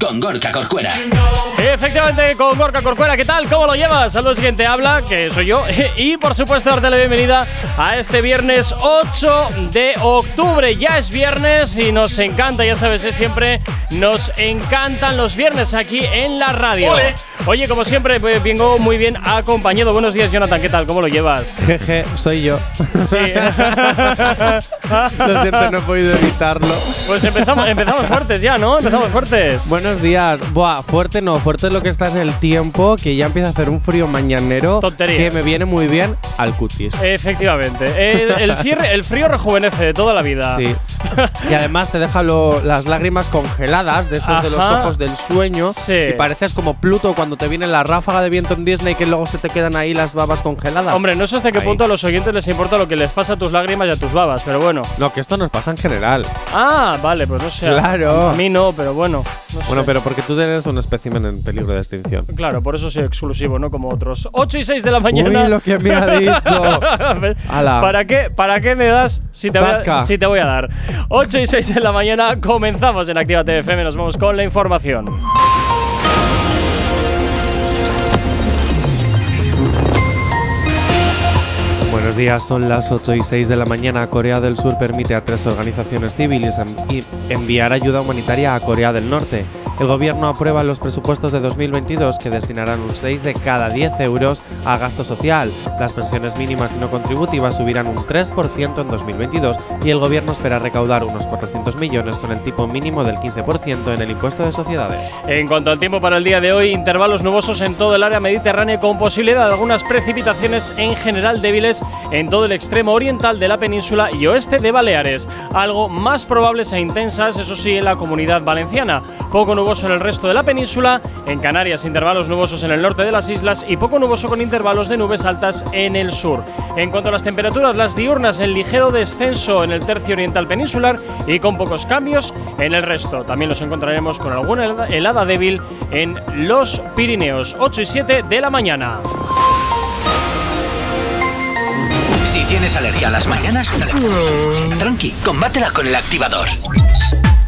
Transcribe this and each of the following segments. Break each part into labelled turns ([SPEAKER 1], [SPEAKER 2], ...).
[SPEAKER 1] con Gorka Corcuera.
[SPEAKER 2] Efectivamente, con Gorka Corcuera, ¿qué tal? ¿Cómo lo llevas? Saludos, siguiente habla, que soy yo. Y por supuesto, darte la bienvenida a este viernes 8 de octubre. Ya es viernes y nos encanta, ya sabes, es siempre nos encantan los viernes aquí en la radio. Oye, como siempre, pues, vengo muy bien acompañado. Buenos días, Jonathan, ¿qué tal? ¿Cómo lo llevas?
[SPEAKER 3] Jeje, soy yo.
[SPEAKER 2] Sí.
[SPEAKER 3] Lo siento, no he podido evitarlo.
[SPEAKER 2] Pues empezamos, empezamos fuertes ya, ¿no? Empezamos fuertes.
[SPEAKER 3] Buenos días. Buah, fuerte no, fuerte es lo que está es el tiempo, que ya empieza a hacer un frío mañanero.
[SPEAKER 2] Tonterías.
[SPEAKER 3] Que me viene muy bien al cutis.
[SPEAKER 2] Efectivamente. El, el cierre- el frío rejuvenece de toda la vida.
[SPEAKER 3] Sí. Y además te deja lo- las lágrimas congeladas de esos de los ojos del sueño.
[SPEAKER 2] Sí.
[SPEAKER 3] Y pareces como Pluto cuando te viene la ráfaga de viento en Disney que luego se te quedan ahí las babas congeladas.
[SPEAKER 2] Hombre, no sé hasta qué
[SPEAKER 3] Ahí.
[SPEAKER 2] punto a los oyentes les importa lo que les pasa a tus lágrimas y a tus babas, pero bueno.
[SPEAKER 3] No, que esto nos pasa en general.
[SPEAKER 2] Ah, vale, pues no sé.
[SPEAKER 3] Claro.
[SPEAKER 2] A mí no, pero bueno. no
[SPEAKER 3] Bueno,
[SPEAKER 2] sé.
[SPEAKER 3] pero porque tú eres un espécimen en peligro de extinción.
[SPEAKER 2] Claro, por eso soy exclusivo, no como otros. 8 y 6 de la mañana.
[SPEAKER 3] Uy, lo que me ha dicho. Ala.
[SPEAKER 2] ¿Para qué, ¿Para qué me das si te, voy a,
[SPEAKER 3] Zasca.
[SPEAKER 2] si te voy a dar? 8 y 6 de la mañana comenzamos en Activa TFM. Nos vamos con la información.
[SPEAKER 3] Buenos días, son las 8 y 6 de la mañana. Corea del Sur permite a tres organizaciones civiles enviar ayuda humanitaria a Corea del Norte. El gobierno aprueba los presupuestos de 2022 que destinarán un 6 de cada 10 euros a gasto social. Las pensiones mínimas y no contributivas subirán un 3% en 2022 y el gobierno espera recaudar unos 400 millones con el tipo mínimo del 15% en el impuesto de sociedades.
[SPEAKER 2] En cuanto al tiempo para el día de hoy, intervalos nubosos en todo el área mediterránea con posibilidad de algunas precipitaciones en general débiles en todo el extremo oriental de la península y oeste de Baleares. Algo más probables e intensas, eso sí, en la comunidad valenciana. Poco nuboso en el resto de la península, en Canarias intervalos nubosos en el norte de las islas y poco nuboso con intervalos de nubes altas en el sur. En cuanto a las temperaturas, las diurnas en ligero descenso en el tercio oriental peninsular y con pocos cambios en el resto. También los encontraremos con alguna helada- helada débil en los Pirineos, 8 y 7 de la mañana.
[SPEAKER 1] Si tienes alergia a las mañanas, tranqui, combátela con El Activador.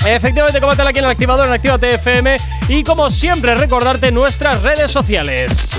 [SPEAKER 2] Efectivamente, combátela aquí en el activador en Activa TFM y como siempre recordarte nuestras redes sociales.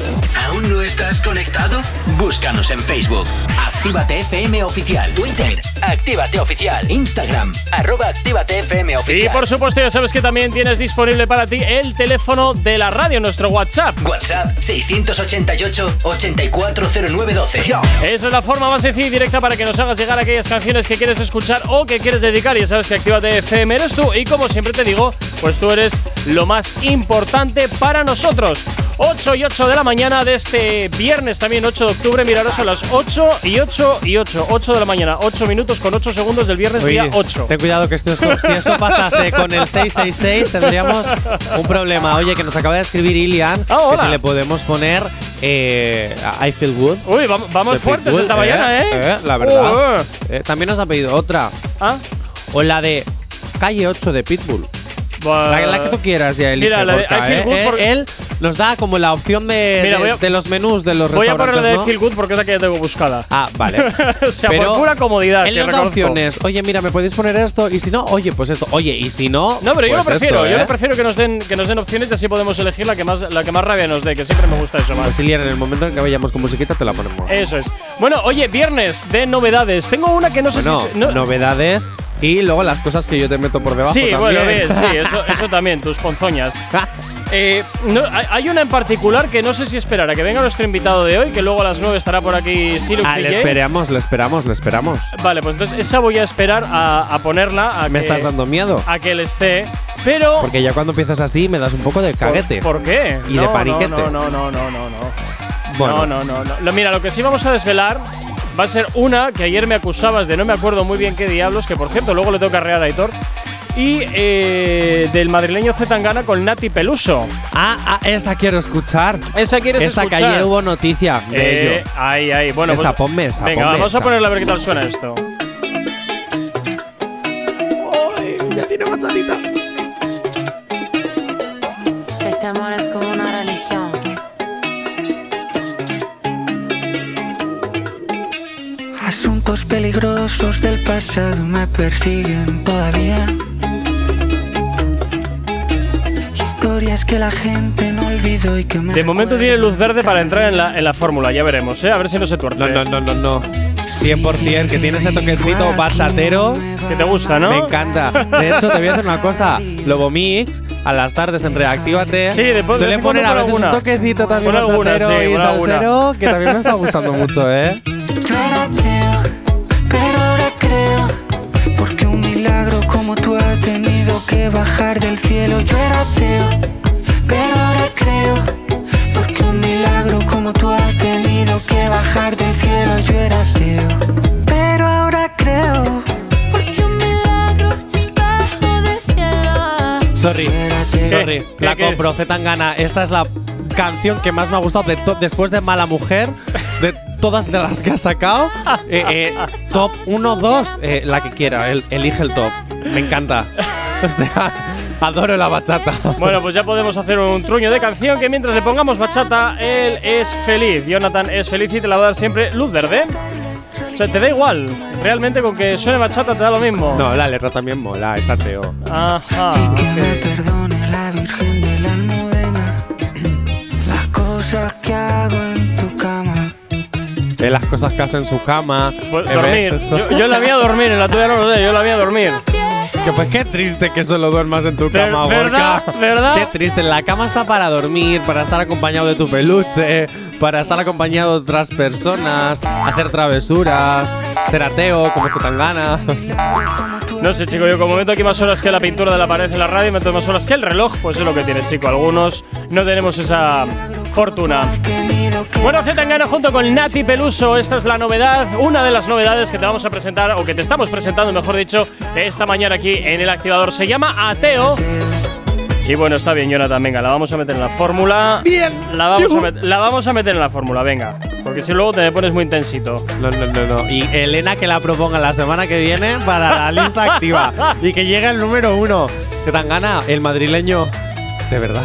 [SPEAKER 1] ¿Aún no estás conectado? Búscanos en Facebook. Actívate FM Oficial. Twitter. Actívate Oficial. Instagram. Arroba Actívate FM
[SPEAKER 2] Y
[SPEAKER 1] Oficial.
[SPEAKER 2] por supuesto ya sabes que también tienes disponible para ti el teléfono de la radio, nuestro WhatsApp.
[SPEAKER 1] WhatsApp 688-840912.
[SPEAKER 2] Esa es la forma más sencilla y directa para que nos hagas llegar aquellas canciones que quieres escuchar o que quieres dedicar. Y sabes que Actívate FM eres tú. Y como siempre te digo, pues tú eres lo más importante para nosotros. 8 y 8 de la mañana de este viernes, también 8 de octubre. Mira, ahora son las 8 y 8 y 8. 8 de la mañana, 8 minutos con 8 segundos del viernes día 8.
[SPEAKER 3] Ten cuidado que esto, si eso pasase con el 666 tendríamos un problema. Oye, que nos acaba de escribir Ilian
[SPEAKER 2] Ah,
[SPEAKER 3] que si le podemos poner eh, I Feel Good.
[SPEAKER 2] Uy, vam- vamos
[SPEAKER 3] de
[SPEAKER 2] fuertes esta mañana, ¿eh?
[SPEAKER 3] La verdad.
[SPEAKER 2] Uh,
[SPEAKER 3] Eh, también nos ha pedido otra.
[SPEAKER 2] ¿Ah?
[SPEAKER 3] O la de Calle 8 de Pitbull. La, la que tú quieras ya, elige,
[SPEAKER 2] Mira, la de
[SPEAKER 3] Gorka,
[SPEAKER 2] I Feel
[SPEAKER 3] ¿eh?
[SPEAKER 2] Good
[SPEAKER 3] Eh,
[SPEAKER 2] por-
[SPEAKER 3] Él nos da como la opción de,
[SPEAKER 2] Mira,
[SPEAKER 3] de-
[SPEAKER 2] voy a-
[SPEAKER 3] de los menús de los
[SPEAKER 2] Voy a poner la
[SPEAKER 3] restaurantes,
[SPEAKER 2] de. Feel Good porque es la que ya tengo buscada.
[SPEAKER 3] Ah, vale.
[SPEAKER 2] o sea,
[SPEAKER 3] Pero
[SPEAKER 2] por pura comodidad.
[SPEAKER 3] Él nos da opciones. Oye, mira, ¿me podéis poner esto? Y si no, oye, pues esto. Oye, y si no.
[SPEAKER 2] No, pero yo lo
[SPEAKER 3] pues
[SPEAKER 2] prefiero.
[SPEAKER 3] esto,
[SPEAKER 2] Yo
[SPEAKER 3] ¿eh?
[SPEAKER 2] lo prefiero que nos den que nos den opciones y así podemos elegir la que más la que más rabia nos dé, que siempre me gusta eso más.
[SPEAKER 3] Pues Ilian, en el momento en que vayamos con musiquita te la ponemos.
[SPEAKER 2] Eso es. Bueno, oye, viernes de novedades. Tengo una que no sé
[SPEAKER 3] bueno,
[SPEAKER 2] si se- no-
[SPEAKER 3] novedades y luego las cosas que yo te meto por debajo
[SPEAKER 2] Sí,
[SPEAKER 3] también.
[SPEAKER 2] bueno, bien, sí, eso, eso también, tus ponzoñas. Eh, no, hay- una en particular que no sé si esperar a que venga nuestro invitado de hoy, que luego a las 9 estará por aquí Silux
[SPEAKER 3] ah, le esperamos, le esperamos, le esperamos.
[SPEAKER 2] Vale, pues entonces esa voy a esperar a, a ponerla. A
[SPEAKER 3] Me
[SPEAKER 2] que,
[SPEAKER 3] estás dando miedo.
[SPEAKER 2] A que él esté. Pero.
[SPEAKER 3] Porque ya cuando empiezas así me das un poco de
[SPEAKER 2] ¿Por-
[SPEAKER 3] caguete.
[SPEAKER 2] ¿Por, qué?
[SPEAKER 3] Y de
[SPEAKER 2] No,
[SPEAKER 3] paniquete.
[SPEAKER 2] No, no, no, no, no, no. no.
[SPEAKER 3] Bueno.
[SPEAKER 2] No, no, no, no. Mira, lo que sí vamos a desvelar va a ser una que ayer me acusabas de no me acuerdo muy bien qué diablos, que por cierto luego le toca arrear a Aitor. Y eh, del madrileño Zetangana con Nati Peluso.
[SPEAKER 3] Ah, ah, esta quiero escuchar.
[SPEAKER 2] ¿Esa quieres
[SPEAKER 3] Esa que
[SPEAKER 2] escuchar?
[SPEAKER 3] ayer hubo noticia de
[SPEAKER 2] Eh,
[SPEAKER 3] ello.
[SPEAKER 2] ahí, ahí. Bueno,
[SPEAKER 3] Esa,
[SPEAKER 2] pues-
[SPEAKER 3] ponme esa,
[SPEAKER 2] Venga,
[SPEAKER 3] ponme
[SPEAKER 2] vamos a
[SPEAKER 3] esa.
[SPEAKER 2] ponerla a ver qué tal suena esto.
[SPEAKER 3] ya tiene machanita.
[SPEAKER 4] Ecos peligrosos del pasado me persiguen todavía. Historias que la gente no olvidó y que me.
[SPEAKER 2] De momento tiene luz verde para entrar en la, en la fórmula, ya veremos, ¿eh? A ver si no se tuerce.
[SPEAKER 3] No, no, no, no, no. 100% que tiene ese toquecito bachatero.
[SPEAKER 2] Que te gusta, ¿no?
[SPEAKER 3] Me encanta. De hecho, te voy a hacer una cosa. Lobo Mix, a las tardes en Reactívate,
[SPEAKER 2] Sí, después-
[SPEAKER 3] suele poner a veces
[SPEAKER 2] pon
[SPEAKER 3] un
[SPEAKER 2] alguna.
[SPEAKER 3] toquecito también
[SPEAKER 2] alguna,
[SPEAKER 3] bachatero
[SPEAKER 2] sí,
[SPEAKER 3] y
[SPEAKER 2] alguna.
[SPEAKER 3] salsero, que también me está gustando mucho, ¿eh?
[SPEAKER 4] Bajar del cielo. Yo era ateo, pero ahora creo. Porque un milagro como tú ha tenido que bajar del cielo. Yo era ateo, pero ahora creo.
[SPEAKER 5] Porque un milagro bajo del cielo.
[SPEAKER 3] Sorry, sorry.
[SPEAKER 2] ¿Qué,
[SPEAKER 3] La compro, Zetangana. Esta es la canción que más me ha gustado de después de Mala Mujer, de todas de las que ha sacado. Eh, eh, top 1, 2, eh, la que quiera. el- elige el top. Me encanta. O sea, adoro la bachata.
[SPEAKER 2] Bueno, pues ya podemos hacer un truño de canción que mientras le pongamos bachata, él es feliz. Jonathan es feliz y te la va a dar siempre luz verde. O sea, te da igual. Realmente con que suene bachata te da lo mismo.
[SPEAKER 3] No, la letra también mola, es ateo.
[SPEAKER 2] Ajá.
[SPEAKER 4] Y que me perdone la Virgen de la Almudena. Las cosas que hago en tu cama.
[SPEAKER 3] De las cosas que hace en su cama.
[SPEAKER 2] Pues dormir. Yo, yo la mía dormir, en la tuya no lo sé, yo la mía dormir.
[SPEAKER 3] Que pues qué triste que solo duermas en tu
[SPEAKER 2] Ver-
[SPEAKER 3] cama,
[SPEAKER 2] ¿verdad?
[SPEAKER 3] Gorka.
[SPEAKER 2] ¿verdad?
[SPEAKER 3] Qué triste. La cama está para dormir, para estar acompañado de tu peluche, para estar acompañado de otras personas, hacer travesuras, ser ateo, como Zetangana.
[SPEAKER 2] No sé, chico, yo como meto aquí más horas que la pintura de la pared en la radio, meto más horas que el reloj, pues es lo que tiene, chico. Algunos no tenemos esa fortuna.
[SPEAKER 4] Que
[SPEAKER 2] Bueno, Zetangana junto con Nati Peluso, esta es la novedad, una de las novedades que te vamos a presentar, o que te estamos presentando, mejor dicho, esta mañana aquí en el activador. Se llama Ateo. Y bueno, está bien, Jonathan, venga, la vamos a meter en la fórmula.
[SPEAKER 3] Bien.
[SPEAKER 2] La vamos, a met- la vamos a meter en la fórmula, venga. Porque si luego te pones muy intensito.
[SPEAKER 3] No, no, no, no. Y Elena que la proponga la semana que viene para la lista activa. Y que llegue el número uno. Zetangana, el madrileño. De verdad.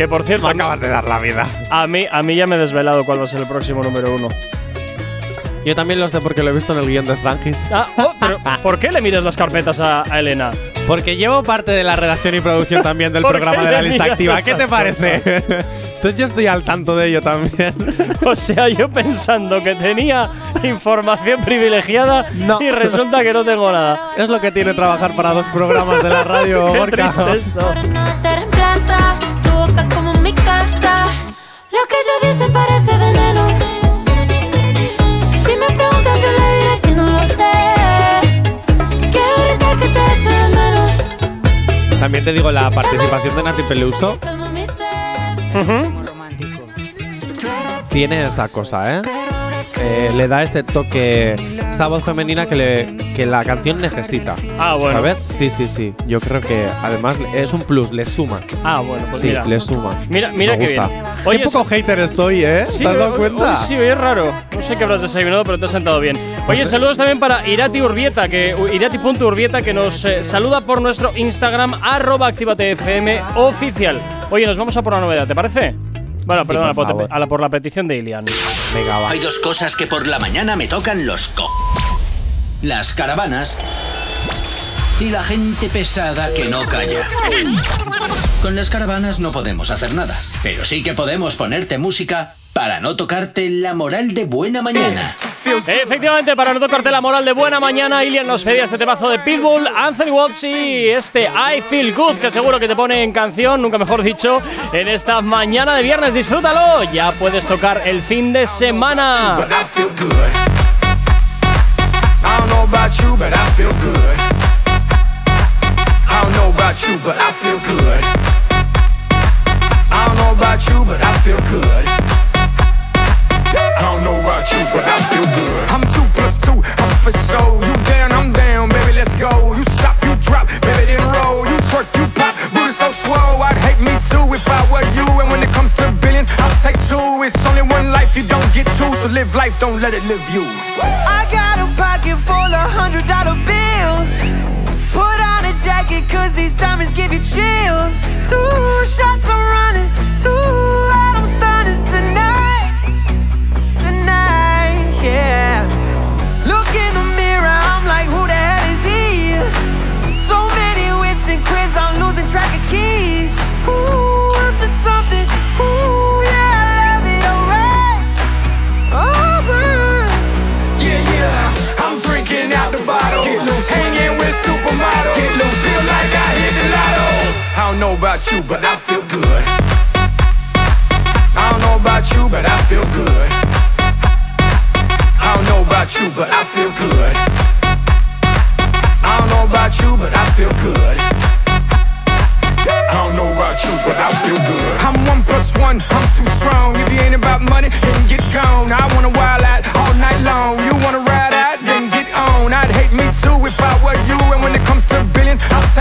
[SPEAKER 2] Que por cierto,
[SPEAKER 3] Me acabas de dar la vida.
[SPEAKER 2] a mí, a mí ya me he desvelado cuál va a ser el próximo número uno.
[SPEAKER 3] Yo también lo sé porque lo he visto en el guion de Strangis.
[SPEAKER 2] Ah, oh, pero ¿por qué le miras las carpetas a, a Elena?
[SPEAKER 3] Porque llevo parte de la redacción y producción también del
[SPEAKER 2] ¿Por
[SPEAKER 3] programa de la lista activa. ¿Qué te parece? Entonces yo estoy al tanto de ello también.
[SPEAKER 2] O sea, yo pensando que tenía información privilegiada
[SPEAKER 3] No.
[SPEAKER 2] y resulta que no tengo nada.
[SPEAKER 3] es lo que tiene trabajar para dos programas de la radio,
[SPEAKER 2] Qué triste esto.
[SPEAKER 5] Boca como mi casa. Lo que yo dice parece veneno. Si me preguntan, yo le diré que no lo sé. Quiero gritar que te echo de menos.
[SPEAKER 3] También te digo, la participación de Nati Peluso
[SPEAKER 5] sed.
[SPEAKER 2] Ujú.
[SPEAKER 3] tiene esa cosa, ¿eh? Eh, le da ese toque, esta voz femenina que, le, que la canción necesita.
[SPEAKER 2] Ah, bueno.
[SPEAKER 3] ¿Sabes? Sí, sí, sí. Yo creo que además es un plus, le suma.
[SPEAKER 2] Ah, bueno, pues
[SPEAKER 3] sí,
[SPEAKER 2] mira.
[SPEAKER 3] le suma.
[SPEAKER 2] Mira, mira
[SPEAKER 3] Me
[SPEAKER 2] qué
[SPEAKER 3] gusta.
[SPEAKER 2] bien. Oye,
[SPEAKER 3] Qué poco hater estoy, ¿eh?
[SPEAKER 2] Sí,
[SPEAKER 3] ¿Te has dado
[SPEAKER 2] hoy-
[SPEAKER 3] cuenta?
[SPEAKER 2] hoy sí, hoy es raro. No sé qué habrás desayunado, pero te has sentado bien. Oye, saludos también para Irati Urbieta, que Irati.urbieta, que nos eh, saluda por nuestro Instagram, arroba activatefm oficial. Oye, nos vamos a por la novedad, ¿te parece? Bueno,
[SPEAKER 3] Sí,
[SPEAKER 2] perdona,
[SPEAKER 3] por
[SPEAKER 2] por,
[SPEAKER 3] favor.
[SPEAKER 2] a la, por la petición de Ilian.
[SPEAKER 3] Venga, va.
[SPEAKER 1] Hay dos cosas que por la mañana me tocan los co. Las caravanas y la gente pesada que no calla. Con las caravanas no podemos hacer nada, pero sí que podemos ponerte música para no tocarte la moral de buena mañana.
[SPEAKER 2] Efectivamente, para no tocarte la moral de buena mañana, Ilian nos pedía este temazo de Pitbull, Anthony Watts y este I Feel Good, que seguro que te pone en canción, nunca mejor dicho, en esta mañana de viernes. Disfrútalo, ya puedes tocar el fin de semana.
[SPEAKER 6] but I feel good. About you, but I feel good. I'm two plus two, I'm for show. You down, I'm down, baby, let's go. You stop, you drop, baby, then roll. You twerk, you pop, booty so swole. I'd hate me too if I were you. And when it comes to billions, I'll take two. It's only one life, you don't get two. So live life, don't let it live you.
[SPEAKER 7] I got a pocket full of hundred dollar bills. Put on a jacket, cause these diamonds give you chills. Two shots I'm running, two out I'm stunning tonight.
[SPEAKER 6] About you, but I feel good. I don't know about you, but I feel good. I don't know about you, but I feel good. I don't know about you, but I feel good. I don't know about you, but I feel good. I'm one plus one, I'm too strong. If you ain't about money, then get gone. I wanna wild out all night long. You wanna ride out, then get on. I'd hate me too if I were you.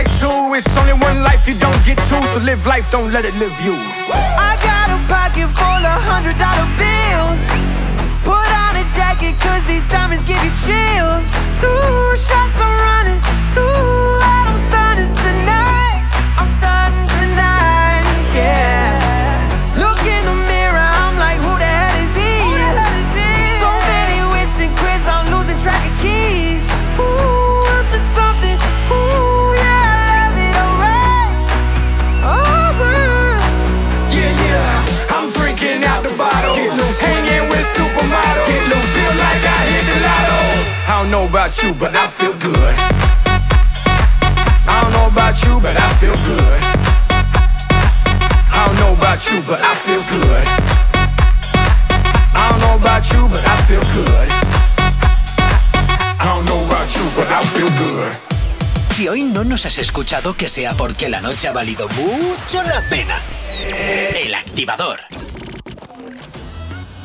[SPEAKER 6] Take two. It's only one life, you don't get two. So live life, don't let it live you.
[SPEAKER 7] I got a pocket full of hundred dollar bills. Put on a jacket, cause these diamonds give you chills. Two shots I'm running, two out, I'm starting tonight. I'm starting tonight, yeah. Look in the I
[SPEAKER 6] don't know about you, but I feel good. I don't know about you, but I feel good. I don't know about you, but I feel good. I don't know about you, but I feel good. I don't know about you, but I feel good.
[SPEAKER 1] Si hoy no nos has escuchado, que sea porque la noche ha valido mucho la pena. El activador.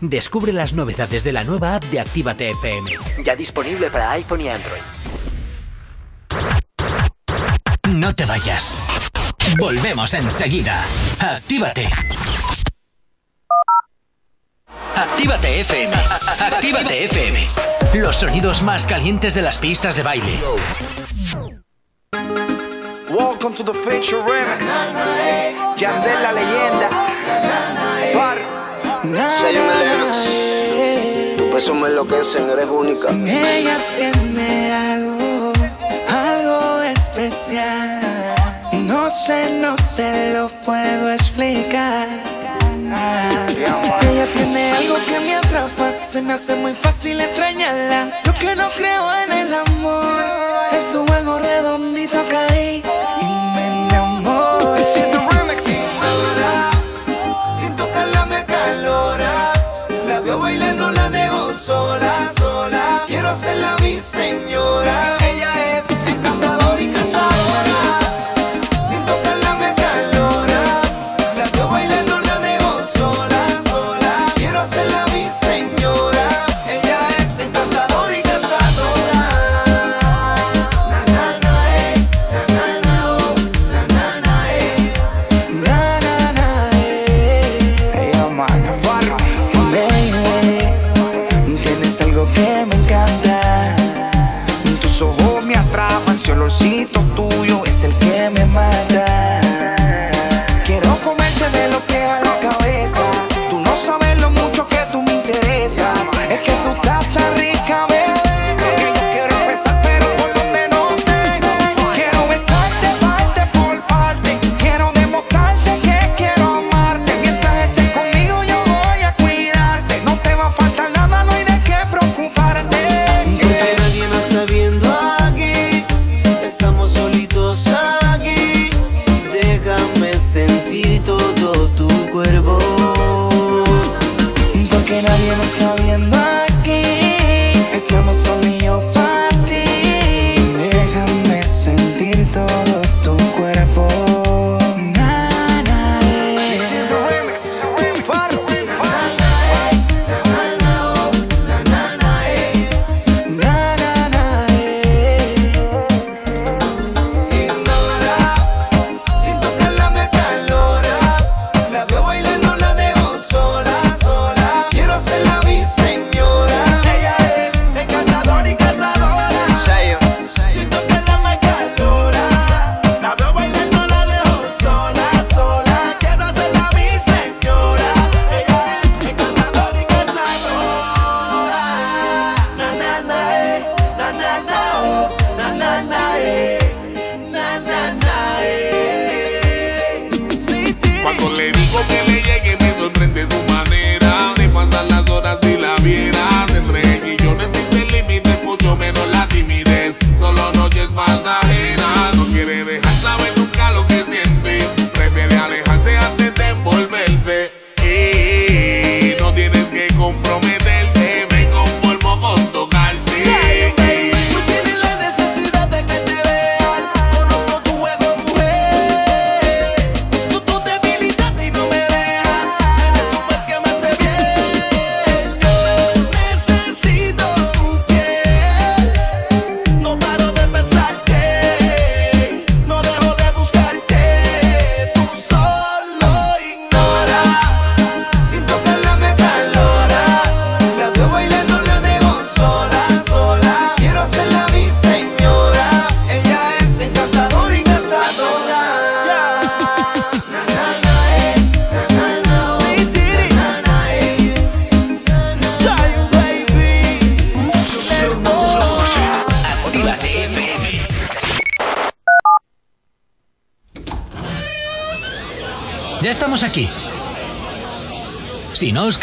[SPEAKER 1] Descubre las novedades de la nueva app de Actívate FM. Ya disponible para iPhone y Android. No te vayas. Volvemos enseguida. Actívate. Actívate FM. Actívate FM. Los sonidos más calientes de las pistas de baile.
[SPEAKER 8] Welcome to the feature remix. Yandel la leyenda. Far.
[SPEAKER 9] Sello Melenos. Tu peso me enloquecen, eres única.
[SPEAKER 4] Ella tiene algo, algo especial. No sé, no te lo puedo explicar. Ella tiene algo que me atrapa, se me hace muy fácil extrañarla. Yo que no creo en el amor, en su juego redondito caí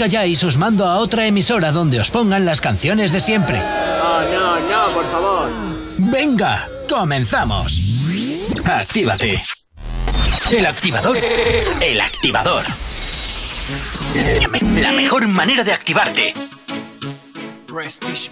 [SPEAKER 1] calláis, os mando a otra emisora donde os pongan las canciones de siempre.
[SPEAKER 10] No, no, no, por favor.
[SPEAKER 1] Venga, comenzamos. Actívate. El activador. El activador. La mejor manera de activarte.
[SPEAKER 11] Prestige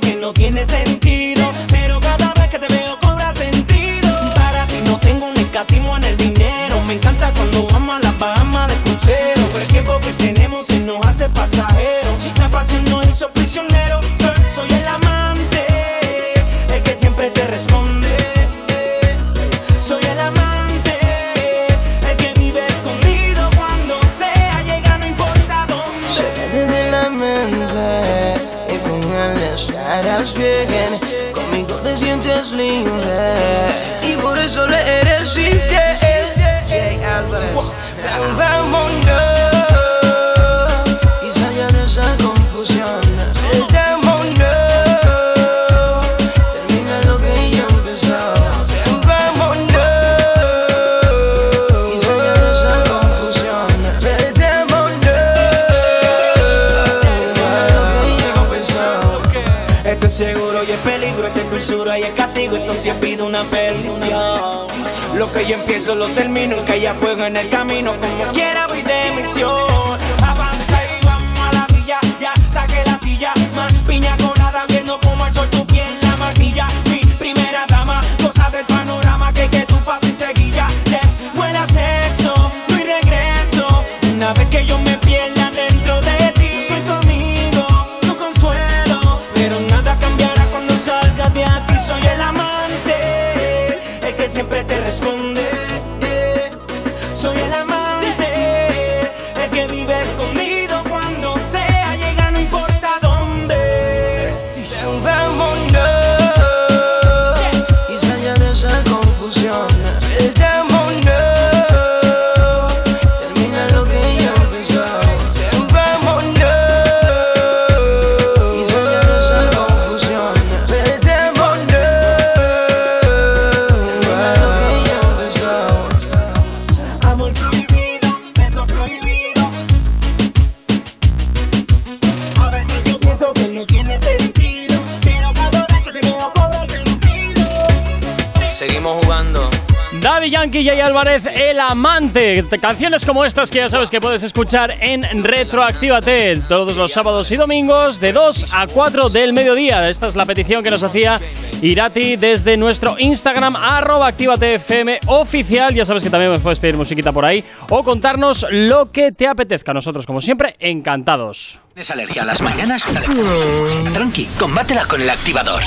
[SPEAKER 8] Que
[SPEAKER 12] no tiene sentido,
[SPEAKER 8] Lo que
[SPEAKER 12] yo empiezo lo termino y que haya fuego en el camino, como quiera voy de misión. Avanza y vamos a la villa, ya saqué la silla, más piña colada viendo como el sol tu piel la martilla. Mi primera dama, cosa del panorama que que tu papi seguilla. Amante.
[SPEAKER 2] Canciones como estas que ya sabes que puedes escuchar en Retroactívate todos los sábados y domingos de 2 a 4 del mediodía. Esta es la petición que nos hacía Irati desde nuestro Instagram, arroba ActívateFM oficial. Ya sabes que también me puedes pedir musiquita por ahí o contarnos lo que te apetezca. Nosotros, como siempre, encantados.
[SPEAKER 1] ¿Tienes alergia a las mañanas? Tranqui, combátela con el activador.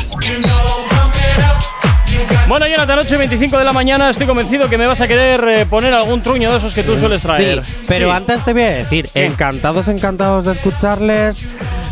[SPEAKER 2] Bueno, Jonathan, 8 y 25 de la mañana. Estoy convencido que me vas a querer eh, poner algún truño de esos que tú sueles traer.
[SPEAKER 3] Sí, pero
[SPEAKER 2] Sí.
[SPEAKER 3] antes te voy a decir, encantados, encantados de escucharles.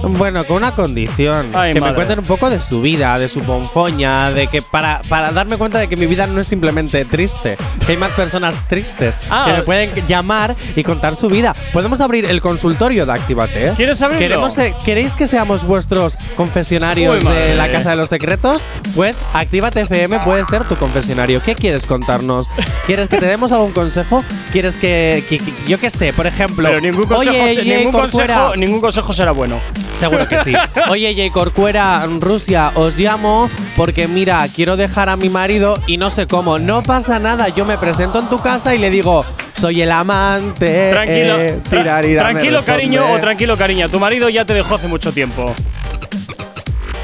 [SPEAKER 3] Bueno, con una condición,
[SPEAKER 2] Ay,
[SPEAKER 3] que
[SPEAKER 2] madre.
[SPEAKER 3] me cuenten un poco de su vida, de su ponzoña, de que para, para darme cuenta de que mi vida no es simplemente triste, que hay más personas tristes
[SPEAKER 2] Ah.
[SPEAKER 3] que me pueden llamar y contar su vida. Podemos abrir el consultorio de Actívate.
[SPEAKER 2] ¿Quieres abrirlo?
[SPEAKER 3] Queremos, eh, ¿Queréis que seamos vuestros confesionarios
[SPEAKER 2] Uy,
[SPEAKER 3] de la Casa de los Secretos? Pues Actívate FM puede ser tu confesionario. ¿Qué quieres contarnos? ¿Quieres que te demos algún consejo? ¿Quieres que, que- que- yo qué sé, por ejemplo,
[SPEAKER 2] Pero ningún consejo,
[SPEAKER 3] oye,
[SPEAKER 2] se- ningún,
[SPEAKER 3] Corcuera,
[SPEAKER 2] consejo, ningún consejo será bueno.
[SPEAKER 3] Seguro que sí. Oye, Jay Corcuera, Rusia, os llamo porque mira, quiero dejar a mi marido y no sé cómo. No pasa nada, yo me presento en tu casa y le digo, soy el amante.
[SPEAKER 2] Tranquilo,
[SPEAKER 3] eh, tirar y darme
[SPEAKER 2] tranquilo cariño o tranquilo cariña. Tu marido ya te dejó hace mucho tiempo.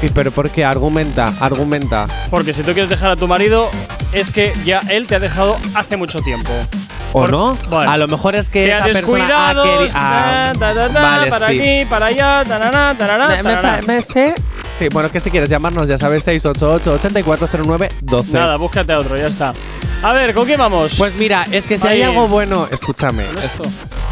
[SPEAKER 3] ¿Y pero por qué? Argumenta, argumenta.
[SPEAKER 2] Porque si tú quieres dejar a tu marido, es que ya él te ha dejado hace mucho tiempo.
[SPEAKER 3] ¿O
[SPEAKER 2] Por-
[SPEAKER 3] no? A lo mejor es que
[SPEAKER 2] Te
[SPEAKER 3] esa persona ha
[SPEAKER 2] descuidado,
[SPEAKER 3] querido. Ah,
[SPEAKER 2] ta, ta, ta,
[SPEAKER 3] vale,
[SPEAKER 2] para
[SPEAKER 3] sí.
[SPEAKER 2] aquí, para allá, tarará, tarará,
[SPEAKER 3] Me- me-
[SPEAKER 2] tarará.
[SPEAKER 3] me sé. Sí, bueno, que si quieres llamarnos, ya sabes, 688-8409-12.
[SPEAKER 2] Nada, búscate a otro, ya está. A ver, ¿con quién vamos?
[SPEAKER 3] Pues mira, es que si hay algo bueno, escúchame.
[SPEAKER 2] ¿Con
[SPEAKER 3] es-
[SPEAKER 2] esto?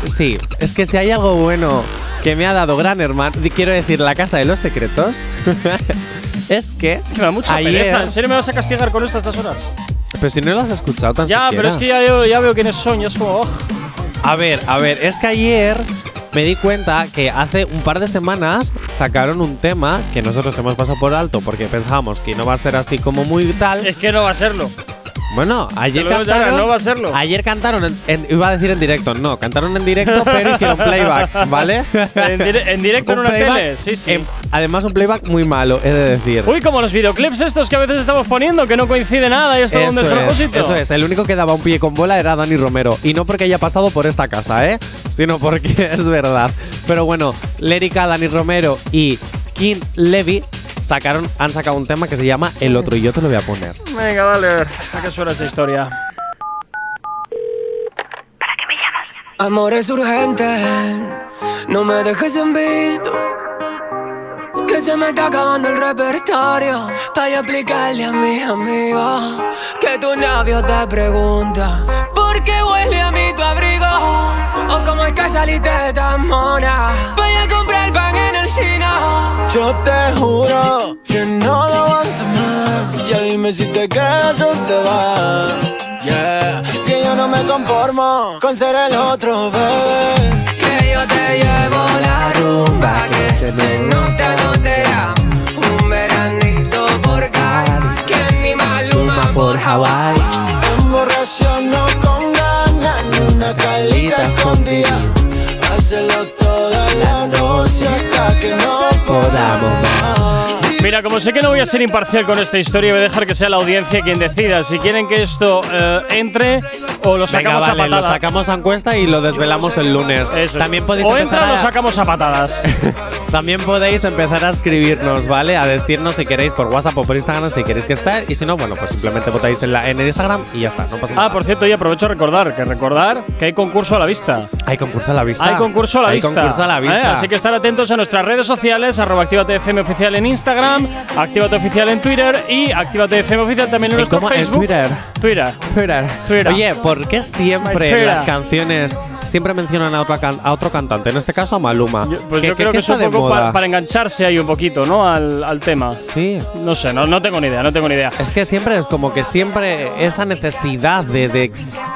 [SPEAKER 3] Sí, es que si hay algo bueno que me ha dado Gran Hermano, quiero decir, la Casa de los Secretos, es que
[SPEAKER 2] Me da mucha
[SPEAKER 3] ayer,
[SPEAKER 2] pereza. ¿En serio me vas a castigar con esto a estas horas?
[SPEAKER 3] pero si no lo has escuchado tan
[SPEAKER 2] Ya, pero
[SPEAKER 3] siquiera.
[SPEAKER 2] es que ya, veo- ya veo quiénes son, ya es como. oh.
[SPEAKER 3] A ver, a ver, es que ayer me di cuenta que hace un par de semanas sacaron un tema que nosotros hemos pasado por alto porque pensábamos que no va a ser así como muy tal.
[SPEAKER 2] Es que no va a serlo.
[SPEAKER 3] Bueno, ayer
[SPEAKER 2] ya,
[SPEAKER 3] cantaron.
[SPEAKER 2] no va a serlo.
[SPEAKER 3] Ayer cantaron, en, en- iba a decir en directo, no, cantaron en directo, pero hicieron playback, ¿vale?
[SPEAKER 2] En, dire- en directo en
[SPEAKER 3] Un
[SPEAKER 2] una tele, sí, sí.
[SPEAKER 3] em, además, un playback muy malo, he de decir.
[SPEAKER 2] Uy, como los videoclips estos que a veces estamos poniendo, que no coincide nada y es todo un despropósito.
[SPEAKER 3] es, eso es, el único que daba un pie con bola era Dani Romero. Y no porque haya pasado por esta casa, ¿eh? Sino porque es verdad. Pero bueno, Lérica, Dani Romero y King Levy sacaron, han sacado un tema que se llama El Otro y yo te lo voy a poner.
[SPEAKER 2] Venga, dale, a ver. ¿A qué suena esta historia?
[SPEAKER 13] Amores urgentes, no me dejes en visto. Que se me está acabando el repertorio. Para explicarle a mis amigos que tu novio te pregunta: ¿Por qué huele a mí tu abrigo? O cómo es que saliste tan mona.
[SPEAKER 8] Yo te juro que no lo aguanto más. Ya dime si te quedas o te vas. Yeah, que yo no me conformo con ser el otro, bebé.
[SPEAKER 13] Que yo te llevo la rumba que se nota, no te da un veranito por Cali, que ni Maluma por Hawaii.
[SPEAKER 8] Emborraciono con ganas, ni una calita escondida. Hacerlo la noche hasta que no podamos más.
[SPEAKER 2] Mira, como sé que no voy a ser imparcial con esta historia, voy a dejar que sea la audiencia quien decida si quieren que esto eh, entre o lo
[SPEAKER 3] Venga,
[SPEAKER 2] sacamos
[SPEAKER 3] vale,
[SPEAKER 2] a
[SPEAKER 3] lo
[SPEAKER 2] patadas.
[SPEAKER 3] sacamos a encuesta y lo desvelamos el lunes.
[SPEAKER 2] Eso es.
[SPEAKER 3] También podéis
[SPEAKER 2] o entra o
[SPEAKER 3] a-
[SPEAKER 2] lo sacamos a patadas.
[SPEAKER 3] También podéis empezar a escribirnos, ¿vale? A decirnos si queréis por WhatsApp o por Instagram si queréis que esté. Y si no, bueno, pues simplemente votáis en, la, en el Instagram y ya está, no pasa nada.
[SPEAKER 2] ah, por cierto, y aprovecho a recordar que recordar que hay concurso a la vista.
[SPEAKER 3] Hay concurso a la vista.
[SPEAKER 2] Hay concurso a la
[SPEAKER 3] Hay
[SPEAKER 2] vista.
[SPEAKER 3] concurso a la
[SPEAKER 2] ¿eh?
[SPEAKER 3] vista.
[SPEAKER 2] Así que estar atentos a nuestras redes sociales, arroba Actívate FM oficial en Instagram, Actívate oficial en Twitter y Actívate FM oficial también en
[SPEAKER 3] ¿Y
[SPEAKER 2] nuestro
[SPEAKER 3] cómo? En
[SPEAKER 2] Facebook.
[SPEAKER 3] Twitter.
[SPEAKER 2] Twitter.
[SPEAKER 3] Twitter.
[SPEAKER 2] Twitter.
[SPEAKER 3] Oye, ¿por qué siempre
[SPEAKER 2] Twitter.
[SPEAKER 3] las canciones siempre mencionan a, otra can- a otro cantante? En este caso a Maluma.
[SPEAKER 2] Pues
[SPEAKER 3] ¿Qué-
[SPEAKER 2] yo creo que es un poco para, para engancharse ahí un poquito, ¿no? Al, al tema.
[SPEAKER 3] Sí.
[SPEAKER 2] No sé, no, no tengo ni idea, no tengo ni idea.
[SPEAKER 3] Es que siempre es como que siempre esa necesidad de, de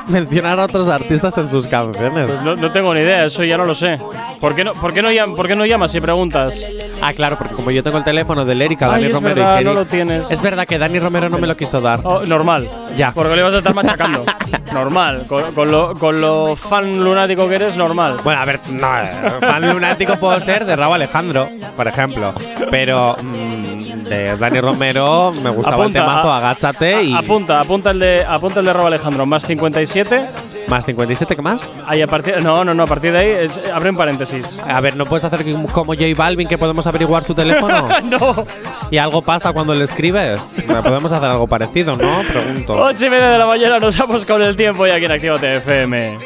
[SPEAKER 3] mencionar a otros artistas en sus canciones.
[SPEAKER 2] Pues no, no tengo ni idea, eso ya no lo sé. ¿Por qué no, por qué no, llam- por qué no llamas y preguntas?
[SPEAKER 3] Ah, claro, porque como yo tengo el teléfono de
[SPEAKER 2] Ay,
[SPEAKER 3] Dani Romero
[SPEAKER 2] verdad,
[SPEAKER 3] y
[SPEAKER 2] no lo tienes.
[SPEAKER 3] Es verdad que Dani Romero no me lo quiso dar.
[SPEAKER 2] Oh, normal.
[SPEAKER 3] Ya.
[SPEAKER 2] Porque le vas a estar machacando. normal. Con, con lo, con lo fan lunático que eres, normal.
[SPEAKER 3] Bueno, a ver, no, eh, fan lunático puedo ser de Raúl Alejandro, por ejemplo. Pero mm, de Dani Romero me gustaba
[SPEAKER 2] Apunta,
[SPEAKER 3] el temazo
[SPEAKER 2] a-
[SPEAKER 3] Agáchate y
[SPEAKER 2] Apunta, apunta el de, apunta el de Robo Alejandro, más 57.
[SPEAKER 3] más 57, ¿qué más?
[SPEAKER 2] Ahí a partir, no, no, no, a partir de ahí, es- abre un paréntesis.
[SPEAKER 3] A ver, ¿no puedes hacer como J Balvin que podemos averiguar su teléfono?
[SPEAKER 2] no.
[SPEAKER 3] ¿Y algo pasa cuando le escribes? Podemos hacer algo parecido, ¿no? Pregunto.
[SPEAKER 2] 8 y media de la mañana nos vamos con el tiempo y aquí en Actívate FM.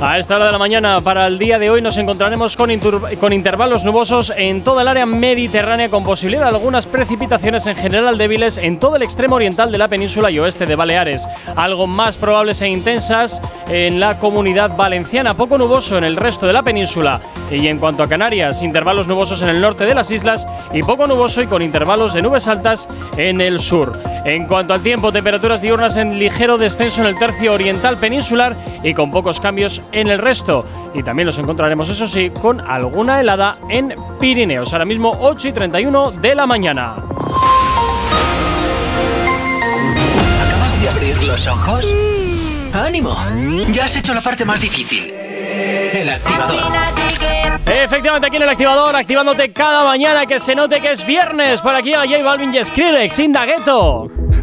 [SPEAKER 2] A esta hora de la mañana, para el día de hoy, nos encontraremos con, con intervalos nubosos en toda el área mediterránea, con posibilidad de algunas precipitaciones en general débiles en todo el extremo oriental de la península y oeste de Baleares. Algo más probables e intensas en la comunidad valenciana, poco nuboso en el resto de la península. Y en cuanto a Canarias, intervalos nubosos en el norte de las islas y poco nuboso y con intervalos de nubes altas en el sur. En cuanto al tiempo, temperaturas diurnas en ligero descenso en el tercio oriental peninsular y con pocos cambios en el resto. Y también los encontraremos, eso sí, con alguna helada en Pirineos. Ahora mismo 8 y 31 de la mañana.
[SPEAKER 1] ¿Acabas de abrir los ojos? ¡Ánimo! Ya has hecho la parte más difícil. El activador.
[SPEAKER 2] Efectivamente, aquí en el activador, activándote cada mañana que se note que es viernes. Por aquí a J Balvin y Skrillex, Indagueto.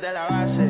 [SPEAKER 14] desde la base.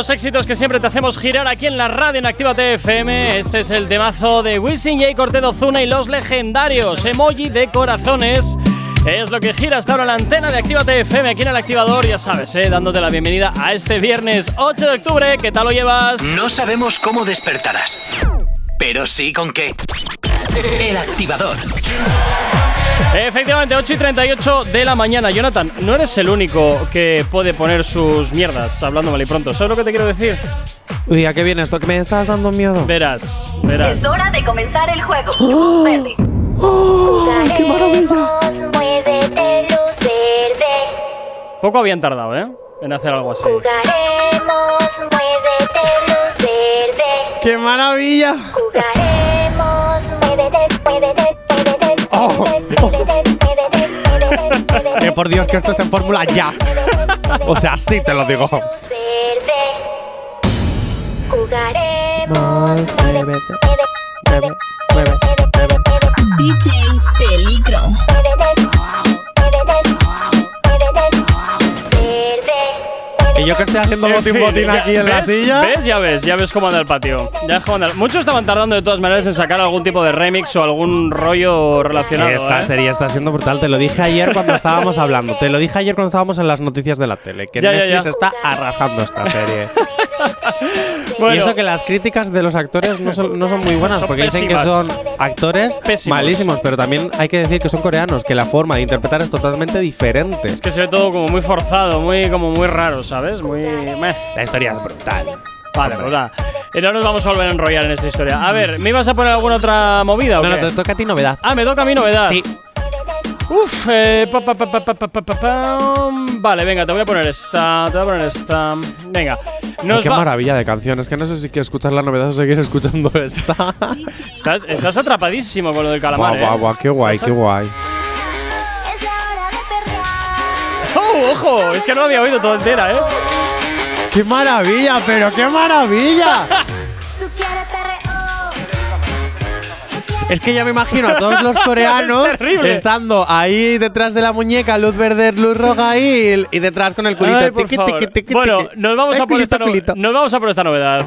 [SPEAKER 2] Los éxitos que siempre te hacemos girar aquí en la radio en Activa TFM. Este es el temazo de Wisin J. Cortez Ozuna y los legendarios emoji de corazones. Es lo que gira hasta ahora la antena de Activa TFM aquí en el activador, ya sabes, ¿eh? dándote la bienvenida a este viernes 8 de octubre. ¿Qué tal lo llevas?
[SPEAKER 1] No sabemos cómo despertarás, pero sí con qué. El activador.
[SPEAKER 2] Efectivamente, 8 y 38 de la mañana. Jonathan, no eres el único que puede poner sus mierdas, hablando mal y pronto. ¿Sabes lo que te quiero decir?
[SPEAKER 3] Uy, ¿a qué viene esto? ¿Que me estás dando miedo?
[SPEAKER 2] Verás, verás.
[SPEAKER 15] Es hora de comenzar el juego.
[SPEAKER 3] ¡Oh!
[SPEAKER 15] Verde.
[SPEAKER 3] ¡Qué maravilla!
[SPEAKER 15] Muévete, luz verde.
[SPEAKER 2] Poco habían tardado, ¿eh? En hacer algo así.
[SPEAKER 15] Jugaremos, muévete, luz verde.
[SPEAKER 3] ¡Qué maravilla!
[SPEAKER 15] Jugaremos, muévete, muévete,
[SPEAKER 3] Oh, Eh, por Dios, que esto esté en fórmula ya. O sea, sí te lo digo.
[SPEAKER 15] luz verde.
[SPEAKER 3] Y yo que estoy haciendo
[SPEAKER 2] En
[SPEAKER 3] botín
[SPEAKER 2] fin,
[SPEAKER 3] botín
[SPEAKER 2] ya-
[SPEAKER 3] aquí en la silla.
[SPEAKER 2] ¿Ves? Ya ves, ya ves cómo anda el patio. Ya cómo anda. Muchos estaban tardando de todas maneras en sacar algún tipo de remix o algún rollo relacionado.
[SPEAKER 3] Esta
[SPEAKER 2] ¿eh?
[SPEAKER 3] serie está siendo brutal. Te lo dije ayer cuando estábamos hablando. Te lo dije ayer cuando estábamos en las noticias de la tele. Que
[SPEAKER 2] ya,
[SPEAKER 3] Netflix
[SPEAKER 2] ya.
[SPEAKER 3] está arrasando esta serie.
[SPEAKER 2] Bueno.
[SPEAKER 3] Y eso que las críticas de los actores no son, no son muy buenas,
[SPEAKER 2] Son
[SPEAKER 3] porque dicen que
[SPEAKER 2] pésimas.
[SPEAKER 3] son actores
[SPEAKER 2] Pésimos.
[SPEAKER 3] malísimos, pero también hay que decir que son coreanos, que la forma de interpretar es totalmente diferente.
[SPEAKER 2] Es que se ve todo como muy forzado, muy, como muy raro, ¿sabes? Muy. meh.
[SPEAKER 3] La historia es brutal.
[SPEAKER 2] Vale, pues nada. Y no nos vamos a volver a enrollar en esta historia. A ver, ¿me ibas a poner alguna otra movida o
[SPEAKER 3] No, no,
[SPEAKER 2] qué?
[SPEAKER 3] te toca a ti novedad.
[SPEAKER 2] Ah, me toca a mí novedad.
[SPEAKER 3] Sí.
[SPEAKER 2] Uf, eh, Vale, venga, te voy a poner esta, te voy a poner esta. Venga.
[SPEAKER 3] Qué maravilla de canción. Es que no sé si quieres escuchar la novedad o seguir escuchando esta.
[SPEAKER 2] estás, atrapadísimo con lo del calamar.
[SPEAKER 3] Guau, guau, guau, eh. qué guay, qué guay.
[SPEAKER 2] ¡Oh, ojo! Es que no había oído toda entera, ¿eh?
[SPEAKER 3] ¡Qué maravilla! ¡Pero qué maravilla! Es que ya me imagino a todos los coreanos
[SPEAKER 2] Es
[SPEAKER 3] estando ahí detrás de la muñeca, luz verde, luz roja y, y detrás con el culito.
[SPEAKER 2] Ay, por
[SPEAKER 3] Tiqui,
[SPEAKER 2] favor.
[SPEAKER 3] tiqui, tiqui,
[SPEAKER 2] bueno, nos vamos, a por esta no- nos vamos a por esta novedad.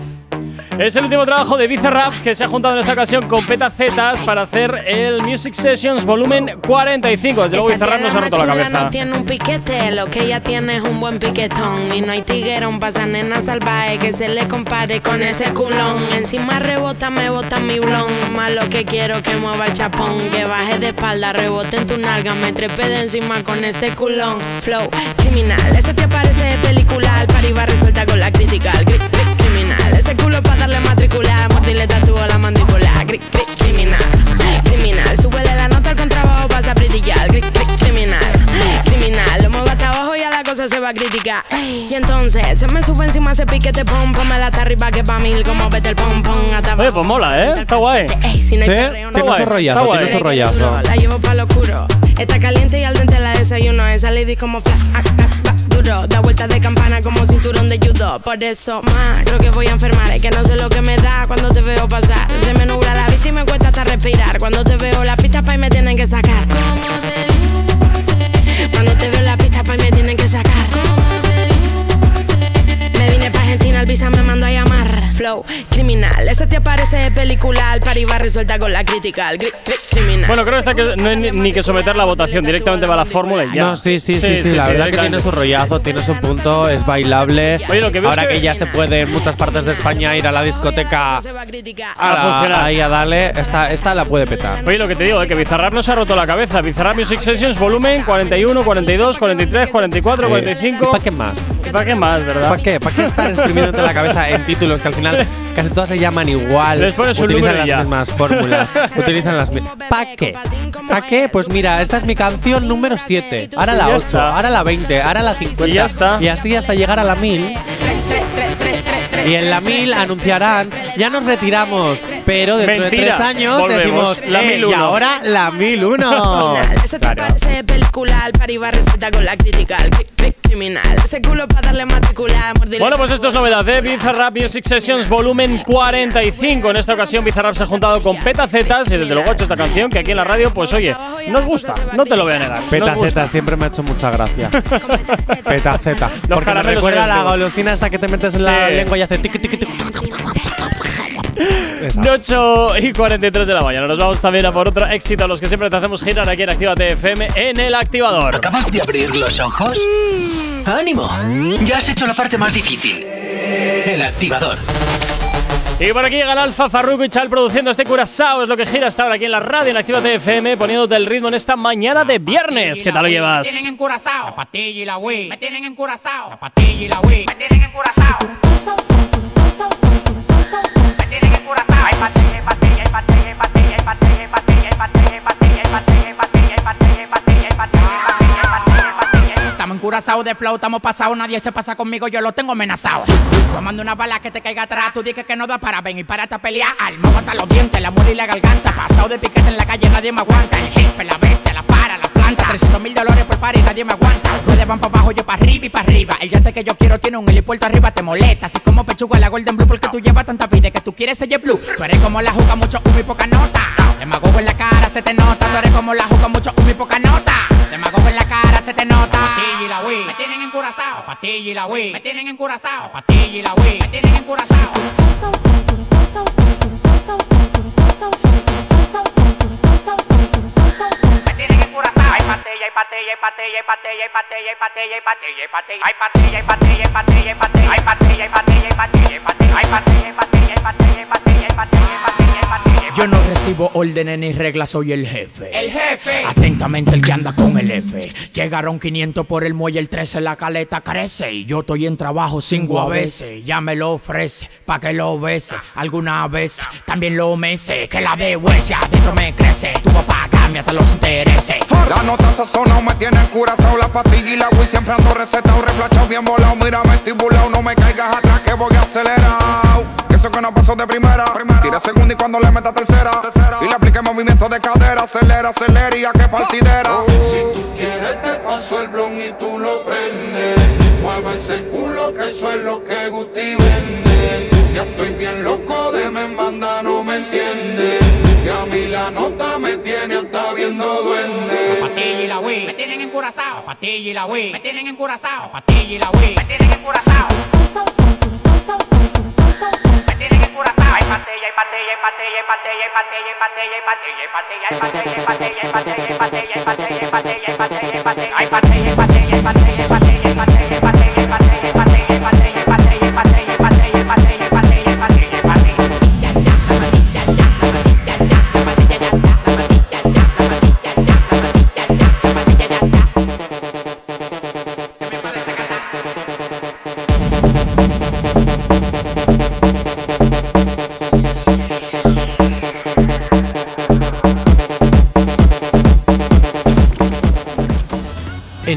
[SPEAKER 2] Es el último trabajo de Bizarrap que se ha juntado en esta ocasión con Peta Zetas para hacer el Music Sessions volumen 45. Desde luego Bizarrap nos ha roto la cabeza.
[SPEAKER 16] No tiene un piquete, lo que ella tiene es un buen piquetón. Y no hay tiguerón, pasa nena salvaje que se le compare con ese culón. Encima rebota, me bota mi blon. Más lo que quiero que mueva el chapón. Que baje de espalda, rebote en tu nalga. Me trepe de encima con ese culón. Flow criminal, ese te parece de película. El party va resuelta con la crítica. Cri- criminal, ese culo para darle matricular. Mordirle tatúo la mandíbula. Cri- cri- criminal, criminal. Súbele la nota al contrabajo, pasa a. Cri- cri- criminal, criminal. Cosa se va a criticar. Y entonces se me sube encima ese piquete pom. Pómela hasta arriba que pa' mil. Como vete el pom pom hasta
[SPEAKER 2] Oye, pues mola, ¿eh? Está guay.
[SPEAKER 16] Ey, si no hay
[SPEAKER 3] Sí,
[SPEAKER 16] perreo, no
[SPEAKER 3] tiene su rollazo,
[SPEAKER 2] está
[SPEAKER 3] tiene su rollazo.
[SPEAKER 16] La llevo pa' lo oscuro. Está caliente y al dente la desayuno. Esa lady como flash, ah, ah, va duro. Da vueltas de campana como cinturón de judo. Por eso, más, creo que voy a enfermar. Es que no sé lo que me da cuando te veo pasar. Se me nubla la vista y me cuesta hasta respirar. Cuando te veo la pista, pa' y me tienen que sacar. ¿Cómo se? Cuando te veo la pista, y me tienen que sacar. Me vine pa' Argentina, el visa me mandó a llamar flow criminal. Esa te aparece de película, va resuelta con la crítica. Criminal.
[SPEAKER 2] Bueno, creo que no hay ni, que someter la votación, directamente va a la fórmula y ya.
[SPEAKER 3] No, sí, sí, sí, sí, sí, la verdad que tiene su rollazo, tiene su punto, es bailable.
[SPEAKER 2] Oye, lo que
[SPEAKER 3] Ahora
[SPEAKER 2] que,
[SPEAKER 3] ya se puede en muchas partes de España ir a la discoteca
[SPEAKER 2] a, funcionar.
[SPEAKER 3] Ahí a darle, esta, esta la puede petar.
[SPEAKER 2] Oye, lo que te digo, eh, que Bizarrap se ha roto la cabeza. Bizarrap Music Sessions, volumen 41, 42, 43, 44,
[SPEAKER 3] eh,
[SPEAKER 2] 45.
[SPEAKER 3] ¿Para qué más?
[SPEAKER 2] ¿Para qué más, verdad?
[SPEAKER 3] ¿Para qué? ¿Para qué estar exprimiéndote la cabeza en títulos que al final final casi todas se llaman igual.
[SPEAKER 2] Les pones un
[SPEAKER 3] utilizan las
[SPEAKER 2] ya.
[SPEAKER 3] mismas fórmulas. utilizan las mismas. ¿Para qué? ¿Para qué? Pues mira, esta es mi canción número 7. Ahora la 8, ahora la 20, ahora la 50.
[SPEAKER 2] Y ya está.
[SPEAKER 3] Y así hasta llegar a la 1000. Y en la 1000 anunciarán, ya nos retiramos, pero dentro de tres años decimos,
[SPEAKER 2] la
[SPEAKER 3] eh, y ahora la 1001.
[SPEAKER 16] Ese te parece de película, el pari resulta con la crítica, criminal. Ese culo para darle matrícula,
[SPEAKER 2] Bueno, pues esto es novedad, ¿eh? Bizarrap Music Sessions volumen 45. En esta ocasión Bizarrap se ha juntado con Petacetas y desde luego ha hecho esta canción que aquí en la radio, pues oye, nos gusta, no te lo voy a negar.
[SPEAKER 3] Petacetas siempre me ha hecho mucha gracia. Petaceta.
[SPEAKER 2] Los
[SPEAKER 3] Porque recuerda la golosina hasta que te metes en la lengua y hace tic, tic,
[SPEAKER 2] tic. 8 y 43 de la mañana. Nos vamos también a por otro éxito, a los que siempre te hacemos girar aquí en activa TFM en el activador.
[SPEAKER 1] ¿Acabas de abrir los ojos? ¡Ánimo! Ya has hecho la parte más difícil. El activador.
[SPEAKER 2] Y por aquí llega el Alfa, Farruko produciendo este curazao. Es lo que gira hasta ahora aquí en la radio en Activa FM, poniéndote el ritmo en esta mañana de viernes. ¿Qué tal lo llevas?
[SPEAKER 17] Me tienen en curazao. La patilla y la wey. Me tienen en curazao. La patilla y la wey. Me tienen en curazao. Estamos encurazao de flow, estamos pasados, nadie se pasa conmigo, yo lo tengo amenazado. Tomando una bala que te caiga atrás, tú dices que no da para venir para esta pelea. Alma, hasta los dientes, la muela y la garganta. Pasado de piquete en la calle, nadie me aguanta. El jefe, la bestia, la para, la levanta 300 mil dólares por par y nadie me aguanta Ustedes van para abajo, yo para arriba y para arriba El yate que yo quiero tiene un helipuerto arriba, te molesta Así como pechuga la Golden Blue porque tú llevas tanta vida que tú quieres ser blue Tú eres como la juca, mucho humo y poca nota Demagogo en la cara, se te nota Tú eres como la juca, mucho humo y poca nota Demagogo en la cara, se te nota la Patilla y la Wii, me tienen encurazao la Patilla y la Wii, me tienen encurazao la la Wii, me tienen encurazao Hay Yo no recibo órdenes ni reglas, soy el jefe. El jefe. Atentamente el que anda con el F. Llegaron 500 por el muelle, el 13 la caleta crece. Y yo estoy en trabajo cinco a veces. Ya me lo ofrece, pa' que lo bese. Alguna vez también lo mece. Que la de huesia adentro me crece. Tu papá cambia hasta los intereses.
[SPEAKER 18] La nota sazonado me tienen curazao. La pastilla y la Wii siempre ando recetado. Reflachado bien volado. Mira, vestibulado. No me caigas atrás que voy acelerado que no pasó de primera. primera, Tira segunda y cuando le meta tercera. Y le aplique movimiento de cadera. Acelera, acelera y a qué partidera.
[SPEAKER 4] Si tú quieres, te paso el blon y tú lo prendes. Mueve ese culo que eso es lo que Guti vende. Ya estoy bien loco de me manda, no me entiende. Y a mí la nota me tiene hasta viendo duende.
[SPEAKER 17] La patilla y la wey, me tienen encurazao. La patilla y la wey, me tienen encurazao. La patilla y la wey, me tienen encurazao. Ay, pate, pate,
[SPEAKER 1] pate.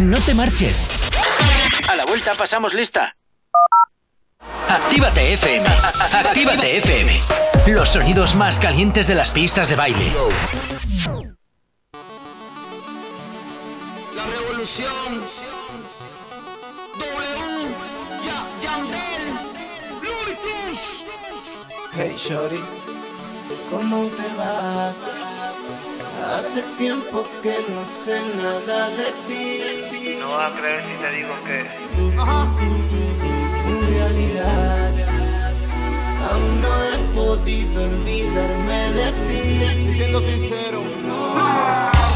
[SPEAKER 1] No te marches. A la vuelta pasamos lista. Actívate FM. Actívate FM. Los sonidos más calientes de las pistas de baile.
[SPEAKER 19] La revolución. W.
[SPEAKER 13] Hey, Shorty. ¿Cómo te va? Hace tiempo que no sé nada de ti.
[SPEAKER 20] No vas a creer si te digo que.
[SPEAKER 13] En realidad, aún no he podido olvidarme de ti. Siendo sincero,
[SPEAKER 19] no.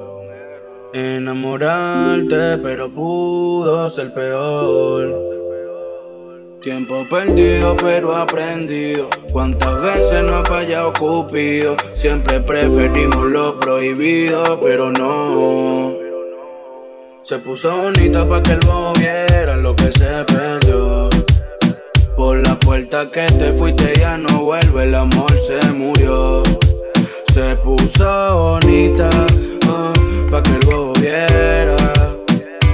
[SPEAKER 21] enamorarte, pero pudo ser peor. Tiempo perdido, pero aprendido. Cuántas veces no ha fallado Cupido. Siempre preferimos lo prohibido, pero no. Se puso bonita para que el bobo viera lo que se perdió. Por la puerta que te fuiste ya no vuelve, el amor se murió. Se puso bonita para que el bobo viera.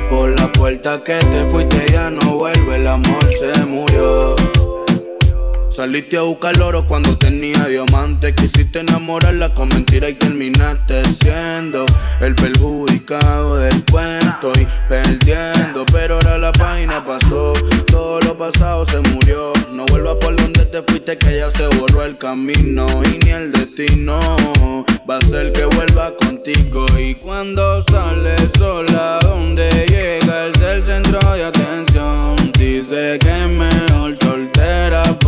[SPEAKER 21] Por la puerta que te fuiste ya no vuelve, el amor se murió. Saliste a buscar oro cuando tenía diamante. Quisiste enamorarla con mentira y terminaste siendo el perjudicado del cuento y perdiendo. Pero ahora la página pasó, todo lo pasado se murió. No vuelvas por donde te fuiste, que ya se borró el camino y ni el destino va a ser que vuelva contigo. Y cuando sales sola, donde llegas el centro de atención, dice que es mejor soltera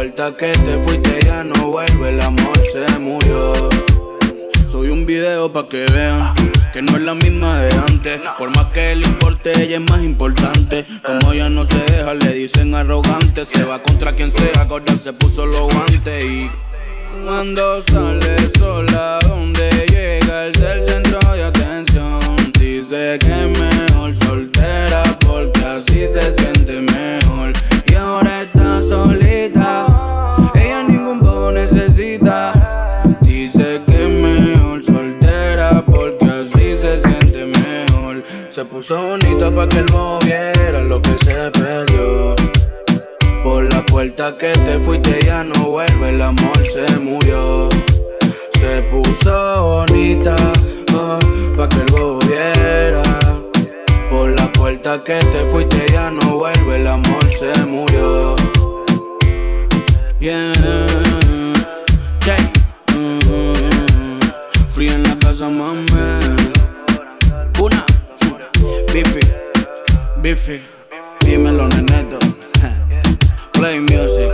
[SPEAKER 21] Puerta que te fuiste ya no vuelve, el amor se murió. Soy un video pa' que vean que no es la misma de antes. Por más que le importe, ella es más importante. Como ella no se deja, le dicen arrogante. Se va contra quien sea, ahora se puso los guantes y. Cuando sale sola, donde llega el del centro de atención. Dice que es mejor soltera porque así se siente mejor. Se puso bonita para que el bobo viera lo que se perdió. Por la puerta que te fuiste ya no vuelve, el amor se murió. Se puso bonita para que el bobo viera. Por la puerta que te fuiste ya no vuelve, el amor se murió. Yeah, yeah. Mm, en la casa, mami. Bifi, bifi. Dímelo, neneto. Play music.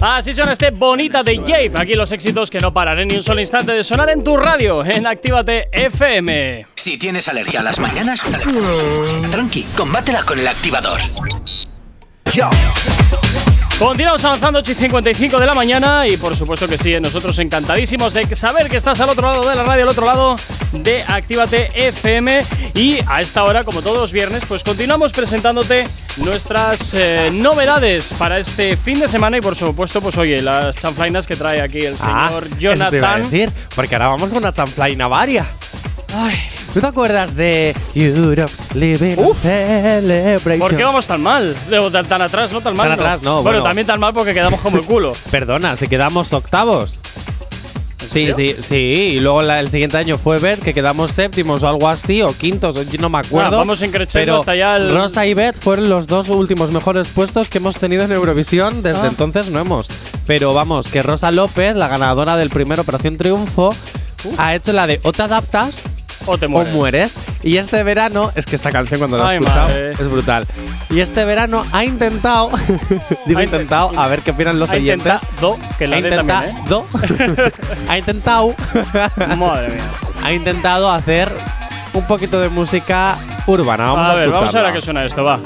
[SPEAKER 2] Así suena este bonita de Jape. Aquí los éxitos que no paran en ni un solo instante de sonar en tu radio, en Actívate FM.
[SPEAKER 1] Si tienes alergia a las mañanas, tranqui, combátela con el activador.
[SPEAKER 2] Continuamos avanzando 8 y 55 de la mañana y por supuesto que sí, nosotros encantadísimos de saber que estás al otro lado de la radio, al otro lado de Actívate FM y a esta hora, como todos los viernes, pues continuamos presentándote nuestras eh, novedades para este fin de semana y por supuesto, pues oye, las chanflainas que trae aquí el
[SPEAKER 3] Ah,
[SPEAKER 2] señor
[SPEAKER 3] eso te iba a
[SPEAKER 2] Jonathan.
[SPEAKER 3] decir, porque ahora vamos con una chanflaina varia. ¿Tú te acuerdas de Europe's Living Celebration?
[SPEAKER 2] ¿Por qué vamos tan mal? Tan, tan atrás, no tan mal.
[SPEAKER 3] Tan atrás, no,
[SPEAKER 2] Bueno,
[SPEAKER 3] bueno.
[SPEAKER 2] también tan mal porque quedamos como el culo.
[SPEAKER 3] Perdona, si quedamos octavos. Sí, sí, sí. Y luego la- el siguiente año fue ver que quedamos séptimos o algo así, o quintos, no me acuerdo.
[SPEAKER 2] Ah, vamos increciendo
[SPEAKER 3] pero
[SPEAKER 2] hasta el-
[SPEAKER 3] Rosa y Beth fueron los dos últimos mejores puestos que hemos tenido en Eurovisión. Desde
[SPEAKER 2] Ah.
[SPEAKER 3] entonces no hemos. Pero vamos, que Rosa López, la ganadora del primer Operación Triunfo, ha hecho la de o te adaptas
[SPEAKER 2] o te
[SPEAKER 3] mueres.
[SPEAKER 2] mueres.
[SPEAKER 3] Y este verano, es que esta canción cuando la he escuchado
[SPEAKER 2] madre.
[SPEAKER 3] es brutal. Y este verano ha intentado, digo
[SPEAKER 2] Ha
[SPEAKER 3] intentado, a ver qué opinan los
[SPEAKER 2] ha
[SPEAKER 3] oyentes.
[SPEAKER 2] intentado que la
[SPEAKER 3] ha
[SPEAKER 2] también, ¿eh?
[SPEAKER 3] intentado, ha intentado,
[SPEAKER 2] Madre mía.
[SPEAKER 3] ha intentado hacer un poquito de música urbana. Vamos a,
[SPEAKER 2] a ver, vamos a ver a qué suena esto, va.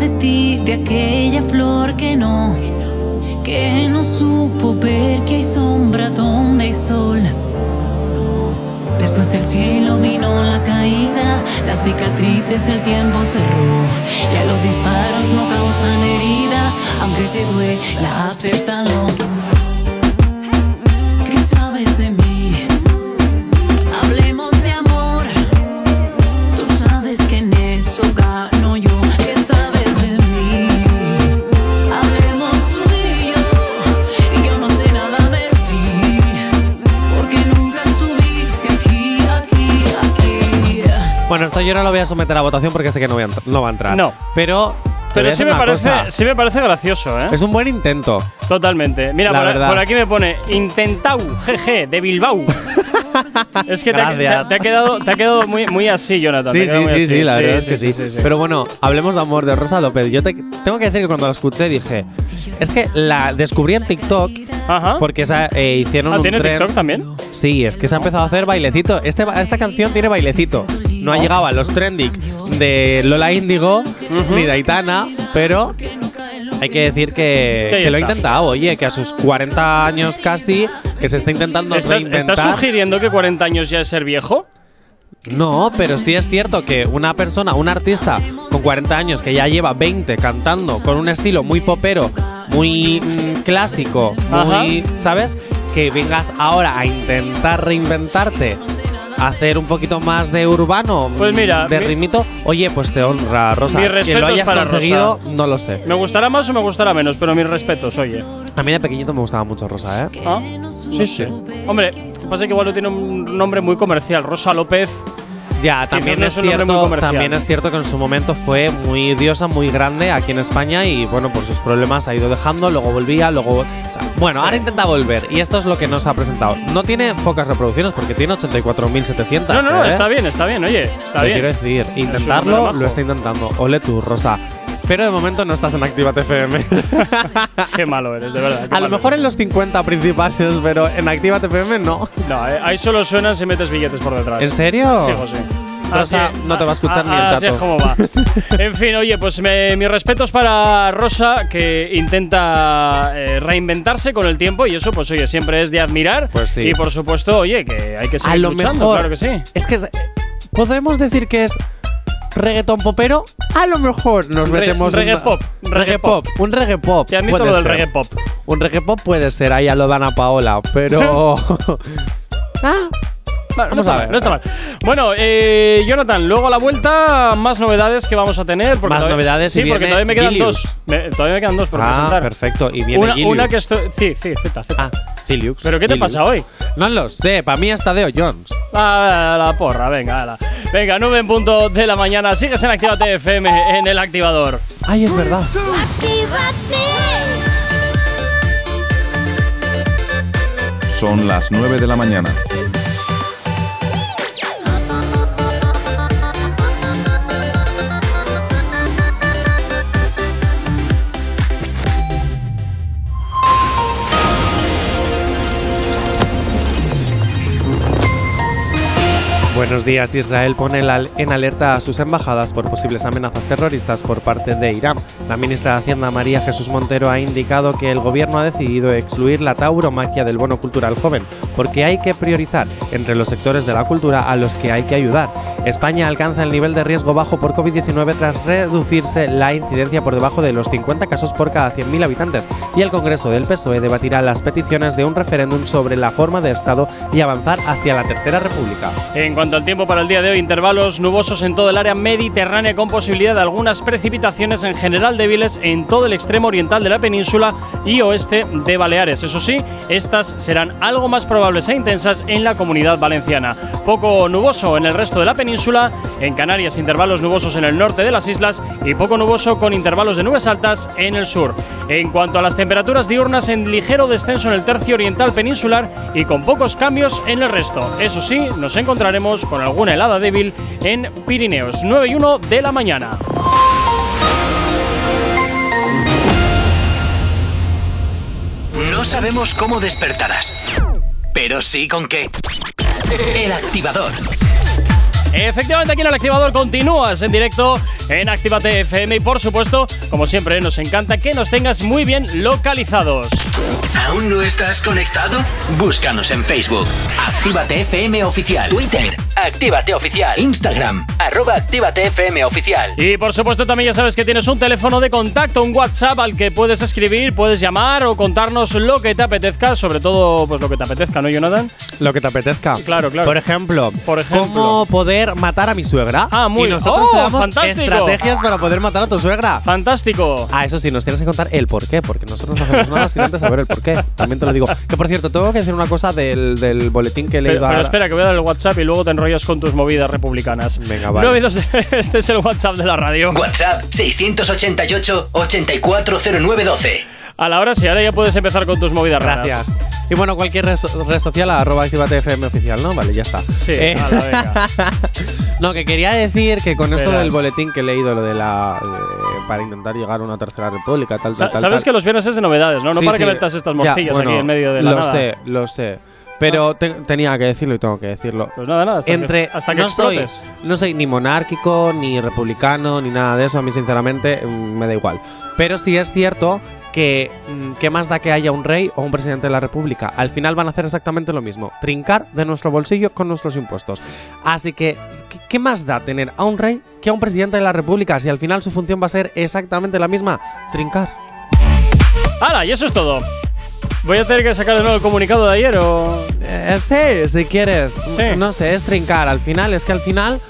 [SPEAKER 22] De ti, de aquella flor que no, que no supo ver que hay sombra donde hay sol. Después del cielo vino la caída, las cicatrices el tiempo cerró. Ya los disparos no causan herida, aunque te duela, acéptalo.
[SPEAKER 3] Bueno, esto yo no lo voy a someter a votación porque sé que no, voy a no va a entrar.
[SPEAKER 2] No.
[SPEAKER 3] Pero.
[SPEAKER 2] Pero sí me, parece, sí me parece gracioso, ¿eh?
[SPEAKER 3] Es un buen intento.
[SPEAKER 2] Totalmente. Mira, por, por aquí me pone Intentau, GG, de Bilbao. es que te ha, te ha-
[SPEAKER 3] Gracias.
[SPEAKER 2] te ha quedado, te ha quedado muy, muy así, Jonathan.
[SPEAKER 3] Sí, sí, sí,
[SPEAKER 2] así.
[SPEAKER 3] sí, la verdad es que sí. Pero bueno, hablemos de amor de Rosa López. Yo te, tengo que decir que cuando la escuché dije, es que la descubrí en TikTok porque esa, eh, hicieron
[SPEAKER 2] Ah,
[SPEAKER 3] un
[SPEAKER 2] ¿tiene
[SPEAKER 3] tren-
[SPEAKER 2] TikTok también?
[SPEAKER 3] Sí, es que se ha empezado a hacer bailecito. Este, esta canción tiene bailecito. No ha llegado a los trending de Lola Índigo ni de Aitana, pero hay que decir que,
[SPEAKER 2] Que ahí
[SPEAKER 3] que lo ha intentado. Oye, que a sus 40 años casi, que se está intentando
[SPEAKER 2] ¿Estás,
[SPEAKER 3] reinventar.
[SPEAKER 2] estás sugiriendo que 40 años ya es ser viejo?
[SPEAKER 3] No, pero sí es cierto que una persona, un artista con 40 años que ya lleva 20 cantando con un estilo muy popero, muy mm, clásico, muy, ¿sabes? Que vengas ahora a intentar reinventarte, hacer un poquito más de urbano,
[SPEAKER 2] Pues mira,
[SPEAKER 3] de
[SPEAKER 2] mi-
[SPEAKER 3] ritmito, oye, pues te honra, Rosa.
[SPEAKER 2] Mis
[SPEAKER 3] que lo hayas
[SPEAKER 2] para
[SPEAKER 3] conseguido,
[SPEAKER 2] Rosa.
[SPEAKER 3] no lo sé.
[SPEAKER 2] ¿Me gustará más o me gustará menos? Pero mis respetos, oye.
[SPEAKER 3] A mí de pequeñito me gustaba mucho Rosa, ¿eh?
[SPEAKER 2] ¿Ah? Sí, sí. Hombre, pasa que igual no tiene un nombre muy comercial. Rosa López.
[SPEAKER 3] Ya, también
[SPEAKER 2] no
[SPEAKER 3] es, cierto, también es cierto que en su momento fue muy diosa, muy grande aquí en España y bueno, por sus problemas ha ido dejando, luego volvía, luego… Bueno, ahora intenta volver y esto es lo que nos ha presentado. No tiene pocas reproducciones porque tiene 84.700.
[SPEAKER 2] No, no, no,
[SPEAKER 3] ¿eh?
[SPEAKER 2] está bien, está bien, oye. Está
[SPEAKER 3] Te
[SPEAKER 2] bien.
[SPEAKER 3] quiero decir, intentarlo lo está intentando. Ole tú, Rosa. Pero de momento no estás en Activa FM.
[SPEAKER 2] Qué malo eres, de verdad.
[SPEAKER 3] A lo mejor en los 50 principales, pero en Activa FM no.
[SPEAKER 2] No, eh, ahí solo suenan si metes billetes por detrás.
[SPEAKER 3] ¿En serio?
[SPEAKER 2] Sí, José.
[SPEAKER 3] Rosa,
[SPEAKER 2] Así-
[SPEAKER 3] no te va a escuchar ni el
[SPEAKER 2] Así es
[SPEAKER 3] tato.
[SPEAKER 2] como va. en fin, oye, pues me- mis respetos para Rosa, que intenta eh, reinventarse con el tiempo y eso, pues oye, siempre es de admirar.
[SPEAKER 3] Pues sí.
[SPEAKER 2] Y por supuesto, oye, que hay que seguir
[SPEAKER 3] A lo
[SPEAKER 2] luchando,
[SPEAKER 3] mejor.
[SPEAKER 2] claro que sí.
[SPEAKER 3] Es que es- podremos decir que es reggaetón popero. A lo mejor nos
[SPEAKER 2] Re-
[SPEAKER 3] metemos
[SPEAKER 2] reggae pop,
[SPEAKER 3] reggae pop, un reggae pop.
[SPEAKER 2] Te admito lo del reggae pop.
[SPEAKER 3] Un reggae pop puede ser ahí a lo Dana Paola, pero
[SPEAKER 2] no
[SPEAKER 3] Vamos
[SPEAKER 2] está
[SPEAKER 3] a
[SPEAKER 2] mal,
[SPEAKER 3] ver.
[SPEAKER 2] no está mal. Bueno, eh, Jonathan, luego a la vuelta más novedades que vamos a tener. Porque
[SPEAKER 3] Más
[SPEAKER 2] todavía-
[SPEAKER 3] novedades
[SPEAKER 2] Sí,
[SPEAKER 3] y
[SPEAKER 2] porque todavía me quedan
[SPEAKER 3] Gilius.
[SPEAKER 2] dos. Me- todavía me quedan dos por
[SPEAKER 3] Ah,
[SPEAKER 2] presentar.
[SPEAKER 3] perfecto. Y viene
[SPEAKER 2] una,
[SPEAKER 3] Gilius.
[SPEAKER 2] una que estoy. Sí, sí, Z, Z.
[SPEAKER 3] Ah,
[SPEAKER 2] ¿Pero qué te pasa hoy?
[SPEAKER 3] No lo sé, para mí está Deo Jones.
[SPEAKER 2] Ah, la porra, venga, ala. Venga, 9 en punto de la mañana. Sigues en Actívate FM en el activador.
[SPEAKER 3] Ay, es verdad.
[SPEAKER 23] Son las 9 de la mañana.
[SPEAKER 3] Buenos días. Israel pone en alerta a sus embajadas por posibles amenazas terroristas por parte de Irán. La ministra de Hacienda María Jesús Montero ha indicado que el gobierno ha decidido excluir la tauromaquia del bono cultural joven porque hay que priorizar entre los sectores de la cultura a los que hay que ayudar. España alcanza el nivel de riesgo bajo por COVID-19 tras reducirse la incidencia por debajo de los 50 casos por cada 100.000 habitantes y el Congreso del PSOE debatirá las peticiones de un referéndum sobre la forma de Estado y avanzar hacia la Tercera República.
[SPEAKER 2] Al tiempo para el día de hoy, intervalos nubosos en todo el área mediterránea con posibilidad de algunas precipitaciones en general débiles en todo el extremo oriental de la península y oeste de Baleares. Eso sí, estas serán algo más probables e intensas en la comunidad valenciana. Poco nuboso en el resto de la península, en Canarias intervalos nubosos en el norte de las islas y poco nuboso con intervalos de nubes altas en el sur. En cuanto a las temperaturas diurnas, en ligero descenso en el tercio oriental peninsular y con pocos cambios en el resto. Eso sí, nos encontraremos con alguna helada débil en Pirineos, 9 y 1 de la mañana.
[SPEAKER 1] No sabemos cómo despertarás, pero sí con qué. El activador.
[SPEAKER 2] Efectivamente, aquí en el activador continúas en directo en Actívate FM y por supuesto, como siempre, nos encanta que nos tengas muy bien localizados.
[SPEAKER 1] ¿Aún no estás conectado? Búscanos en Facebook. Actívate FM Oficial. Twitter. Actívate Oficial. Instagram. Arroba Actívate FM Oficial.
[SPEAKER 2] Y por supuesto también ya sabes que tienes un teléfono de contacto, un WhatsApp al que puedes escribir, puedes llamar o contarnos lo que te apetezca, sobre todo pues lo que te apetezca, ¿no, Jonathan?
[SPEAKER 3] Lo que te apetezca.
[SPEAKER 2] Claro, claro.
[SPEAKER 3] Por ejemplo,
[SPEAKER 2] Por ejemplo.
[SPEAKER 3] ¿cómo poder matar a mi suegra?
[SPEAKER 2] Ah, muy
[SPEAKER 3] y nosotros
[SPEAKER 2] oh,
[SPEAKER 3] te damos
[SPEAKER 2] fantástico.
[SPEAKER 3] estrategias para poder matar a tu suegra.
[SPEAKER 2] Fantástico.
[SPEAKER 3] Ah, eso sí, nos tienes que contar el por qué, porque nosotros no hacemos nada sin antes saber el por qué. También te lo digo. Que por cierto, tengo que decir una cosa del, del boletín que he
[SPEAKER 2] Pero,
[SPEAKER 3] leído
[SPEAKER 2] pero
[SPEAKER 3] ahora.
[SPEAKER 2] espera, que voy a dar el WhatsApp y luego te enrollas con tus movidas republicanas.
[SPEAKER 3] Venga, vale.
[SPEAKER 2] 922, este es el WhatsApp de la radio.
[SPEAKER 1] WhatsApp 688-840912.
[SPEAKER 2] A la hora sí, ahora ya puedes empezar con tus movidas raras.
[SPEAKER 3] Gracias. Y bueno, cualquier red, so- red social, arroba FM oficial, ¿no? Vale, ya está.
[SPEAKER 2] Sí,
[SPEAKER 3] Eh,
[SPEAKER 2] ala, venga.
[SPEAKER 3] no, que quería decir que con esto
[SPEAKER 2] Verás.
[SPEAKER 3] del boletín que he leído, lo de la. eh, para intentar llegar a una tercera república, tal,
[SPEAKER 2] Sa-
[SPEAKER 3] tal.
[SPEAKER 2] Sabes
[SPEAKER 3] tal.
[SPEAKER 2] que los viernes es de novedades, ¿no? No
[SPEAKER 3] Sí,
[SPEAKER 2] para
[SPEAKER 3] sí.
[SPEAKER 2] que metas estas
[SPEAKER 3] Ya,
[SPEAKER 2] morcillas
[SPEAKER 3] bueno,
[SPEAKER 2] aquí en medio de la
[SPEAKER 3] Lo
[SPEAKER 2] nada.
[SPEAKER 3] sé, lo sé. Pero te- tenía que decirlo y tengo que decirlo.
[SPEAKER 2] Pues nada, nada, hasta
[SPEAKER 3] Entre
[SPEAKER 2] que, hasta que
[SPEAKER 3] no soy,
[SPEAKER 2] explotes.
[SPEAKER 3] no soy ni monárquico, ni republicano, ni nada de eso. A mí, sinceramente, mm, me da igual. Pero sí es cierto que mm, qué más da que haya un rey o un presidente de la república. Al final van a hacer exactamente lo mismo. Trincar de nuestro bolsillo con nuestros impuestos. Así que, ¿qué- ¿qué más da tener a un rey que a un presidente de la república si al final su función va a ser exactamente la misma? Trincar.
[SPEAKER 2] ¡Hala! Y eso es todo. Voy a tener que sacar de nuevo el comunicado de ayer o.
[SPEAKER 3] Eh, sí, si quieres.
[SPEAKER 2] Sí.
[SPEAKER 3] No sé, es trincar. Al final, es que al final.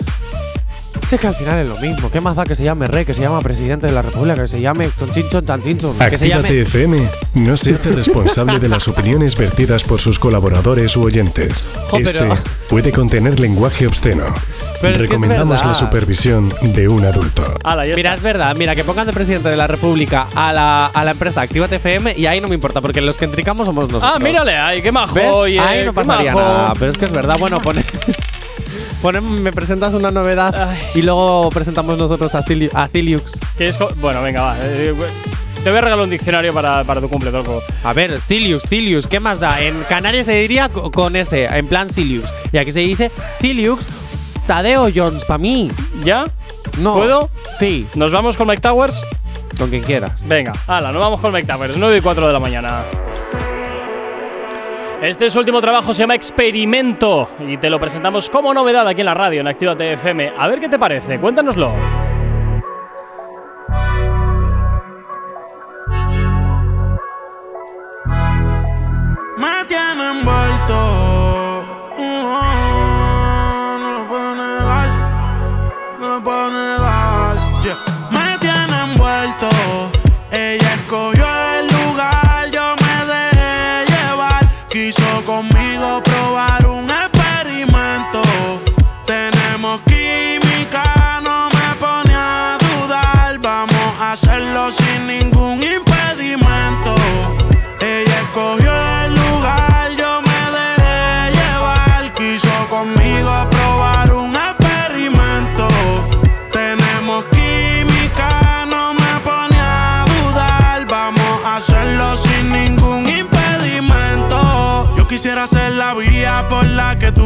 [SPEAKER 3] Sí, que al final es lo mismo. ¿Qué más da que se llame rey, que se llame presidente de la república, que se llame Tonchinchon Tanchinchon? Que se llame.
[SPEAKER 24] FM no se hace responsable de las opiniones vertidas por sus colaboradores u oyentes.
[SPEAKER 3] Jo,
[SPEAKER 24] Este
[SPEAKER 3] pero-
[SPEAKER 24] puede contener lenguaje obsceno.
[SPEAKER 3] Pero es que es
[SPEAKER 24] Recomendamos la supervisión de un adulto.
[SPEAKER 3] Mira,
[SPEAKER 2] está.
[SPEAKER 3] es verdad. Mira, que pongan de presidente de la república a la, a la empresa Actívate FM y ahí no me importa, porque los que trincamos somos nosotros.
[SPEAKER 2] Ah, mírale ahí, qué majo.
[SPEAKER 3] ¿Ves?
[SPEAKER 2] oye,
[SPEAKER 3] ahí no pasaría
[SPEAKER 2] majo.
[SPEAKER 3] nada. Pero es que es verdad. Bueno, pone. me presentas una novedad y luego presentamos nosotros a, Cili- a Ciliux.
[SPEAKER 2] Que es bueno, venga, va. eh, te voy a regalar un diccionario para, para tu cumple.
[SPEAKER 3] A ver, Cilius, Cilius, ¿qué más da? En Canarias se diría co- con ese, en plan Cilius. Y aquí se dice Ciliux Tadeo Jones, para mí.
[SPEAKER 2] ¿Ya?
[SPEAKER 3] No.
[SPEAKER 2] ¿Puedo?
[SPEAKER 3] Sí,
[SPEAKER 2] ¿Nos vamos con Mike Towers?
[SPEAKER 3] con quien quieras.
[SPEAKER 2] Venga, hala, nos vamos con Mike Towers, 9 y 4 de la mañana. Este es su último trabajo, se llama Experimento y te lo presentamos como novedad aquí en la radio, en Actívate FM. A ver qué te parece, cuéntanoslo.
[SPEAKER 13] me tiene envuelto. Que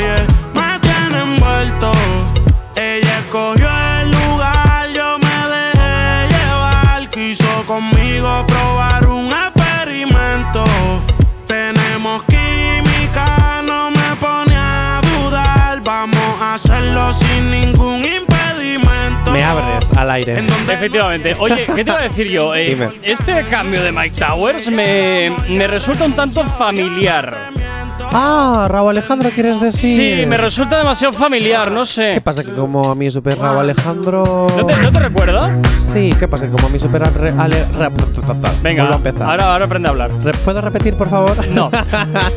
[SPEAKER 13] Yeah. Me tiene envuelto. Ella escogió el lugar, yo me dejé llevar. Quiso conmigo probar un experimento. Tenemos química, no me pone a dudar. Vamos a hacerlo sin ningún impedimento.
[SPEAKER 3] Me abres al aire.
[SPEAKER 2] Efectivamente. Oye, ¿qué te iba a decir yo? Eh,
[SPEAKER 3] Dime.
[SPEAKER 2] este cambio de Mike Towers me, me resulta un tanto familiar.
[SPEAKER 3] Ah, Raúl Alejandro, ¿quieres decir?
[SPEAKER 2] Sí, me resulta demasiado familiar, no sé.
[SPEAKER 3] ¿Qué pasa? Que como a mí super Raúl Alejandro.
[SPEAKER 2] ¿No te, no te recuerda?
[SPEAKER 3] Sí, ¿qué pasa? Que como a mí super Ale.
[SPEAKER 2] Venga,
[SPEAKER 3] a empezar.
[SPEAKER 2] ahora, ahora aprende a hablar.
[SPEAKER 3] ¿Puedo repetir, por favor?
[SPEAKER 2] No.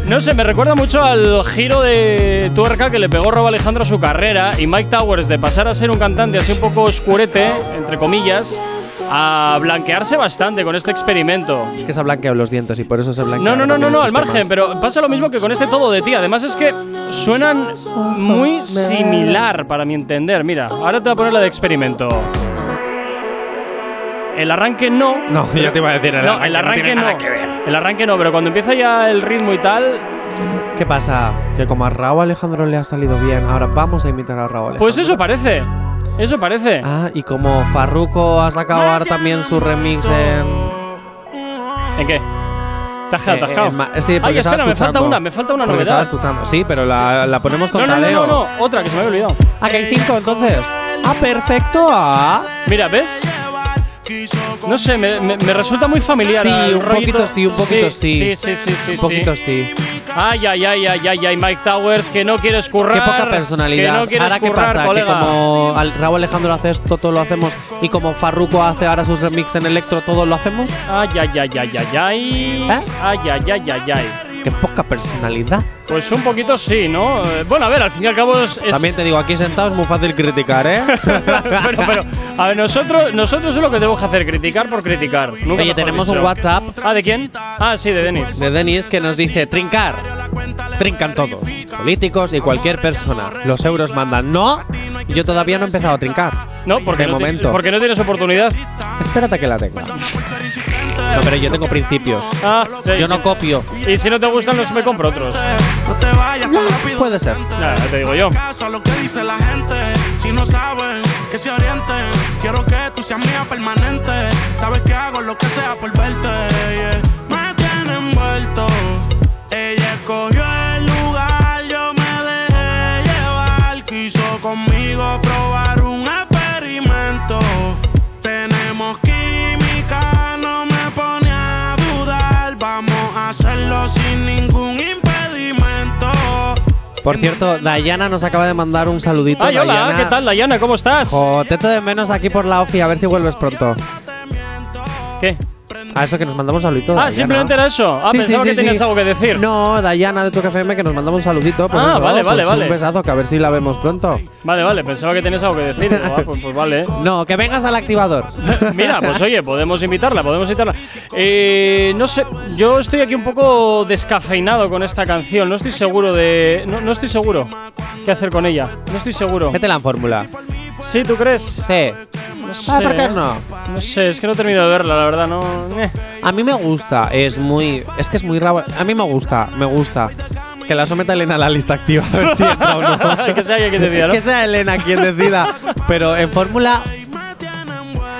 [SPEAKER 2] No sé, me recuerda mucho al giro de tuerca que le pegó Rob Alejandro a su carrera y Mike Towers de pasar a ser un cantante así un poco oscurete, entre comillas, a blanquearse bastante con este experimento.
[SPEAKER 3] Es que se ha blanqueado los dientes y por eso se blanquea.
[SPEAKER 2] No, no, no, no, no, al margen, pero pasa lo mismo que con este todo de ti. Además es que suenan muy similar para mi entender. Mira, ahora te voy a poner la de experimento. El arranque no.
[SPEAKER 3] No, ya te iba a decir, el
[SPEAKER 2] no,
[SPEAKER 3] arranque
[SPEAKER 2] el
[SPEAKER 3] no
[SPEAKER 2] arranque
[SPEAKER 3] tiene
[SPEAKER 2] no.
[SPEAKER 3] nada que ver.
[SPEAKER 2] El arranque no, pero cuando empieza ya el ritmo y tal,
[SPEAKER 3] ¿Qué pasa? Que como a Raúl Alejandro le ha salido bien, ahora vamos a imitar a Raúl Alejandro.
[SPEAKER 2] pues eso parece. Eso parece.
[SPEAKER 3] Ah, y como Farruko ha sacado ahora también su remix en.
[SPEAKER 2] ¿En qué? ¿Te has quedado
[SPEAKER 3] eh,
[SPEAKER 2] atascado?
[SPEAKER 3] en ma- sí, porque
[SPEAKER 2] Ay, espera, me falta una, me falta una novedad.
[SPEAKER 3] Estaba escuchando. Sí, pero la, la ponemos con
[SPEAKER 2] No, no, no, no, no, otra que se me había olvidado.
[SPEAKER 3] Ah, que hay cinco entonces. Ah, perfecto. Ah.
[SPEAKER 2] Mira, ¿ves? No sé, me, me- me resulta muy familiar.
[SPEAKER 3] Sí, un
[SPEAKER 2] rollito-
[SPEAKER 3] poquito sí, un poquito sí.
[SPEAKER 2] Sí, sí, sí, sí.
[SPEAKER 3] Un poquito sí.
[SPEAKER 2] Ay, ay, ay, ay, ay, ay, Mike Towers, que no quieres currar.
[SPEAKER 3] Qué poca personalidad.
[SPEAKER 2] Que no quieres
[SPEAKER 3] ahora qué pasa,
[SPEAKER 2] colega.
[SPEAKER 3] que como Raúl Alejandro hace esto, todo lo hacemos, y como Farruko hace ahora sus remix en electro, todos lo hacemos.
[SPEAKER 2] Ay, ay, ay, ay, ay, ay.
[SPEAKER 3] ¿Eh?
[SPEAKER 2] Ay, ay, ay, ay, ay.
[SPEAKER 3] Qué poca personalidad.
[SPEAKER 2] Pues un poquito sí, ¿no? Eh, Bueno, a ver, al fin y al cabo es. es-
[SPEAKER 3] También te digo, aquí sentado es muy fácil criticar, ¿eh?
[SPEAKER 2] pero, pero, a ver, nosotros, nosotros es lo que tenemos que hacer, criticar por criticar. Nunca
[SPEAKER 3] Oye, tenemos
[SPEAKER 2] dicho.
[SPEAKER 3] un WhatsApp
[SPEAKER 2] Ah, ¿de quién? Ah, sí, de Denis.
[SPEAKER 3] de Denis que nos dice trincar. Trincan todos. Políticos y cualquier persona. Los euros mandan. No, yo todavía no he empezado a trincar.
[SPEAKER 2] No, porque
[SPEAKER 3] De
[SPEAKER 2] no,
[SPEAKER 3] momento.
[SPEAKER 2] porque no tienes oportunidad.
[SPEAKER 3] Espérate que la tenga. No, pero yo tengo principios.
[SPEAKER 2] Ah, sí,
[SPEAKER 3] Yo
[SPEAKER 2] sí.
[SPEAKER 3] no copio.
[SPEAKER 2] Y si no te gustan, los me compro otros.
[SPEAKER 3] Puede ser.
[SPEAKER 2] Nada, te digo yo.
[SPEAKER 25] caso a lo que dice la gente. Si no saben, que se orienten. Quiero que tú seas mía permanente. Sabes que hago lo que sea por verte. Me tiene envuelto. Ella escogió el lugar, yo me dejé llevar. Quiso conmigo
[SPEAKER 3] Por cierto, Dayana nos acaba de mandar un saludito.
[SPEAKER 2] Ay, hola,
[SPEAKER 3] Dayana.
[SPEAKER 2] ¿qué tal, Dayana? ¿Cómo estás?
[SPEAKER 3] Jo, te echo de menos aquí por la OFI, a ver si vuelves pronto.
[SPEAKER 2] ¿Qué?
[SPEAKER 3] A eso que nos mandamos un saludito.
[SPEAKER 2] Ah,
[SPEAKER 3] Dayana.
[SPEAKER 2] simplemente era eso. Ah,
[SPEAKER 3] Sí,
[SPEAKER 2] pensaba
[SPEAKER 3] sí,
[SPEAKER 2] que
[SPEAKER 3] sí,
[SPEAKER 2] tenías algo que decir.
[SPEAKER 3] No, Dayana de Choque FM que nos mandamos un saludito. Pues
[SPEAKER 2] Ah,
[SPEAKER 3] eso,
[SPEAKER 2] vale, vale,
[SPEAKER 3] pues
[SPEAKER 2] vale.
[SPEAKER 3] Un besazo, que a ver si la vemos pronto.
[SPEAKER 2] Vale, vale, pensaba que tenías algo que decir. Ah, pues, pues vale.
[SPEAKER 3] No, que vengas al activador.
[SPEAKER 2] Mira, pues oye, podemos invitarla, podemos invitarla. Eh, no sé, yo estoy aquí un poco descafeinado con esta canción. No estoy seguro de. No, no estoy seguro qué hacer con ella. No estoy seguro.
[SPEAKER 3] Métela en fórmula.
[SPEAKER 2] ¿Sí, tú crees?
[SPEAKER 3] Sí.
[SPEAKER 2] No sé.
[SPEAKER 3] Ah, ¿por qué no?
[SPEAKER 2] No sé, es que no he terminado de verla, la verdad, no. eh.
[SPEAKER 3] A mí me gusta, es muy. Es que es muy raro. A mí me gusta, me gusta. Que la someta Elena a la lista activa, a ver si entra o no.
[SPEAKER 2] que sea ella quien decida, ¿no?
[SPEAKER 3] Que sea Elena quien decida. Pero en fórmula.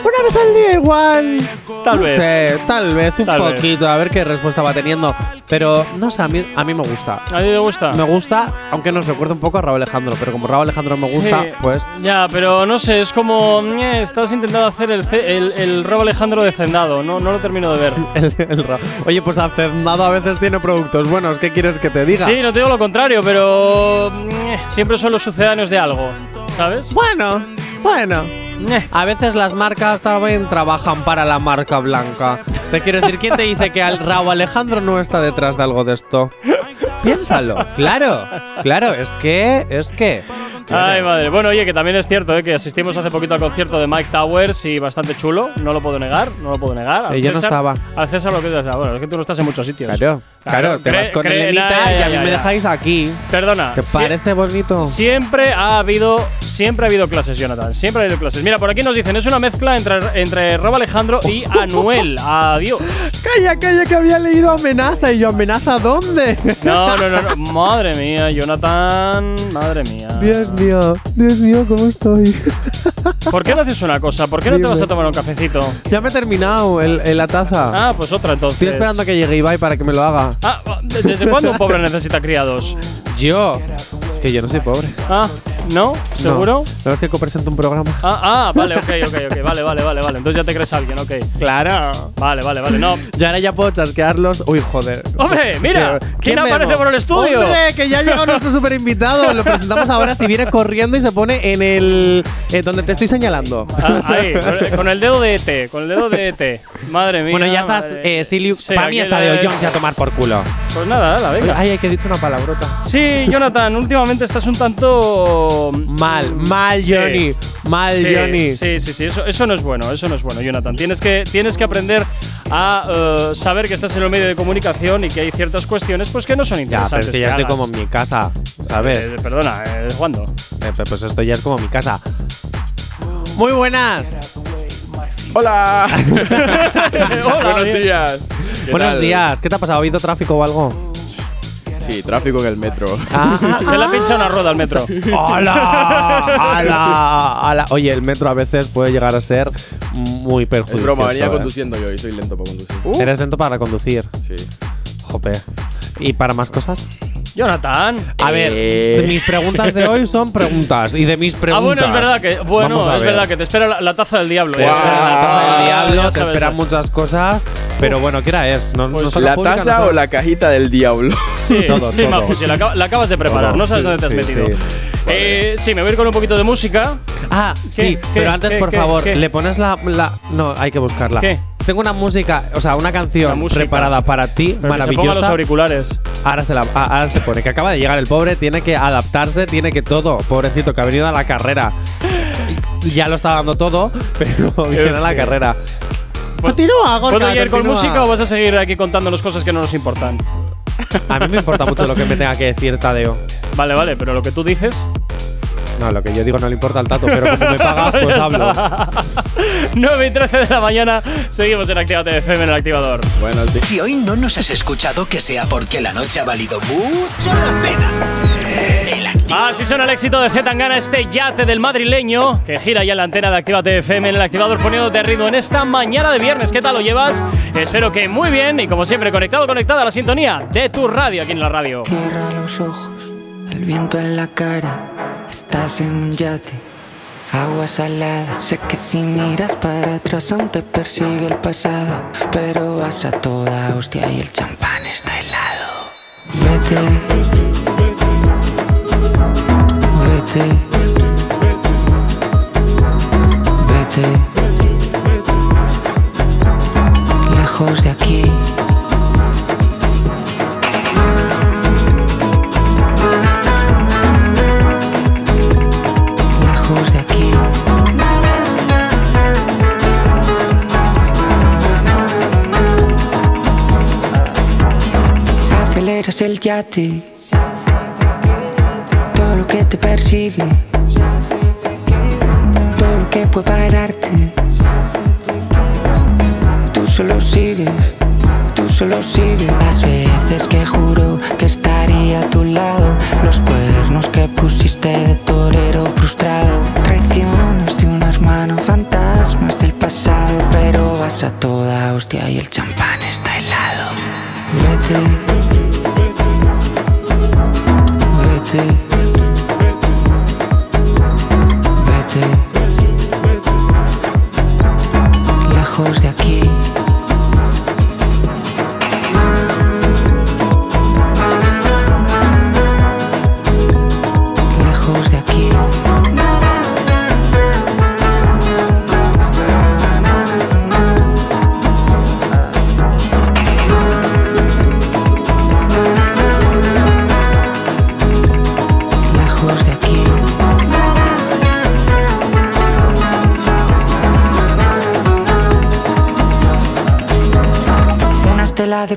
[SPEAKER 3] Una vez al día igual.
[SPEAKER 2] Tal
[SPEAKER 3] no
[SPEAKER 2] vez.
[SPEAKER 3] sé, tal vez un
[SPEAKER 2] Tal vez.
[SPEAKER 3] poquito, a ver qué respuesta va teniendo. Pero no sé, a mí, a mí me gusta.
[SPEAKER 2] ¿A ti te gusta?
[SPEAKER 3] Me gusta, aunque nos recuerda un poco a Raúl Alejandro, pero como Raúl Alejandro me gusta,
[SPEAKER 2] Sí.
[SPEAKER 3] pues
[SPEAKER 2] Ya, pero no sé, es como. ñe, estás intentando hacer el, el, el Robo Alejandro de Zendado. No, no lo termino de ver.
[SPEAKER 3] el, el Oye, pues Hacendado a veces tiene productos buenos, ¿qué quieres que te diga?
[SPEAKER 2] Sí, no te digo lo contrario, pero. ñe, siempre son los sucedáneos de algo, ¿sabes?
[SPEAKER 3] Bueno, bueno. A veces las marcas también trabajan para la marca blanca. Te quiero decir, ¿quién te dice que Raúl Alejandro no está detrás de algo de esto? Piénsalo. Claro, claro, es que, es que.
[SPEAKER 2] Ay, madre. Bueno, oye, que también es cierto, ¿eh? que asistimos hace poquito al concierto de Mike Towers y bastante chulo. No lo puedo negar, no lo puedo negar. Al
[SPEAKER 3] yo no
[SPEAKER 2] César-
[SPEAKER 3] estaba.
[SPEAKER 2] Al César lo que te Bueno, es que tú no estás en muchos sitios.
[SPEAKER 3] Claro, claro, te vas con Elenita y a mí
[SPEAKER 2] ya,
[SPEAKER 3] me
[SPEAKER 2] ya.
[SPEAKER 3] dejáis aquí.
[SPEAKER 2] Perdona.
[SPEAKER 3] ¿Te parece bonito?
[SPEAKER 2] Siempre ha habido, siempre ha habido clases, Jonathan. Siempre ha habido clases. Mira, por aquí nos dicen, es una mezcla entre, entre Rob Alejandro y Anuel. Adiós.
[SPEAKER 3] Calla, calla, que había leído amenaza. Y yo, ¿amenaza dónde?
[SPEAKER 2] No, no, no, no. Madre mía, Jonathan. Madre mía.
[SPEAKER 3] Dios mío, Dios mío, ¿cómo estoy?
[SPEAKER 2] ¿Por qué no haces una cosa? ¿Por qué no te vas a tomar un cafecito?
[SPEAKER 3] ya me he terminado el, el- la taza.
[SPEAKER 2] Ah, pues otra entonces.
[SPEAKER 3] Estoy esperando a que llegue Ibai para que me lo haga.
[SPEAKER 2] Ah, ¿desde cuándo un pobre necesita criados?
[SPEAKER 3] Yo. Que yo no soy pobre.
[SPEAKER 2] Ah, ¿no? ¿Seguro?
[SPEAKER 3] No, no es que presento un programa.
[SPEAKER 2] Ah, ah, vale, ok, ok, ok. Vale, vale, vale, vale. Entonces ya te crees alguien, ok.
[SPEAKER 3] Claro.
[SPEAKER 2] Vale, vale, vale. No.
[SPEAKER 3] Y ahora ya puedo chasquearlos. Uy, joder.
[SPEAKER 2] ¡Hombre, mira! ¿Quién aparece por el estudio?
[SPEAKER 3] ¡Hombre, que ya ha llegado nuestro super invitado! Lo presentamos ahora si viene corriendo y se pone en el. eh, donde te estoy señalando.
[SPEAKER 2] Ah, ahí, con- el dedo de ET, con el dedo de ET. Madre mía.
[SPEAKER 3] bueno, ya estás, eh.
[SPEAKER 2] Sí,
[SPEAKER 3] para mí está de Jones a tomar por culo.
[SPEAKER 2] Pues nada, la venga.
[SPEAKER 3] Ay, hay que he dicho una palabrota.
[SPEAKER 2] Sí, Jonathan, últimamente estás un tanto.
[SPEAKER 3] Mal, mal,
[SPEAKER 2] Sí.
[SPEAKER 3] Johnny. Mal,
[SPEAKER 2] Sí,
[SPEAKER 3] Johnny.
[SPEAKER 2] Sí, sí, sí, eso, eso no es bueno, eso no es bueno, Jonathan. Tienes que, tienes que aprender a eh, saber que estás en un medio de comunicación y que hay ciertas cuestiones pues que no son
[SPEAKER 3] Ya, pero
[SPEAKER 2] interesantes.
[SPEAKER 3] es que ya estoy como en mi casa, ¿sabes?
[SPEAKER 2] Eh, perdona, eh, ¿cuándo?
[SPEAKER 3] Eh, pues esto ya es como mi casa. Muy buenas.
[SPEAKER 26] Hola.
[SPEAKER 2] Hola,
[SPEAKER 26] Buenos días. ¿Qué
[SPEAKER 3] Buenos
[SPEAKER 26] tal?
[SPEAKER 3] días. ¿Qué te ha pasado? ¿Ha habido tráfico o algo?
[SPEAKER 27] Sí, tráfico en el metro.
[SPEAKER 3] Ah,
[SPEAKER 2] Se le ha pinchado una rueda al metro.
[SPEAKER 3] ¡Hala! ¡Hala! ¡Hala! Oye, el metro a veces puede llegar a ser muy perjudicial.
[SPEAKER 27] Es broma, venía conduciendo yo y soy lento para conducir.
[SPEAKER 3] ¿Eres lento para conducir?
[SPEAKER 27] Sí.
[SPEAKER 3] Jope. ¿Y para más cosas?
[SPEAKER 2] Jonathan.
[SPEAKER 3] A ver,
[SPEAKER 27] Eh.
[SPEAKER 3] mis preguntas de hoy son preguntas. Y de mis
[SPEAKER 2] Ah,
[SPEAKER 3] preguntas.
[SPEAKER 2] bueno, es verdad que bueno, es
[SPEAKER 3] ver.
[SPEAKER 2] verdad que te espera la, la taza del diablo.
[SPEAKER 3] Te
[SPEAKER 2] ya.
[SPEAKER 3] espera la taza del
[SPEAKER 2] Ah,
[SPEAKER 3] diablo, te esperan muchas cosas. Pero bueno, ¿qué hora es? ¿No, no está
[SPEAKER 27] ¿La
[SPEAKER 3] pública?
[SPEAKER 27] taza
[SPEAKER 3] ¿No
[SPEAKER 27] o la cajita del diablo?
[SPEAKER 2] Sí,
[SPEAKER 3] Todo,
[SPEAKER 2] sí,
[SPEAKER 3] todo.
[SPEAKER 2] Sí, la, acab- la acabas de preparar,
[SPEAKER 3] Todo.
[SPEAKER 2] no sabes
[SPEAKER 3] Sí,
[SPEAKER 2] dónde te has
[SPEAKER 3] sí,
[SPEAKER 2] metido.
[SPEAKER 3] sí.
[SPEAKER 2] Eh, sí, me voy a ir con un poquito de música.
[SPEAKER 3] Ah, sí,
[SPEAKER 2] ¿Qué?
[SPEAKER 3] pero antes,
[SPEAKER 2] ¿Qué?
[SPEAKER 3] por
[SPEAKER 2] ¿Qué?
[SPEAKER 3] favor,
[SPEAKER 2] ¿Qué?
[SPEAKER 3] le pones la, la- No, hay que buscarla.
[SPEAKER 2] ¿Qué?
[SPEAKER 3] Tengo una música, o sea, una canción preparada para ti,
[SPEAKER 2] Pero que se ponga los
[SPEAKER 3] maravillosa.
[SPEAKER 2] auriculares.
[SPEAKER 3] Ahora se, la, ah, ahora se pone que acaba de llegar el pobre, tiene que adaptarse, tiene que todo. Pobrecito, que ha venido a la carrera. Ya lo está dando todo, pero viene a la carrera. Continúa, Gorka,
[SPEAKER 2] ¿Puedo ir con música o vas a seguir aquí contándonos cosas que no nos importan?
[SPEAKER 3] A mí me importa mucho lo que me tenga que decir Tadeo.
[SPEAKER 2] Vale, vale, pero lo que tú dices.
[SPEAKER 3] No, lo que yo digo no le importa al tato, pero como me pagas, pues hablo.
[SPEAKER 2] está. 9 y 13 de la mañana, seguimos en Actívate FM en el activador.
[SPEAKER 27] Bueno,
[SPEAKER 1] Si hoy no nos has escuchado, que sea porque la noche ha valido mucho la pena.
[SPEAKER 2] Así suena el éxito de Zetangana, este yate del madrileño que gira ya en la antena de Actívate FM en el activador poniéndote ritmo en esta mañana de viernes. ¿Qué tal lo llevas? Espero que muy bien y como siempre conectado, conectada a la sintonía de tu radio aquí en la radio.
[SPEAKER 28] Cierra los ojos, el viento en la cara. Estás en un yate, agua salada. Sé que si miras para atrás aún te persigue el pasado. Pero vas a toda hostia y el champán está helado. Vete, vete. Aceleras el yate, todo lo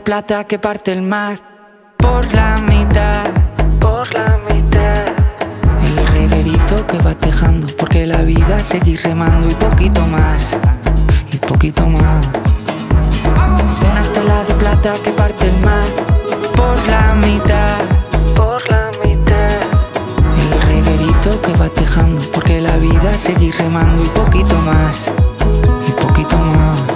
[SPEAKER 28] plata que parte el mar por la mitad, por la mitad. El reguerito que va tejando porque la vida seguir remando y poquito más, y poquito más. Una estela de plata que parte el mar por la mitad, por la mitad. El reguerito que va tejando porque la vida seguir remando y poquito más, y poquito más.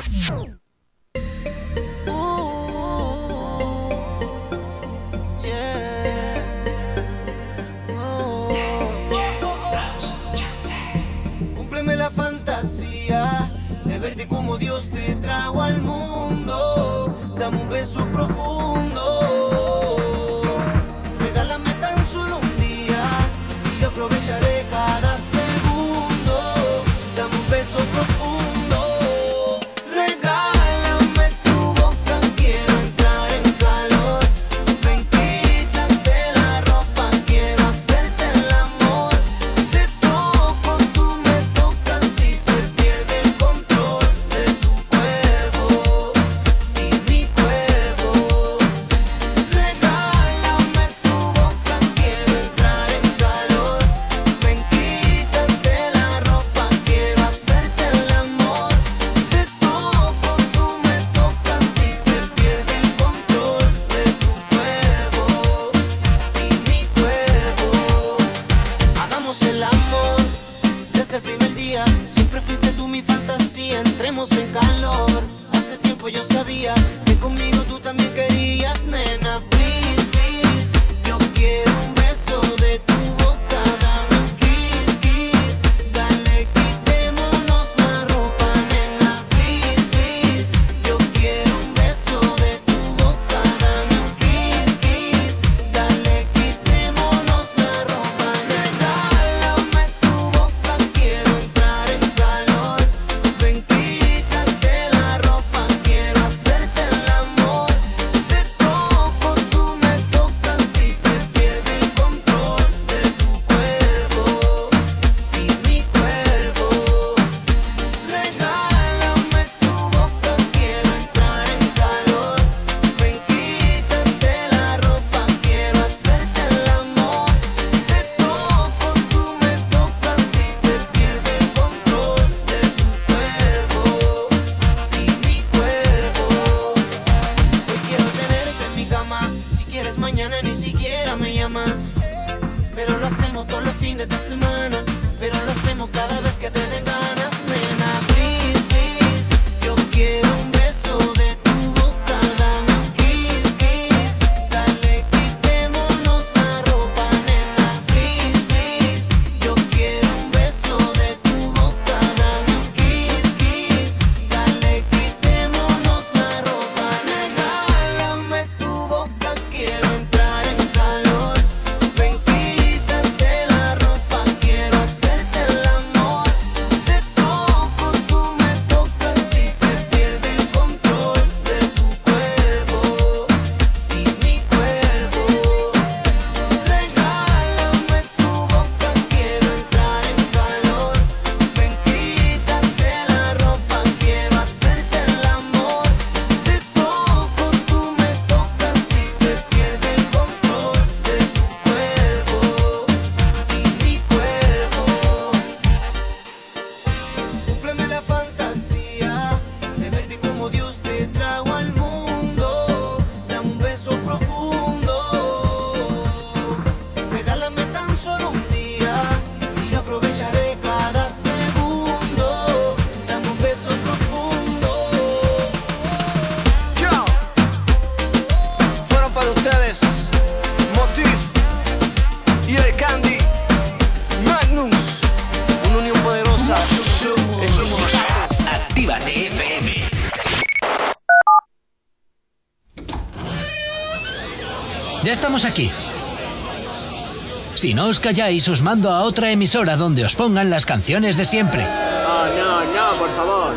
[SPEAKER 29] Si
[SPEAKER 1] no os calláis, os mando a otra emisora donde os pongan las canciones de siempre.
[SPEAKER 14] No, no, por favor.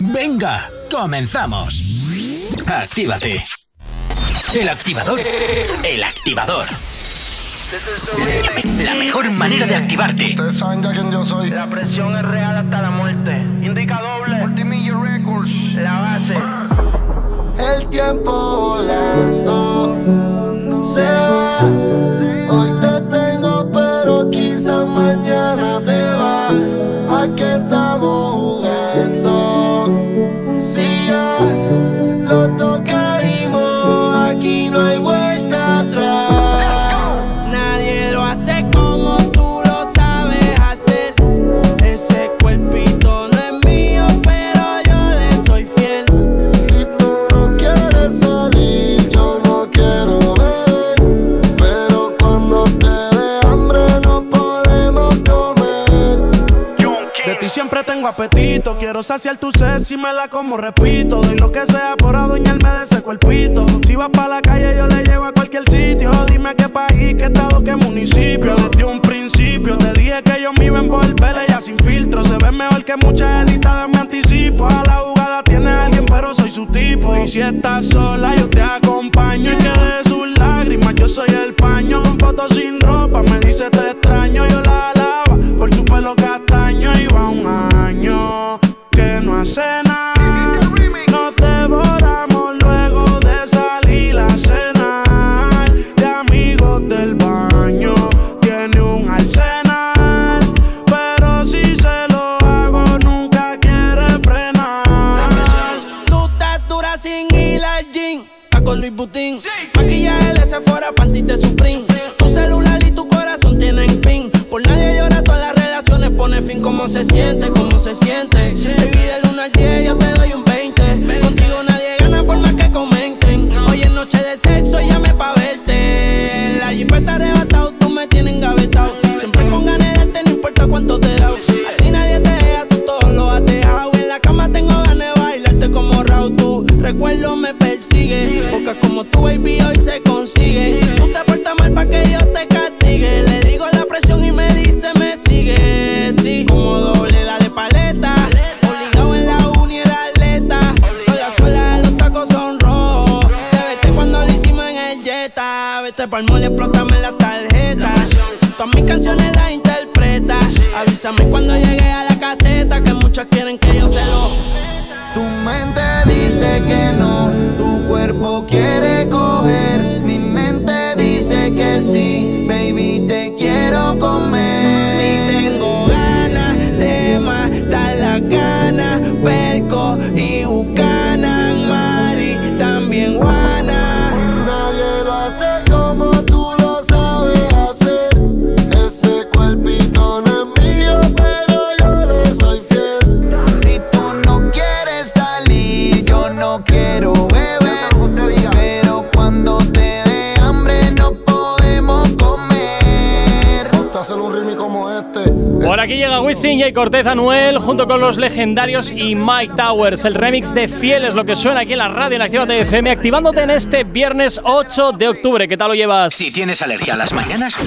[SPEAKER 1] Venga, comenzamos. Actívate. El activador. El activador. La mejor manera de activarte.
[SPEAKER 14] La presión es real hasta la muerte. Indica doble. Multimillion Records. La base.
[SPEAKER 19] El tiempo volando se va. Hoy te tengo, pero quizás mañana
[SPEAKER 13] apetito. Quiero saciar tu sed si me la como, repito. Doy lo que sea por adueñarme de ese cuerpito. Si vas pa' la calle, yo le llevo a cualquier sitio. Dime qué país, qué estado, qué municipio. Desde un principio te dije que yo me iba a envolver. Ella sin filtro se ve mejor que muchas editadas. Me anticipo a la jugada. Tiene alguien, pero soy su tipo. Y si estás sola, yo te acompaño. Y que de sus lágrimas, yo soy el paño. Con fotos sin ropa, me dice te extraño. Yo la por su pelo castaño. Va un año que no hace nada. Nos devoramos luego de salir a cenar. De amigos del baño, tiene un arsenal. Pero si se lo hago, nunca quiere frenar.
[SPEAKER 14] Tú estás dura sin ir al con Luis Butín. Pone fin. ¿Cómo se siente? ¿Cómo se siente? Baby, del 1 al 10 yo te doy un 20. Contigo nadie gana por más que comenten. Hoy es noche de sexo, llame pa' verte. La jipeta arrebatado, tú me tienes engavetado. Siempre con ganas de darte, no importa cuánto te da. A ti nadie te deja, tú todo lo has dejado. En la cama tengo ganas de bailarte como Raúl. Tu recuerdo me persigue. Porque como tu baby hoy se consigue. Pa'l mole, explótame la tarjeta. Todas mis canciones las interpreta. Avísame cuando llegue a la caseta. Que muchos quieren que yo se lo.
[SPEAKER 19] Tu mente dice que no, tu cuerpo quiere coger.
[SPEAKER 2] Cortez Anuel junto con los legendarios y Mike Towers. El remix de Fiel es lo que suena aquí en la radio en Activa FM, activándote en este viernes 8 de octubre. ¿Qué tal lo llevas?
[SPEAKER 1] Si tienes alergia a las mañanas,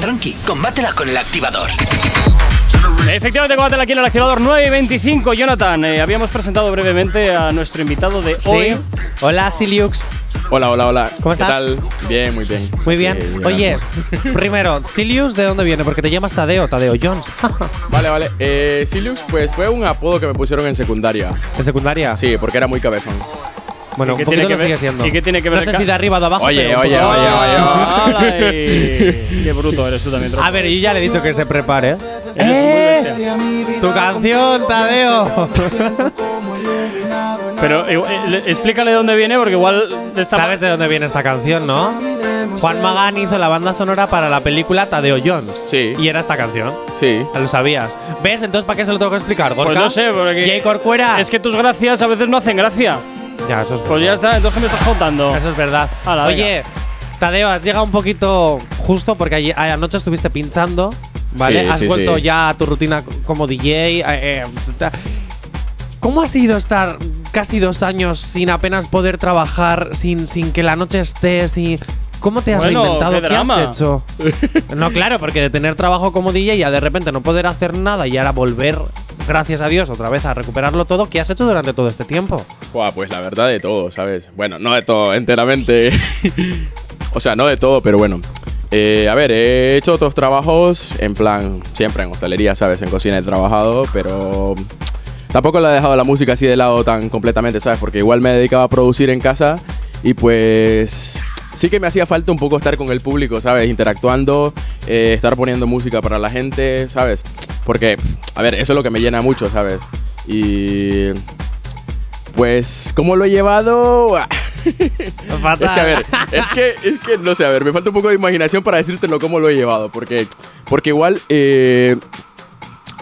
[SPEAKER 1] tranqui, combátela con el activador.
[SPEAKER 2] Efectivamente, combátela aquí en el activador 9 y 25. Jonathan, eh, habíamos presentado brevemente a nuestro invitado de hoy.
[SPEAKER 3] Hola, Siliux.
[SPEAKER 27] Hola, hola, hola.
[SPEAKER 3] ¿Cómo
[SPEAKER 27] ¿Qué
[SPEAKER 3] estás?
[SPEAKER 27] tal? Bien, muy bien.
[SPEAKER 3] Muy bien.
[SPEAKER 27] Sí,
[SPEAKER 3] Oye, primero, Silius, ¿de dónde viene? Porque te llamas Tadeo, Tadeo Jones.
[SPEAKER 27] Vale, vale. Eh, Silux, pues fue un apodo que me pusieron en secundaria.
[SPEAKER 3] ¿En secundaria?
[SPEAKER 27] Sí, porque era muy cabezón.
[SPEAKER 3] Bueno,
[SPEAKER 2] ¿Y qué
[SPEAKER 3] un poquito
[SPEAKER 2] tiene que
[SPEAKER 3] lo
[SPEAKER 2] ver-
[SPEAKER 3] sigue siendo.
[SPEAKER 2] y qué tiene que ver
[SPEAKER 3] No sé
[SPEAKER 2] ca-
[SPEAKER 3] si de arriba o de abajo.
[SPEAKER 27] Oye,
[SPEAKER 3] pero un
[SPEAKER 27] oye,
[SPEAKER 3] poco-
[SPEAKER 27] oye, oye,
[SPEAKER 2] ¡Hala! y- Qué bruto eres tú también, Tropo.
[SPEAKER 3] A ver, yo ya le he dicho que se prepare.
[SPEAKER 2] Eres muy
[SPEAKER 3] ¡Eh!
[SPEAKER 2] bestia.
[SPEAKER 3] Tu canción, Tadeo.
[SPEAKER 2] Pero eh, eh, le- explícale de dónde viene, porque igual está
[SPEAKER 3] ¿Sabes de dónde viene esta canción, no? Juan Magán hizo la banda sonora para la película Tadeo Jones.
[SPEAKER 27] Sí.
[SPEAKER 3] Y era esta canción.
[SPEAKER 27] Sí.
[SPEAKER 3] Lo sabías. ¿Ves? Entonces, ¿para qué se lo tengo que explicar, Gorka?
[SPEAKER 2] Pues no sé, porque.
[SPEAKER 3] Jay Corcuera.
[SPEAKER 2] Es que tus gracias a veces no hacen gracia.
[SPEAKER 3] Ya, eso es
[SPEAKER 2] Pues ya está, entonces ¿qué me estás contando?
[SPEAKER 3] Eso es verdad. Oye, Tadeo, has llegado un poquito justo porque ayer- anoche estuviste pinchando, ¿vale?
[SPEAKER 27] Sí,
[SPEAKER 3] has
[SPEAKER 27] sí,
[SPEAKER 3] vuelto
[SPEAKER 27] sí.
[SPEAKER 3] ya a tu rutina como DJ. eh, eh, ¿Cómo ha sido estar casi dos años sin apenas poder trabajar, sin, sin que la noche esté, sin… ¿Cómo te has
[SPEAKER 2] Bueno,
[SPEAKER 3] reinventado?
[SPEAKER 2] qué
[SPEAKER 3] ¿Qué, has hecho? no, claro, porque de tener trabajo como DJ y de repente no poder hacer nada y ahora volver, gracias a Dios, otra vez a recuperarlo todo, ¿qué has hecho durante todo este tiempo?
[SPEAKER 27] Buah, pues la verdad de todo, ¿sabes? Bueno, no de todo, enteramente. o sea, no de todo, pero bueno. Eh, a ver, he hecho otros trabajos, en plan, siempre en hostelería, ¿sabes? En cocina he trabajado, pero tampoco le he dejado la música así de lado tan completamente, ¿sabes? Porque igual me dedicaba a producir en casa y pues sí que me hacía falta un poco estar con el público, ¿sabes? Interactuando, eh, estar poniendo música para la gente, ¿sabes? Porque, a ver, eso es lo que me llena mucho, ¿sabes? Y... Pues, ¿cómo lo he llevado? es que, a ver, es que, es que, no sé, a ver, me falta un poco de imaginación para decírtelo cómo lo he llevado. Porque, porque igual eh,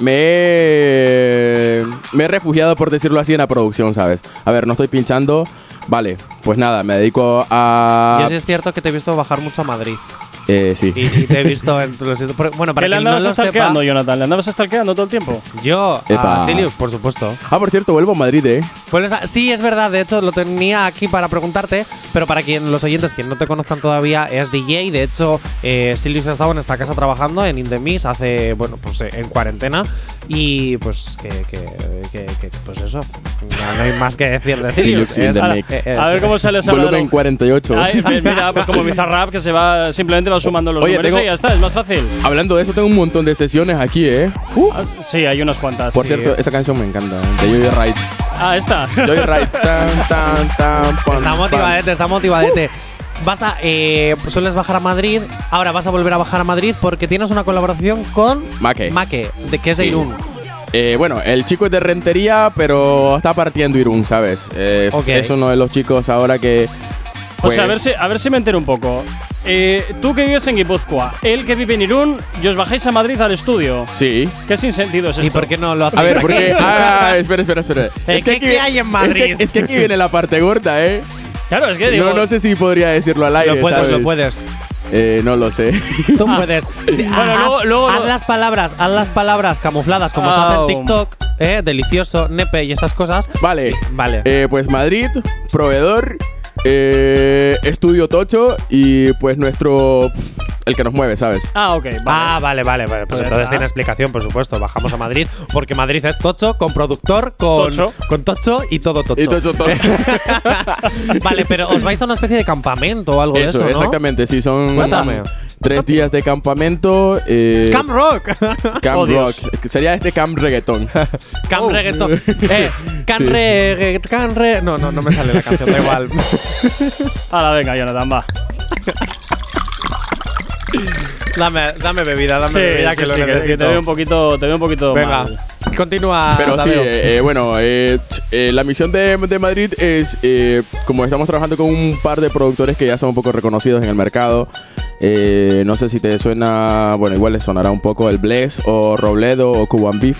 [SPEAKER 27] me, he, me he refugiado, por decirlo así, en la producción, ¿sabes? A ver, no estoy pinchando. Vale, pues nada, me dedico a.
[SPEAKER 3] Y es cierto que te he visto bajar mucho a Madrid.
[SPEAKER 27] Eh, sí.
[SPEAKER 3] Y, y te he visto en los Bueno, para
[SPEAKER 2] ¿Qué le
[SPEAKER 3] quien no
[SPEAKER 2] andabas
[SPEAKER 3] lo sepa,
[SPEAKER 2] stalkeando, Jonathan? ¿Le andabas stalkeando todo el tiempo?
[SPEAKER 3] yo
[SPEAKER 27] Epa.
[SPEAKER 3] a Silius, por supuesto.
[SPEAKER 27] Ah, por cierto, vuelvo a Madrid, ¿eh?
[SPEAKER 3] Pues sí, es verdad, de hecho lo tenía aquí para preguntarte, pero para quien los oyentes que no te conozcan todavía, es DJ. De hecho, eh, Silius ha estado en esta casa trabajando en Indemis hace, bueno, pues eh, en cuarentena. Y pues que, que, que- que- pues eso, no, no hay más que decir de
[SPEAKER 27] in
[SPEAKER 3] Es-
[SPEAKER 27] the mix.
[SPEAKER 3] eh, eh,
[SPEAKER 2] A ver cómo sale esa
[SPEAKER 27] Volumen 48.
[SPEAKER 2] Ay, pues mira, pues como Bizarrap que se va simplemente va sumando los
[SPEAKER 27] Oye,
[SPEAKER 2] números
[SPEAKER 27] tengo-
[SPEAKER 2] y ya está, es más fácil.
[SPEAKER 27] Hablando de eso, tengo un montón de sesiones aquí, ¿eh?
[SPEAKER 2] Ah, Sí, hay unas cuantas.
[SPEAKER 27] Por
[SPEAKER 2] Sí.
[SPEAKER 27] cierto, esa canción me encanta, ¿eh? de Joy Ride.
[SPEAKER 2] Ah, esta.
[SPEAKER 27] Joy Ride. Tan, tan, tan, pans,
[SPEAKER 3] Está
[SPEAKER 27] pans.
[SPEAKER 3] motivadete, está motivadete. Vas a, eh, sueles bajar a Madrid, ahora vas a volver a bajar a Madrid porque tienes una colaboración con
[SPEAKER 27] Maque.
[SPEAKER 3] Maque, de que es de
[SPEAKER 27] Sí.
[SPEAKER 3] Irún.
[SPEAKER 27] Eh, bueno, el chico es de Rentería, pero está partiendo Irún, ¿sabes? Eh,
[SPEAKER 3] Ok.
[SPEAKER 27] Es uno de los chicos ahora que.
[SPEAKER 2] O sea, a ver,
[SPEAKER 27] pues,
[SPEAKER 2] si, a ver si me entero un poco. Eh, tú que vives en Guipúzcoa, él que vive en Irún, y os bajáis a Madrid al estudio.
[SPEAKER 27] Sí.
[SPEAKER 2] ¿Qué sin sentido es esto?
[SPEAKER 3] ¿Y por qué no lo haces?
[SPEAKER 27] A ver, porque. Ah, espera, espera, espera.
[SPEAKER 3] Eh, ¿qué- qué hay en Madrid?
[SPEAKER 27] Es que, es que aquí viene la parte gorda, ¿eh?
[SPEAKER 2] Claro, es que digo.
[SPEAKER 27] No, no sé si podría decirlo al aire.
[SPEAKER 3] Lo puedes,
[SPEAKER 27] ¿sabes?
[SPEAKER 3] lo puedes.
[SPEAKER 27] Eh, no lo sé.
[SPEAKER 3] Tú puedes.
[SPEAKER 2] Bueno,
[SPEAKER 3] Haz-
[SPEAKER 2] luego- luego-
[SPEAKER 3] haz las palabras, haz las palabras camufladas como se
[SPEAKER 2] Ah,
[SPEAKER 3] hace en. TikTok, eh, delicioso, nepe y esas cosas.
[SPEAKER 27] Vale.
[SPEAKER 3] Vale.
[SPEAKER 27] Eh, pues Madrid, proveedor, eh, estudio tocho y pues nuestro. El que nos mueve, ¿sabes?
[SPEAKER 2] Ah, ok, vale.
[SPEAKER 3] Ah, vale, vale, vale. Pues entonces tiene explicación, por supuesto. Bajamos a Madrid porque Madrid es tocho, con productor, con
[SPEAKER 2] Tocho.
[SPEAKER 3] con tocho y todo tocho.
[SPEAKER 27] Y tocho, tocho.
[SPEAKER 3] vale, pero os vais a una especie de campamento o algo de
[SPEAKER 27] Eso,
[SPEAKER 3] eso, ¿no?
[SPEAKER 27] exactamente, sí, son
[SPEAKER 3] Cuéntame.
[SPEAKER 27] Tres días de campamento. Eh,
[SPEAKER 3] Camp Rock.
[SPEAKER 27] Camp
[SPEAKER 2] Oh, Dios.
[SPEAKER 27] Rock. Sería este Camp Reggaeton.
[SPEAKER 3] Camp
[SPEAKER 2] Oh.
[SPEAKER 3] reggaeton. Eh, can
[SPEAKER 27] Sí.
[SPEAKER 3] can re- No, no, no me sale la canción, da igual.
[SPEAKER 2] Ahora, venga, Jonathan, va.
[SPEAKER 3] dame, dame bebida, dame
[SPEAKER 2] Sí,
[SPEAKER 3] bebida
[SPEAKER 2] sí,
[SPEAKER 3] que lo
[SPEAKER 2] sí, que- que
[SPEAKER 3] necesito.
[SPEAKER 2] te veo un poquito, te veo un poquito
[SPEAKER 3] Venga,
[SPEAKER 2] mal.
[SPEAKER 3] Continúa.
[SPEAKER 27] Pero sí, eh, eh, bueno, eh, eh, la misión de, de Madrid es, eh, como estamos trabajando con un par de productores que ya son un poco reconocidos en el mercado, eh, no sé si te suena, bueno, igual les sonará un poco el Bless o Robledo o Cuban Beef.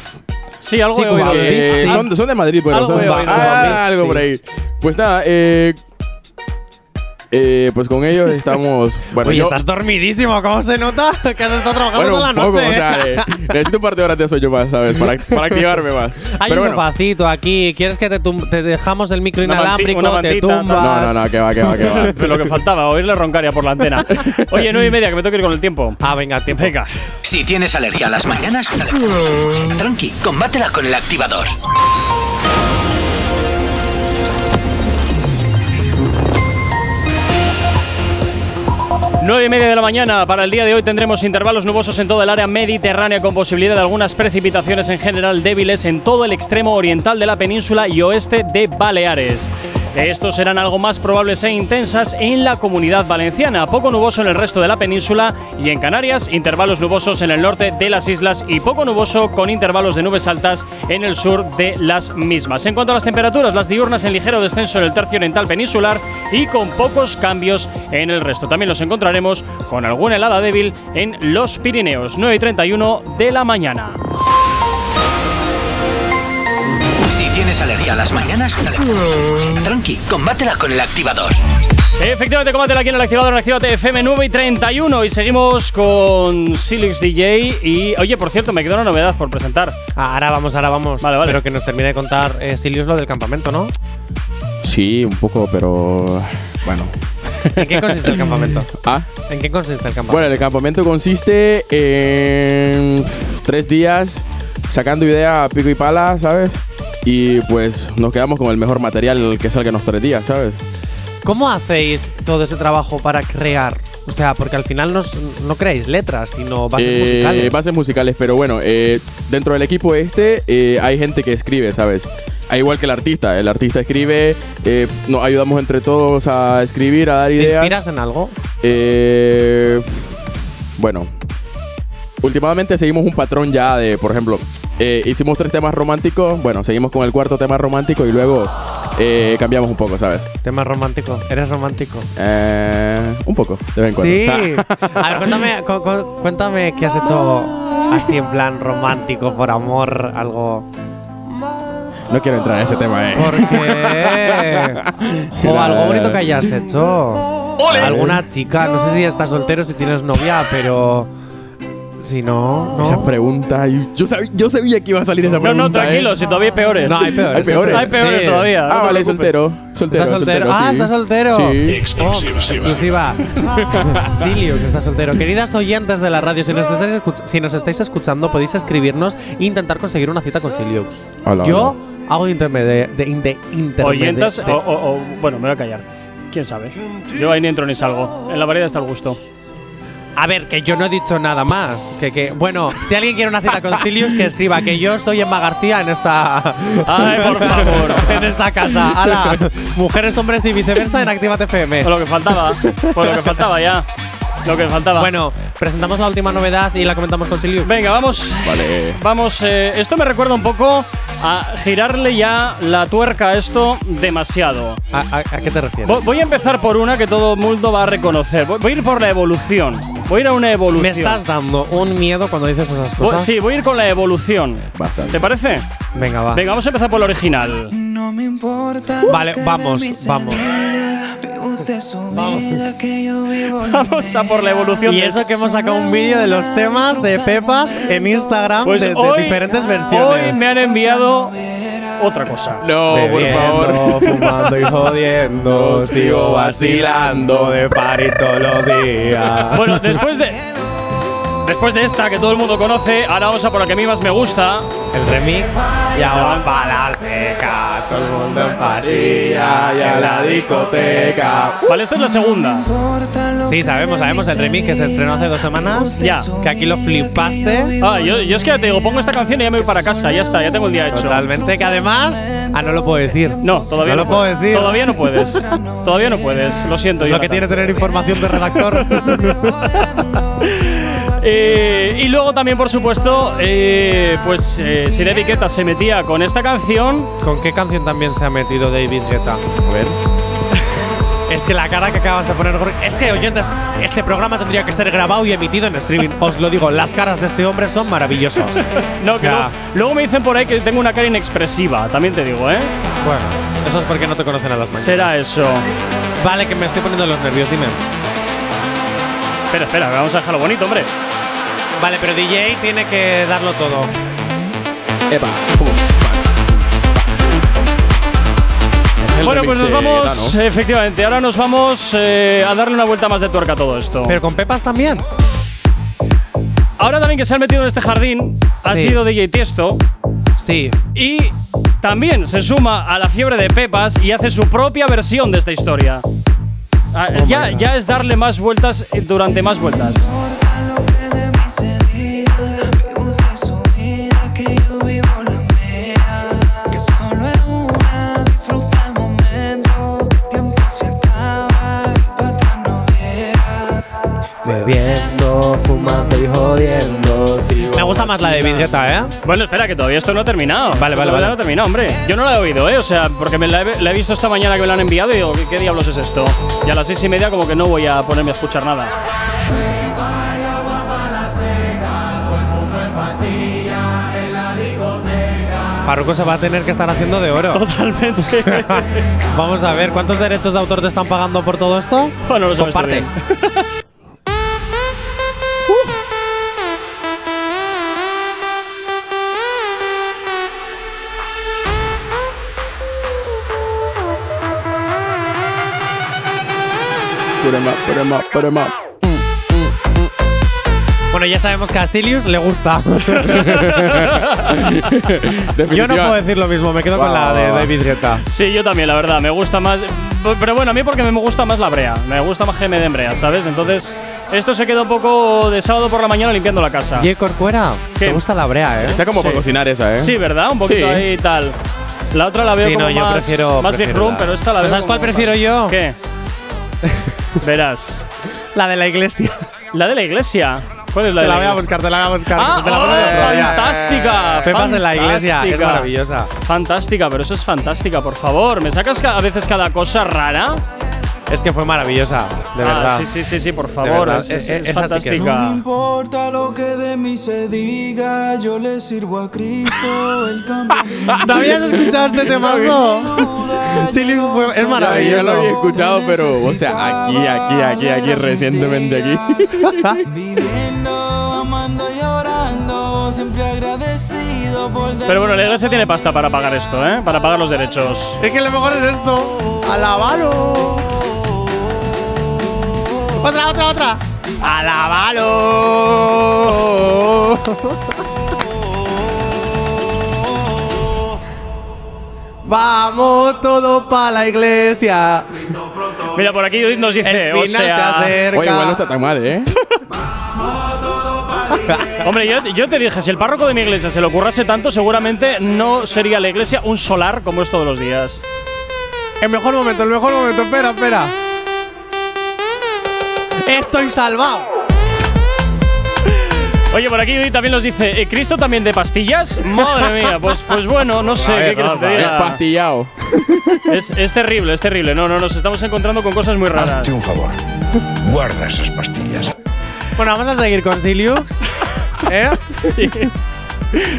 [SPEAKER 2] Sí, algo
[SPEAKER 3] Sí,
[SPEAKER 2] oído.
[SPEAKER 3] Cuban
[SPEAKER 2] de-
[SPEAKER 3] Beef,
[SPEAKER 27] Eh,
[SPEAKER 3] sí.
[SPEAKER 27] son, son de Madrid, bueno,
[SPEAKER 2] Algo
[SPEAKER 27] son- ah,
[SPEAKER 3] Beef,
[SPEAKER 27] algo
[SPEAKER 3] sí.
[SPEAKER 27] por ahí. Pues nada, eh, eh, pues con ellos estamos, bueno,
[SPEAKER 3] Oye,
[SPEAKER 27] yo,
[SPEAKER 3] estás dormidísimo, ¿cómo se nota? Que has estado trabajando
[SPEAKER 27] bueno,
[SPEAKER 3] toda
[SPEAKER 27] un
[SPEAKER 3] la
[SPEAKER 27] poco,
[SPEAKER 3] noche.
[SPEAKER 27] o sea, eh, necesito un par de horas de sueño más, ¿sabes? Para, para activarme más.
[SPEAKER 3] Hay
[SPEAKER 27] Pero
[SPEAKER 3] un
[SPEAKER 27] bueno,
[SPEAKER 3] sofacito aquí. ¿Quieres que te, te dejamos el micro
[SPEAKER 2] Una
[SPEAKER 3] inalámbrico?
[SPEAKER 2] una
[SPEAKER 3] te tumbas.
[SPEAKER 27] no, no, no, que va, que va, que va.
[SPEAKER 2] De lo que faltaba, oírle roncar ya por la antena. Oye, nueve y media, que me tengo que ir con el tiempo.
[SPEAKER 3] Ah, venga, tiempo.
[SPEAKER 2] Venga.
[SPEAKER 30] Si tienes alergia a las mañanas, tranqui, combátela con el activador.
[SPEAKER 2] Nueve y media de la mañana. Para el día de hoy tendremos intervalos nubosos en toda el área mediterránea con posibilidad de algunas precipitaciones en general débiles en todo el extremo oriental de la península y oeste de Baleares. Estos serán algo más probables e intensas en la comunidad valenciana, poco nuboso en el resto de la península y en Canarias, intervalos nubosos en el norte de las islas y poco nuboso con intervalos de nubes altas en el sur de las mismas. En cuanto a las temperaturas, las diurnas en ligero descenso en el tercio oriental peninsular y con pocos cambios en el resto. También los encontraremos con alguna helada débil en los Pirineos, 9 y 31 de la mañana.
[SPEAKER 30] Si tienes alergia a las mañanas, tranqui, combátela con el activador.
[SPEAKER 2] Efectivamente, combate aquí en el activador en Actívate FM 9 y 31 y seguimos con Silix DJ y oye, por cierto, me queda una novedad por presentar.
[SPEAKER 3] Ah, ahora vamos, ahora vamos.
[SPEAKER 2] Vale, vale.
[SPEAKER 3] Pero que nos termine de contar eh, Silius lo del campamento, ¿no?
[SPEAKER 27] Sí, un poco, pero bueno.
[SPEAKER 3] ¿En qué consiste el campamento?
[SPEAKER 27] Ah,
[SPEAKER 3] ¿En qué consiste el campamento?
[SPEAKER 27] bueno, el campamento consiste en tres días sacando ideas a pico y pala, ¿sabes? Y pues nos quedamos con el mejor material que salga en los tres días, ¿sabes?
[SPEAKER 3] ¿Cómo hacéis todo ese trabajo para crear O sea, porque al final no, no creáis letras, sino bases
[SPEAKER 27] Eh,
[SPEAKER 3] musicales.
[SPEAKER 27] bases musicales, pero bueno, eh, dentro del equipo este eh, hay gente que escribe, ¿sabes? Al igual que el artista. El artista escribe, eh, nos ayudamos entre todos a escribir, a dar
[SPEAKER 3] ¿Te
[SPEAKER 27] ideas.
[SPEAKER 3] inspiras en algo?
[SPEAKER 27] Eh, bueno, últimamente seguimos un patrón ya de, por ejemplo, eh, hicimos tres temas románticos, bueno, seguimos con el cuarto tema romántico y luego eh, cambiamos un poco, ¿sabes?
[SPEAKER 3] Tema romántico. ¿Eres romántico?
[SPEAKER 27] Eh, un poco, de vez en cuando.
[SPEAKER 3] Sí. A ver, cuéntame, cu- cu- cuéntame qué has hecho así en plan romántico, por amor, algo.
[SPEAKER 27] No quiero entrar en ese tema, ¿eh?
[SPEAKER 3] ¿Por qué? o algo bonito que hayas hecho. Alguna chica, no sé si estás soltero, si tienes novia, pero. Si no, no.
[SPEAKER 27] Esa pregunta, yo sabía, yo sabía que iba a salir esa
[SPEAKER 2] No,
[SPEAKER 27] pregunta.
[SPEAKER 2] no, tranquilo,
[SPEAKER 27] ¿eh?
[SPEAKER 2] si todavía hay peores.
[SPEAKER 3] No, hay peores.
[SPEAKER 27] Hay peores.
[SPEAKER 2] Hay peores
[SPEAKER 3] Sí.
[SPEAKER 2] todavía. no
[SPEAKER 27] Ah, vale, soltero. Soltero,
[SPEAKER 3] ¿Estás soltero? Ah,
[SPEAKER 27] sí.
[SPEAKER 3] ¿estás soltero?
[SPEAKER 27] Sí.
[SPEAKER 3] Exclusiva. exclusiva. Silius está soltero. Queridas oyentes de la radio, si nos, estáis si nos estáis escuchando, podéis escribirnos e intentar conseguir una cita con Silius. Yo
[SPEAKER 27] hola.
[SPEAKER 3] Hago de intermede- de, de
[SPEAKER 2] Oyentas,
[SPEAKER 3] de-
[SPEAKER 2] o, o- o- bueno, me voy a callar. ¿Quién sabe? Yo ahí ni entro ni salgo. En la variedad está el gusto.
[SPEAKER 3] A ver, que yo no he dicho nada más. Que, que, bueno, si alguien quiere una cita con Silius, que escriba que yo soy Emma García en esta.
[SPEAKER 2] Ay, por favor.
[SPEAKER 3] en esta casa. Ala, mujeres, hombres y viceversa en Actívate FM.
[SPEAKER 2] Pues lo que faltaba. Pues lo que faltaba ya. Lo que faltaba.
[SPEAKER 3] Bueno, presentamos la última novedad y la comentamos con Silius.
[SPEAKER 2] Venga, vamos.
[SPEAKER 27] Vale.
[SPEAKER 2] Vamos, eh, esto me recuerda un poco a girarle ya la tuerca a esto demasiado.
[SPEAKER 3] ¿A, a- a qué te refieres?
[SPEAKER 2] Vo- Voy a empezar por una que todo el mundo va a reconocer. Voy voy a ir por la evolución. Voy a ir a una evolución.
[SPEAKER 3] Me estás dando un miedo cuando dices esas
[SPEAKER 2] Voy-
[SPEAKER 3] cosas.
[SPEAKER 2] Sí, voy a ir con la evolución.
[SPEAKER 27] Bastante.
[SPEAKER 2] ¿Te parece?
[SPEAKER 3] Venga, va.
[SPEAKER 2] Venga, vamos a empezar por el original.
[SPEAKER 28] No me importa.
[SPEAKER 3] Vale, vamos, vamos.
[SPEAKER 28] Vamos. Que yo vivo
[SPEAKER 2] Vamos a por la evolución.
[SPEAKER 3] Y eso que hemos sacado un vídeo de los temas de Pepas en Instagram
[SPEAKER 2] Pues
[SPEAKER 3] de, de
[SPEAKER 2] hoy,
[SPEAKER 3] diferentes versiones.
[SPEAKER 2] hoy me han enviado otra cosa.
[SPEAKER 27] No, por favor.
[SPEAKER 3] fumando y jodiendo,
[SPEAKER 27] sigo vacilando
[SPEAKER 3] de party todos los días.
[SPEAKER 2] Bueno, después de. Después de esta que todo el mundo conoce, ahora vamos a por la que a mí más me gusta.
[SPEAKER 3] El remix y ahora para la seca, todo el mundo en y a la discoteca.
[SPEAKER 2] Vale, esta es la segunda.
[SPEAKER 3] Sí, sabemos, sabemos el remix que se estrenó hace dos semanas.
[SPEAKER 2] Ya.
[SPEAKER 3] Que aquí lo flipaste.
[SPEAKER 2] Ah, yo, yo es que ya te digo, pongo esta canción y ya me voy para casa, ya está, ya tengo el día hecho.
[SPEAKER 3] Totalmente, que además. Ah, no lo puedo decir.
[SPEAKER 2] No, todavía
[SPEAKER 3] no,
[SPEAKER 2] no,
[SPEAKER 3] lo puedo decir.
[SPEAKER 2] Todavía no puedes. todavía no puedes. Lo siento,
[SPEAKER 3] lo que tiene tener información de redactor.
[SPEAKER 2] Eh, y luego también, por supuesto, eh, pues eh, Sin Etiqueta se metía con esta canción.
[SPEAKER 3] ¿Con qué canción también se ha metido David Guetta? A ver. Es que la cara que acabas de poner. Es que, oyentes, este programa tendría que ser grabado y emitido en streaming. Os lo digo, las caras de este hombre son maravillosas.
[SPEAKER 2] No,
[SPEAKER 3] O
[SPEAKER 2] que
[SPEAKER 3] sea,
[SPEAKER 2] luego, luego me dicen por ahí que tengo una cara inexpresiva, también te digo, ¿eh?
[SPEAKER 3] Bueno, eso es porque no te conocen a las mañanas.
[SPEAKER 2] Será eso.
[SPEAKER 3] Vale, que me estoy poniendo los nervios, dime.
[SPEAKER 2] Espera, espera, vamos a dejarlo bonito, hombre.
[SPEAKER 3] Vale, pero DJ tiene que darlo todo.
[SPEAKER 27] Epa.
[SPEAKER 2] Bueno, pues nos vamos, efectivamente, ahora nos vamos eh, a darle una vuelta más de tuerca a todo esto.
[SPEAKER 3] Pero con Pepas también.
[SPEAKER 2] Ahora también que se han metido en este jardín ha
[SPEAKER 3] Sí.
[SPEAKER 2] sido DJ Tiesto
[SPEAKER 3] Sí.
[SPEAKER 2] y también se suma a la fiebre de Pepas y hace su propia versión de esta historia. Ah,
[SPEAKER 3] Oh
[SPEAKER 2] ya, ya es darle más vueltas eh, durante más vueltas.
[SPEAKER 3] Bebiendo, fumando y jodiendo. Me gusta más la de Guetta, ¿eh?
[SPEAKER 2] Bueno, espera, que todavía esto no ha terminado.
[SPEAKER 3] Vale, vale, vale.
[SPEAKER 2] No ha terminado, hombre. Yo no la he oído, ¿eh? O sea, porque me la he, la he visto esta mañana que me la han enviado y digo, ¿qué, qué diablos es esto? Y a las seis y media como que no voy a ponerme a escuchar nada.
[SPEAKER 3] Farruko se va a tener que estar haciendo de oro.
[SPEAKER 2] Totalmente.
[SPEAKER 3] Vamos a ver, ¿cuántos derechos de autor te están pagando por todo esto?
[SPEAKER 2] Bueno, lo sabes
[SPEAKER 3] Comparte.
[SPEAKER 27] Put 'em up, put 'em up, put 'em up.
[SPEAKER 3] Bueno, ya sabemos que a Silius le gusta. Yo no puedo decir lo mismo, me quedo con la de David Guetta.
[SPEAKER 2] Sí, yo también, la verdad. Me gusta más. Pero bueno, a mí porque me gusta más la brea. Me gusta más que me den brea, ¿sabes? Entonces, esto se queda un poco de sábado por la mañana limpiando la casa.
[SPEAKER 3] Oye, Corcuera,
[SPEAKER 2] ¿Qué?
[SPEAKER 3] te gusta la brea, ¿eh?
[SPEAKER 27] Está como para cocinar esa, ¿eh?
[SPEAKER 2] Sí, ¿verdad? Un poquito
[SPEAKER 27] Sí.
[SPEAKER 2] ahí y tal. La otra la veo
[SPEAKER 3] Sí,
[SPEAKER 2] como
[SPEAKER 3] no, yo
[SPEAKER 2] más,
[SPEAKER 3] prefiero-
[SPEAKER 2] más big room,
[SPEAKER 3] la-
[SPEAKER 2] pero esta la veo
[SPEAKER 3] ¿Sabes
[SPEAKER 2] como
[SPEAKER 3] cuál prefiero yo?
[SPEAKER 2] ¿Qué? Verás.
[SPEAKER 3] La de la iglesia.
[SPEAKER 2] ¿La de la iglesia? ¿Cuál es la
[SPEAKER 3] Te
[SPEAKER 2] de
[SPEAKER 3] la
[SPEAKER 2] la
[SPEAKER 3] voy a buscar, te la voy a buscar.
[SPEAKER 2] Ah,
[SPEAKER 3] te la
[SPEAKER 2] oh,
[SPEAKER 3] pongo en otro día.
[SPEAKER 2] fantástica.
[SPEAKER 3] Pepas de la iglesia, es
[SPEAKER 2] fantástica.
[SPEAKER 3] maravillosa.
[SPEAKER 2] Fantástica, pero eso es fantástica, por favor. ¿Me sacas ca- a veces cada cosa rara?
[SPEAKER 3] Es que fue maravillosa, de
[SPEAKER 2] Ah,
[SPEAKER 3] verdad.
[SPEAKER 2] Sí, sí, sí, sí, por favor.
[SPEAKER 3] verdad,
[SPEAKER 2] Es,
[SPEAKER 3] es- sí es.
[SPEAKER 31] No me
[SPEAKER 2] fantástica.
[SPEAKER 31] importa lo que de mí se diga, yo le sirvo a Cristo, el cambio.
[SPEAKER 3] ¿No habías escuchado este temazo? Fue- es maravilloso.
[SPEAKER 27] ya lo había escuchado, pero, o sea, aquí, aquí, aquí, aquí, recientemente aquí.
[SPEAKER 31] Viviendo, amando y orando, siempre agradecido por
[SPEAKER 2] Pero bueno, la iglesia tiene pasta para pagar esto, ¿eh? Para pagar los derechos.
[SPEAKER 3] Es que lo mejor es esto. ¡Alabalo! Otra, otra, otra. ¡Alabalo! Vamos todos para la iglesia.
[SPEAKER 2] Mira, por aquí Judith nos dice,
[SPEAKER 3] El
[SPEAKER 2] o
[SPEAKER 3] final se
[SPEAKER 2] sea…
[SPEAKER 3] acerca.
[SPEAKER 27] Oye, igual no está tan mal, ¿eh?
[SPEAKER 2] Hombre, yo, yo te dije, si el párroco de mi iglesia se le ocurrase tanto, seguramente no sería la iglesia un solar como es todos los días.
[SPEAKER 3] El mejor momento, el mejor momento. Espera, espera. Estoy salvado.
[SPEAKER 2] Oye, por aquí también nos dice, ¿eh, ¿Cristo también de pastillas? Madre mía, pues, pues bueno, no sé
[SPEAKER 3] ver,
[SPEAKER 2] qué quieres
[SPEAKER 3] a ver.
[SPEAKER 2] diga.
[SPEAKER 27] Espastillado.
[SPEAKER 2] Es, es terrible, es terrible. No, no, nos estamos encontrando con cosas muy raras.
[SPEAKER 32] Hazte un favor. Guarda esas pastillas.
[SPEAKER 3] Bueno, vamos a seguir con Silius. ¿Eh?
[SPEAKER 2] Sí.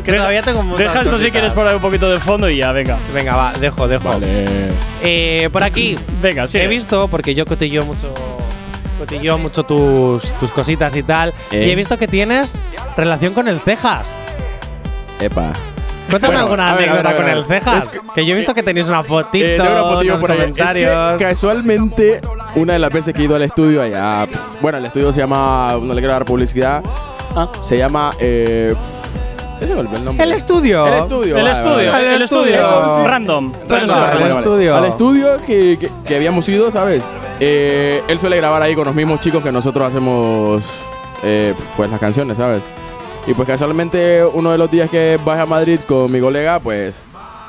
[SPEAKER 3] Que todavía tengo muchas
[SPEAKER 2] Deja esto si quieres por ahí un poquito de fondo y ya, venga.
[SPEAKER 3] Venga, va, dejo, dejo.
[SPEAKER 27] Vale.
[SPEAKER 3] Eh, por aquí.
[SPEAKER 2] Venga, sí.
[SPEAKER 3] He visto, porque yo cotilleo mucho. Cotilleo mucho tus, tus cositas y tal.
[SPEAKER 27] Eh.
[SPEAKER 3] Y he visto que tienes relación con el cejas.
[SPEAKER 27] Epa.
[SPEAKER 3] Cuéntame
[SPEAKER 27] Bueno,
[SPEAKER 3] alguna
[SPEAKER 27] a ver,
[SPEAKER 3] anécdota
[SPEAKER 27] ver,
[SPEAKER 3] con el cejas.
[SPEAKER 27] Es que-
[SPEAKER 3] que, yo he visto que tenéis una fotito,
[SPEAKER 27] Eh, tengo una
[SPEAKER 3] unos
[SPEAKER 27] por ahí. Es
[SPEAKER 3] comentarios.
[SPEAKER 27] que casualmente, una de las veces que he ido al estudio allá. Bueno, el estudio se llama. No le quiero dar publicidad.
[SPEAKER 2] Ah.
[SPEAKER 27] Se llama. Eh, ¿Qué se volvió el nombre?
[SPEAKER 3] El estudio.
[SPEAKER 27] El estudio.
[SPEAKER 2] El estudio,
[SPEAKER 27] vale, vale.
[SPEAKER 2] el estudio.
[SPEAKER 3] estudio.
[SPEAKER 2] Random.
[SPEAKER 3] Random.
[SPEAKER 2] Random.
[SPEAKER 3] el estudio.
[SPEAKER 27] Al estudio que, que, que habíamos ido, ¿sabes? Eh, él suele grabar ahí con los mismos chicos que nosotros hacemos. eh, pues las canciones, ¿sabes? Y pues casualmente uno de los días que bajé a Madrid con mi colega, pues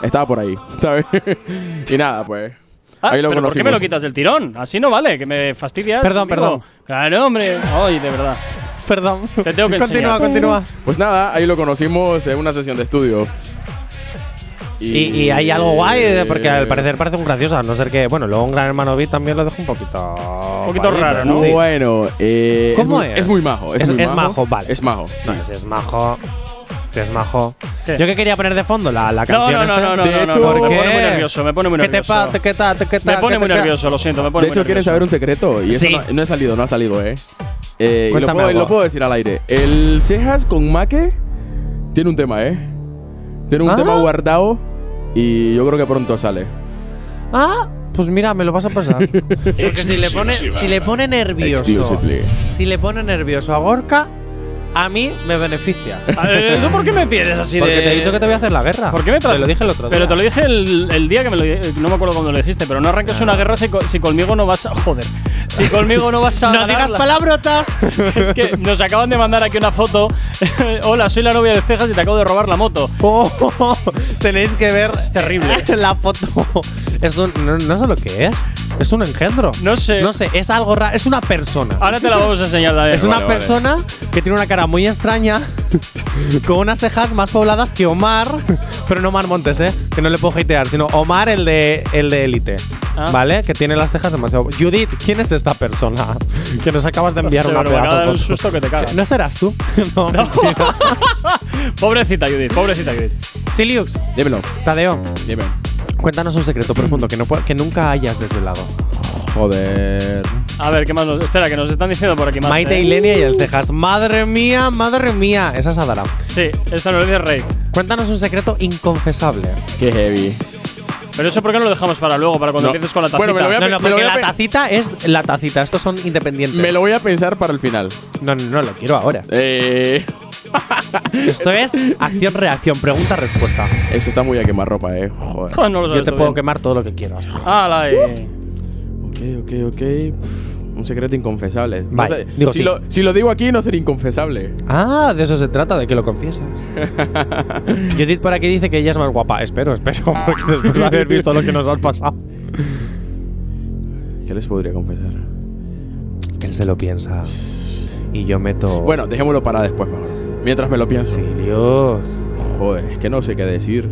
[SPEAKER 27] estaba por ahí, ¿sabes? y nada, pues.
[SPEAKER 2] Ah,
[SPEAKER 27] ahí lo
[SPEAKER 2] pero ¿por qué me lo quitas del tirón? Así no vale, que me fastidias.
[SPEAKER 3] Perdón,
[SPEAKER 2] amigo.
[SPEAKER 3] perdón.
[SPEAKER 2] Claro, hombre. Ay, de verdad.
[SPEAKER 3] Perdón.
[SPEAKER 2] Te tengo que
[SPEAKER 3] Continúa,
[SPEAKER 2] enseñar.
[SPEAKER 3] continúa.
[SPEAKER 27] Pues nada, ahí lo conocimos en una sesión de estudio.
[SPEAKER 3] Y, y hay algo guay, eh, porque al parecer parece un gracioso, a no ser que, bueno, luego un gran hermano Beat también lo deja un poquito.
[SPEAKER 2] Un poquito raro, ¿no?
[SPEAKER 3] Sí.
[SPEAKER 27] Bueno, eh,
[SPEAKER 3] ¿Cómo
[SPEAKER 27] es? muy-
[SPEAKER 3] es?
[SPEAKER 27] Es muy majo. Es,
[SPEAKER 3] Es-
[SPEAKER 27] muy
[SPEAKER 3] es majo, vale.
[SPEAKER 27] Es majo.
[SPEAKER 3] Sí, es majo. Es majo.
[SPEAKER 2] ¿Qué?
[SPEAKER 3] Yo que quería poner de fondo la, la
[SPEAKER 2] No,
[SPEAKER 3] canción.
[SPEAKER 2] no, no,
[SPEAKER 3] esta.
[SPEAKER 2] no, no,
[SPEAKER 27] De
[SPEAKER 2] no,
[SPEAKER 27] hecho-
[SPEAKER 2] no, me
[SPEAKER 3] ¿Por
[SPEAKER 2] pone muy
[SPEAKER 3] qué?
[SPEAKER 2] nervioso, me pone muy
[SPEAKER 3] ¿Qué te
[SPEAKER 2] nervioso.
[SPEAKER 3] pa- qué ta- qué ta-
[SPEAKER 2] Me pone muy nervioso, lo siento, me pone
[SPEAKER 27] De hecho,
[SPEAKER 2] muy
[SPEAKER 27] ¿quieren
[SPEAKER 2] nervioso.
[SPEAKER 27] saber un secreto? Y eso
[SPEAKER 3] Sí.
[SPEAKER 27] no, no ha salido, no ha salido, ¿eh? Eh, y lo puedo, lo puedo decir al aire. El Cejas con Make tiene un tema, ¿eh? Tiene un
[SPEAKER 3] Ah.
[SPEAKER 27] tema guardado y yo creo que pronto sale.
[SPEAKER 3] Ah, pues mira, me lo vas a pasar. Porque si le pone, si le pone nervioso, si le pone nervioso a Gorka, a mí me beneficia.
[SPEAKER 2] ¿Tú por qué me tienes así
[SPEAKER 3] Porque
[SPEAKER 2] de.?
[SPEAKER 3] te he dicho que te voy a hacer la guerra.
[SPEAKER 2] ¿Por qué me
[SPEAKER 3] Te lo dije el otro día.
[SPEAKER 2] Pero te lo dije el, el día que me lo No me acuerdo cuando lo dijiste, pero no arranques una guerra si, co- si conmigo no vas a. Joder. Si conmigo no vas a.
[SPEAKER 3] No digas
[SPEAKER 2] ganarla.
[SPEAKER 3] palabrotas.
[SPEAKER 2] Es que nos acaban de mandar aquí una foto. Hola, soy la novia de Cejas y te acabo de robar la moto.
[SPEAKER 3] Oh, tenéis que ver
[SPEAKER 2] Es terrible.
[SPEAKER 3] la foto. Es un, no, no sé lo que es. Es un engendro.
[SPEAKER 2] No sé.
[SPEAKER 3] No sé, es algo raro. Es una persona.
[SPEAKER 2] Ahora te la vamos a enseñar, Daniel.
[SPEAKER 3] Es una
[SPEAKER 27] vale, vale.
[SPEAKER 3] persona que tiene una cara muy extraña, con unas cejas más pobladas que Omar, pero no Omar Montes, ¿eh? Que no le puedo hatear, sino Omar, el de el de Elite.
[SPEAKER 2] Ah.
[SPEAKER 3] ¿Vale? Que tiene las cejas demasiado. Judith, ¿quién es esta persona? Que nos acabas de enviar una pedazo de
[SPEAKER 2] susto que te cagas.
[SPEAKER 3] ¿No serás tú? no.
[SPEAKER 2] No. pobrecita Judith, pobrecita Judith.
[SPEAKER 3] Siliux,
[SPEAKER 27] Dímelo.
[SPEAKER 3] Tadeo,
[SPEAKER 27] Dime.
[SPEAKER 3] cuéntanos un secreto profundo que, no, que nunca hayas desvelado.
[SPEAKER 27] Joder.
[SPEAKER 2] A ver, ¿qué más nos.? Espera, que nos están diciendo por aquí más.
[SPEAKER 3] Maite
[SPEAKER 2] ¿eh?
[SPEAKER 3] y Lenia y el Cejas. Madre mía, madre mía. Esa es Adara.
[SPEAKER 2] Sí, esta nos lo dice Rey.
[SPEAKER 3] Cuéntanos un secreto inconfesable.
[SPEAKER 27] Qué heavy.
[SPEAKER 2] Pero eso, ¿por qué no lo dejamos para luego, para cuando
[SPEAKER 27] No.
[SPEAKER 2] empieces con la tacita?
[SPEAKER 27] Bueno, me lo voy a
[SPEAKER 3] No, no,
[SPEAKER 27] me lo
[SPEAKER 3] porque
[SPEAKER 27] voy a
[SPEAKER 3] la tacita es la tacita. Estos son independientes.
[SPEAKER 27] Me lo voy a pensar para el final.
[SPEAKER 3] No, no, no, lo quiero ahora.
[SPEAKER 27] Eh,
[SPEAKER 3] Esto es acción-reacción, pregunta-respuesta.
[SPEAKER 27] eso está muy a quemar ropa, eh. Joder.
[SPEAKER 33] Ah, no lo
[SPEAKER 3] Yo te puedo
[SPEAKER 33] bien.
[SPEAKER 3] quemar todo lo que quieras.
[SPEAKER 33] ¡Hala, eh!
[SPEAKER 27] Ok, ok, ok. Un secreto inconfesable. No
[SPEAKER 3] Vale,
[SPEAKER 27] sé-
[SPEAKER 3] digo
[SPEAKER 27] si,
[SPEAKER 3] sí.
[SPEAKER 27] lo, si lo digo aquí, no sería inconfesable.
[SPEAKER 3] Ah, de eso se trata, de que lo confieses. Judith por aquí dice que ella es más guapa. Espero, espero, porque después de haber visto lo que nos ha pasado.
[SPEAKER 27] ¿Qué les podría confesar?
[SPEAKER 3] Él se lo piensa. Y yo meto.
[SPEAKER 27] Bueno, dejémoslo para después mejor. Mientras me lo pienso.
[SPEAKER 3] Sí, Dios.
[SPEAKER 27] Joder, es que no sé qué decir.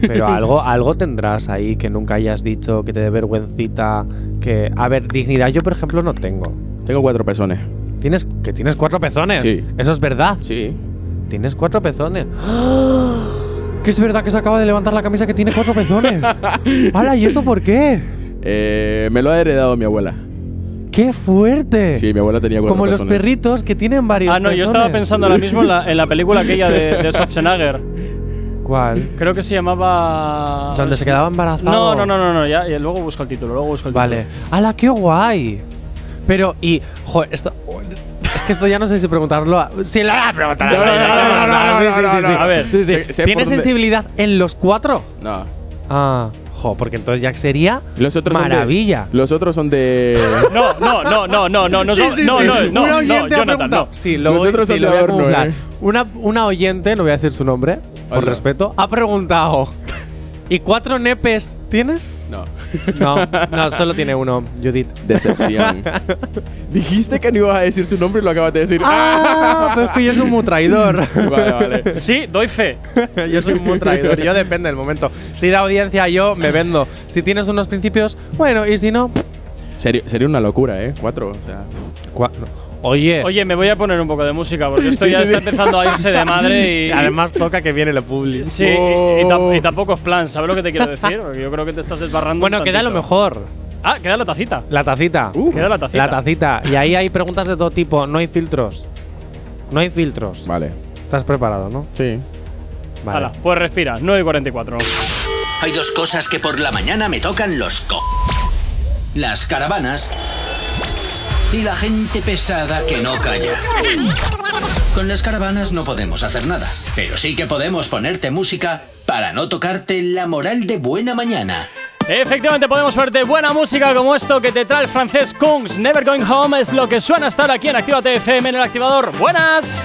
[SPEAKER 3] Pero algo, algo tendrás ahí que nunca hayas dicho, que te dé vergüencita. Que. A ver, dignidad yo, por ejemplo, no tengo.
[SPEAKER 27] Tengo cuatro pezones.
[SPEAKER 3] ¿Tienes, ¿Que tienes cuatro pezones?
[SPEAKER 27] Sí.
[SPEAKER 3] Eso es verdad.
[SPEAKER 27] Sí.
[SPEAKER 3] Tienes cuatro pezones. ¡Ah! Que es verdad que se acaba de levantar la camisa que tiene cuatro pezones. ¡Hala! ¿Y eso por qué?
[SPEAKER 27] Eh, me lo ha heredado mi abuela.
[SPEAKER 3] ¡Qué fuerte!
[SPEAKER 27] Sí, mi abuela tenía cuatro
[SPEAKER 3] Como los perritos que tienen varios
[SPEAKER 33] Ah, no, yo estaba pensando ahora mismo en la, en la película aquella de, de Schwarzenegger.
[SPEAKER 3] ¿Cuál?
[SPEAKER 33] Creo que se llamaba.
[SPEAKER 3] Donde se quedaba embarazado.
[SPEAKER 33] No, no, no, no, no ya, ya, luego busco el título, luego busco el
[SPEAKER 3] Vale.
[SPEAKER 33] título.
[SPEAKER 3] ¡Hala, qué guay! Pero, y. Joder, esto. Es que esto ya no sé si preguntarlo a. Sí, lo voy a preguntar.
[SPEAKER 27] No, no, no, no, no,
[SPEAKER 3] Sí,
[SPEAKER 27] no,
[SPEAKER 3] sí,
[SPEAKER 27] no,
[SPEAKER 3] sí,
[SPEAKER 27] no.
[SPEAKER 3] sí.
[SPEAKER 33] A ver.
[SPEAKER 3] Sí, sí.
[SPEAKER 27] Sé- sé
[SPEAKER 3] ¿Tienes
[SPEAKER 27] por dónde-
[SPEAKER 3] sensibilidad en los cuatro?
[SPEAKER 27] No.
[SPEAKER 3] Ah, jo, porque entonces ya sería
[SPEAKER 27] Los otros son de-
[SPEAKER 3] maravilla.
[SPEAKER 27] los otros son de.
[SPEAKER 33] No, no, no, no, no, no, no,
[SPEAKER 3] Sí,
[SPEAKER 33] no,
[SPEAKER 3] sí,
[SPEAKER 33] no,
[SPEAKER 3] sí.
[SPEAKER 33] no, no, no, Jonathan, no.
[SPEAKER 3] Sí, lo,
[SPEAKER 27] Los
[SPEAKER 3] voy,
[SPEAKER 27] otros son
[SPEAKER 3] lo
[SPEAKER 27] de
[SPEAKER 3] voy a
[SPEAKER 27] eh.
[SPEAKER 3] Una, una oyente, no voy a decir su nombre, por
[SPEAKER 27] Hola.
[SPEAKER 3] respeto, ha preguntado. ¿Y cuatro nepes tienes?
[SPEAKER 27] No.
[SPEAKER 3] No, no, solo tiene uno, Judith.
[SPEAKER 27] Decepción. Dijiste que no ibas a decir su nombre y lo acabas de decir.
[SPEAKER 3] Ah, pero es que yo soy muy traidor.
[SPEAKER 27] Vale, vale.
[SPEAKER 33] Sí, doy fe.
[SPEAKER 3] yo soy muy traidor. Yo depende del momento. Si da audiencia, yo me vendo. Si tienes unos principios, bueno, y si no.
[SPEAKER 27] Sería, sería una locura, ¿eh? Cuatro, o sea.
[SPEAKER 3] cua- Oye,
[SPEAKER 33] Oye, me voy a poner un poco de música porque esto
[SPEAKER 27] Sí,
[SPEAKER 33] ya
[SPEAKER 27] sí,
[SPEAKER 33] está
[SPEAKER 27] sí.
[SPEAKER 33] empezando a irse de madre y.
[SPEAKER 3] además toca que viene el publi.
[SPEAKER 33] Sí, y- y, tam- y tampoco es plan, ¿sabes lo que te quiero decir? Porque yo creo que te estás desbarrando.
[SPEAKER 3] Bueno,
[SPEAKER 33] un
[SPEAKER 3] queda lo mejor.
[SPEAKER 33] Ah, queda la tacita.
[SPEAKER 3] La tacita.
[SPEAKER 33] Queda la tacita.
[SPEAKER 3] La tacita. Y ahí hay preguntas de todo tipo. No hay filtros. No hay filtros.
[SPEAKER 27] Vale.
[SPEAKER 3] ¿Estás preparado, no?
[SPEAKER 27] Sí.
[SPEAKER 3] Vale.
[SPEAKER 33] Hala, pues respira, 9 y 44.
[SPEAKER 1] Hay dos cosas que por la mañana me tocan los co. Las caravanas y la gente pesada que no calla. Con las caravanas no podemos hacer nada, pero sí que podemos ponerte música para no tocarte la moral de buena mañana.
[SPEAKER 33] Efectivamente, podemos verte buena música como esto que te trae el francés Kungs. Never Going Home es lo que suena estar aquí en Actívate FM en el activador. ¡Buenas!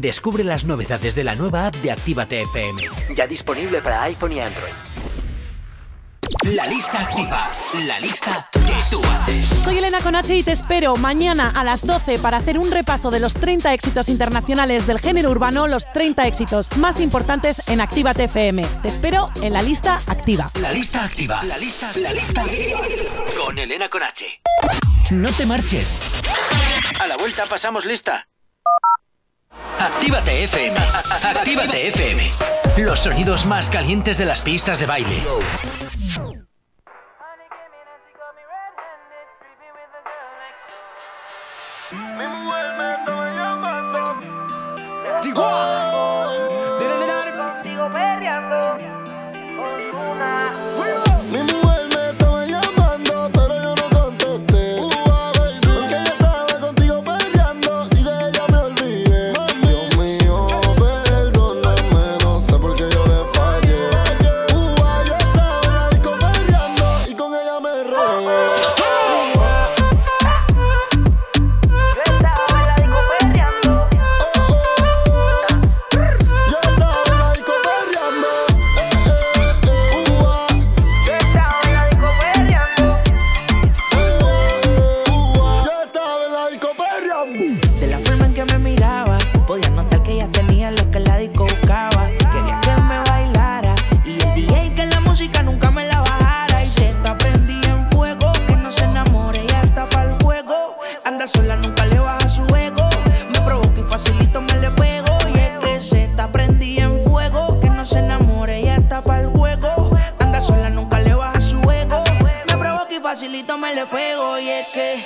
[SPEAKER 1] Descubre las novedades de la nueva app de Actívate FM. Ya disponible para iPhone y Android.
[SPEAKER 19] La lista activa. La lista que tú haces.
[SPEAKER 22] Soy Elena Conache y te espero mañana a las 12 para hacer un repaso de los 30 éxitos internacionales del género urbano, los 30 éxitos más importantes en Activa TFM. Te espero en la lista activa.
[SPEAKER 19] La lista activa. La lista, la lista activa. Con Elena Conache. No te marches. A la vuelta pasamos lista. Actívate FM. Actívate FM. Los sonidos más calientes de las pistas de baile.
[SPEAKER 34] me le
[SPEAKER 12] pego y es que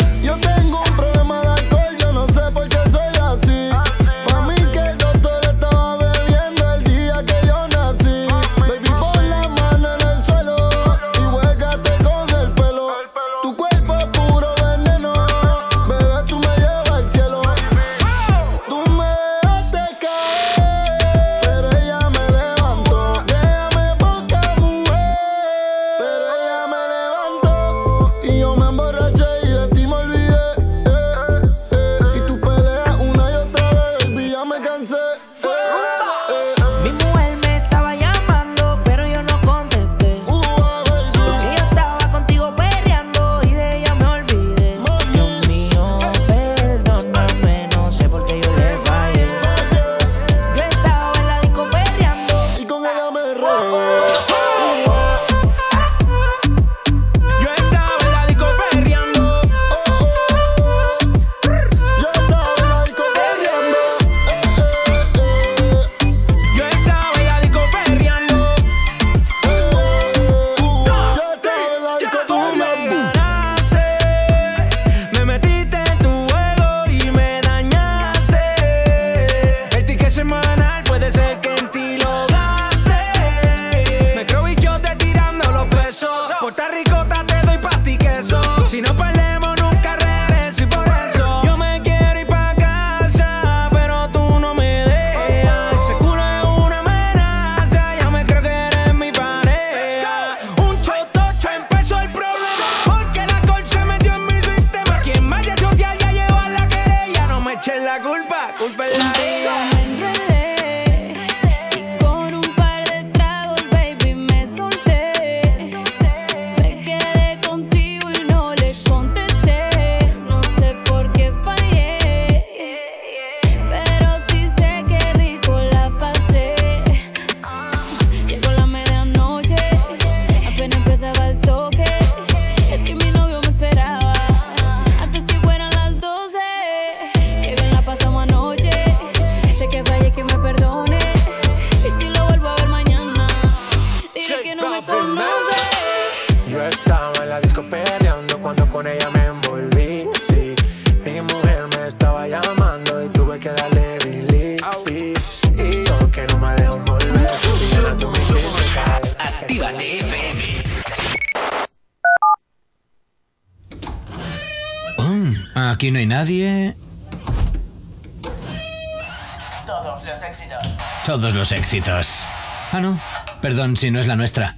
[SPEAKER 14] éxitos.
[SPEAKER 1] Ah, no. Perdón si no es la nuestra.